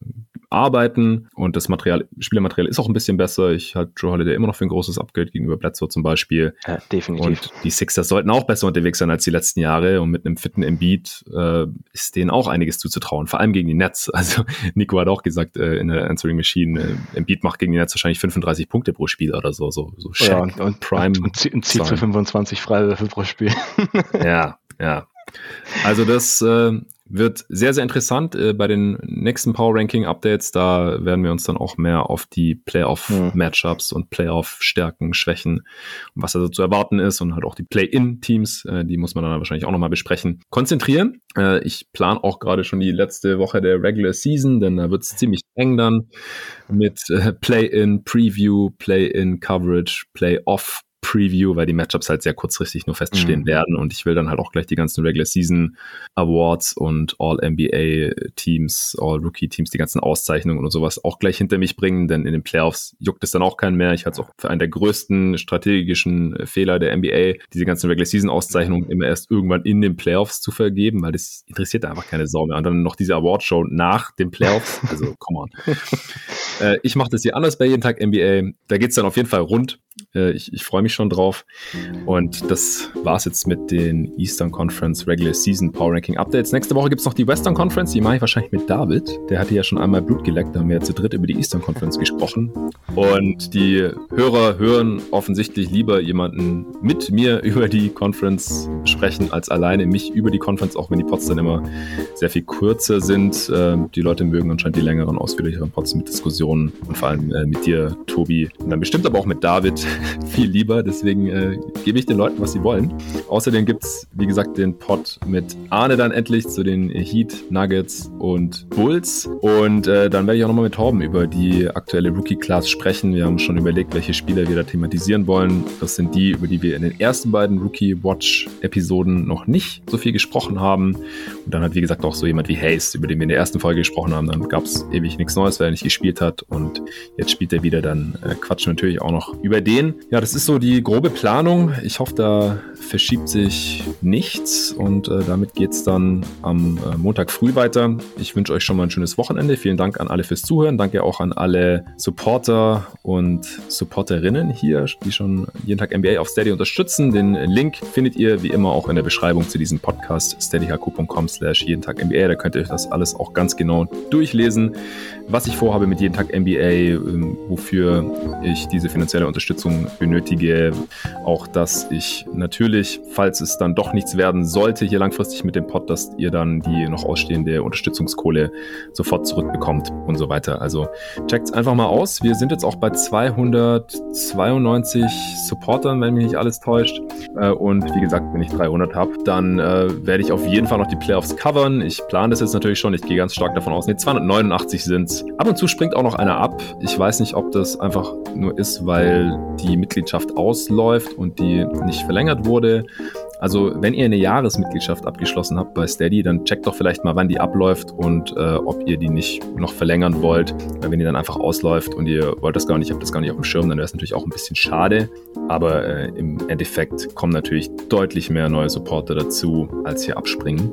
arbeiten und das Material, Spielermaterial ist auch ein bisschen besser. Ich halte Joe Holiday immer noch für ein großes Upgrade gegenüber Bledsoe zum Beispiel. Ja, definitiv. Und die Sixers sollten auch besser unterwegs sein als die letzten Jahre und mit einem fitten Embiid äh, ist denen auch einiges zuzutrauen, vor allem gegen die Nets. Also Nico hat auch gesagt äh, in der Answering Machine, äh, Embiid macht gegen die Nets wahrscheinlich 35 Punkte pro Spiel oder so, so, so Shaq, ja, und, und Prime und, und, zieht zu 25 Freiwürfe pro Spiel. ja, ja. Also das äh, wird sehr, sehr interessant äh, bei den nächsten Power Ranking Updates. Da werden wir uns dann auch mehr auf die Playoff-Matchups und Playoff-Stärken, Schwächen und was also zu erwarten ist und halt auch die Play-In-Teams, äh, die muss man dann wahrscheinlich auch nochmal besprechen, konzentrieren. Äh, ich plane auch gerade schon die letzte Woche der Regular Season, denn da wird es ziemlich eng dann mit äh, Play-In, Preview, Play-In, Coverage, Play-Off Preview, weil die Matchups halt sehr kurzfristig nur feststehen mhm. werden und ich will dann halt auch gleich die ganzen Regular Season Awards und All NBA Teams, All Rookie Teams, die ganzen Auszeichnungen und sowas auch gleich hinter mich bringen, denn in den Playoffs juckt es dann auch keinen mehr. Ich halte es auch für einen der größten strategischen Fehler der NBA, diese ganzen Regular Season Auszeichnungen immer erst irgendwann in den Playoffs zu vergeben, weil das interessiert einfach keine Sau mehr. Und dann noch diese Award Show nach den Playoffs, also come on. äh, ich mache das hier anders bei jeden Tag NBA. Da geht's dann auf jeden Fall rund. Äh, ich, ich freue mich schon drauf. Und das war's jetzt mit den Eastern Conference Regular Season Power Ranking Updates. Nächste Woche gibt's noch die Western Conference. Die mache ich wahrscheinlich mit David. Der hatte ja schon einmal Blut geleckt. Da haben wir ja zu dritt über die Eastern Conference gesprochen. Und die Hörer hören offensichtlich lieber jemanden mit mir über die Conference sprechen, als alleine mich über die Conference, auch wenn die Pots dann immer sehr viel kürzer sind. Ähm, die Leute mögen anscheinend die längeren, ausführlicheren Pots mit Diskussionen und vor allem äh, mit dir, Tobi. Und dann bestimmt aber auch mit David viel lieber. Deswegen äh, gebe ich den Leuten, was sie wollen. Außerdem gibt es, wie gesagt, den Pod mit Arne dann endlich zu den Heat, Nuggets und Bulls. Und äh, dann werde ich auch nochmal mit Torben über die aktuelle Rookie-Class sprechen. Wir haben schon überlegt, welche Spieler wir da thematisieren wollen. Das sind die, über die wir in den ersten beiden Rookie-Watch-Episoden noch nicht so viel gesprochen haben. Und dann hat, wie gesagt, auch so jemand wie Hayes, über den wir in der ersten Folge gesprochen haben. Dann gab es ewig nichts Neues, weil er nicht gespielt hat. Und jetzt spielt er wieder. Dann äh, quatschen natürlich auch noch über den. Ja, das ist so die grobe Planung. Ich hoffe, da verschiebt sich nichts. Und äh, damit geht es dann am äh, Montag früh weiter. Ich wünsche euch schon mal ein schönes Wochenende. Vielen Dank an alle fürs Zuhören. Danke auch an alle Supporter und Supporterinnen hier, die schon jeden Tag NBA auf Steady unterstützen. Den Link findet ihr wie immer auch in der Beschreibung zu diesem Podcast steadyhq.com slash jeden Tag NBA. Da könnt ihr euch das alles auch ganz genau durchlesen, was ich vorhabe mit jeden Tag NBA, ähm, wofür ich diese finanzielle Unterstützung benötige. Auch, dass ich natürlich, falls es dann doch nichts werden sollte, hier langfristig mit dem Pod, dass ihr dann die noch ausstehende Unterstützungskohle sofort zurückbekommt und so weiter. Also checkt es einfach mal aus. Wir sind jetzt auch bei 292 Supportern, wenn mich nicht alles täuscht. Äh, und wie gesagt, wenn ich 300 habe, dann äh, werde ich auf jeden Fall noch die Playoffs covern. Ich plane das jetzt natürlich schon. Ich gehe ganz stark davon aus. Ne, 289 sind es. Ab und zu springt auch noch einer ab. Ich weiß nicht, ob das einfach nur ist, weil die Mitgliedschaft ausläuft und die nicht verlängert wurde. Also, wenn ihr eine Jahresmitgliedschaft abgeschlossen habt bei Steady, dann checkt doch vielleicht mal, wann die abläuft und äh, ob ihr die nicht noch verlängern wollt. Weil wenn die dann einfach ausläuft und ihr wollt das gar nicht, habt das gar nicht auf dem Schirm, dann wäre es natürlich auch ein bisschen schade. Aber äh, im Endeffekt kommen natürlich deutlich mehr neue Supporter dazu, als hier abspringen.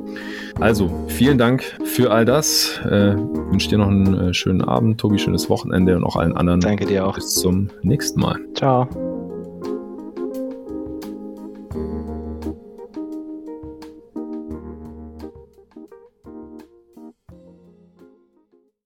Also, vielen Dank für all das. Äh, wünsche dir noch einen äh, schönen Abend, Tobi, schönes Wochenende und auch allen anderen. Danke dir auch. Bis zum nächsten Mal. Ciao.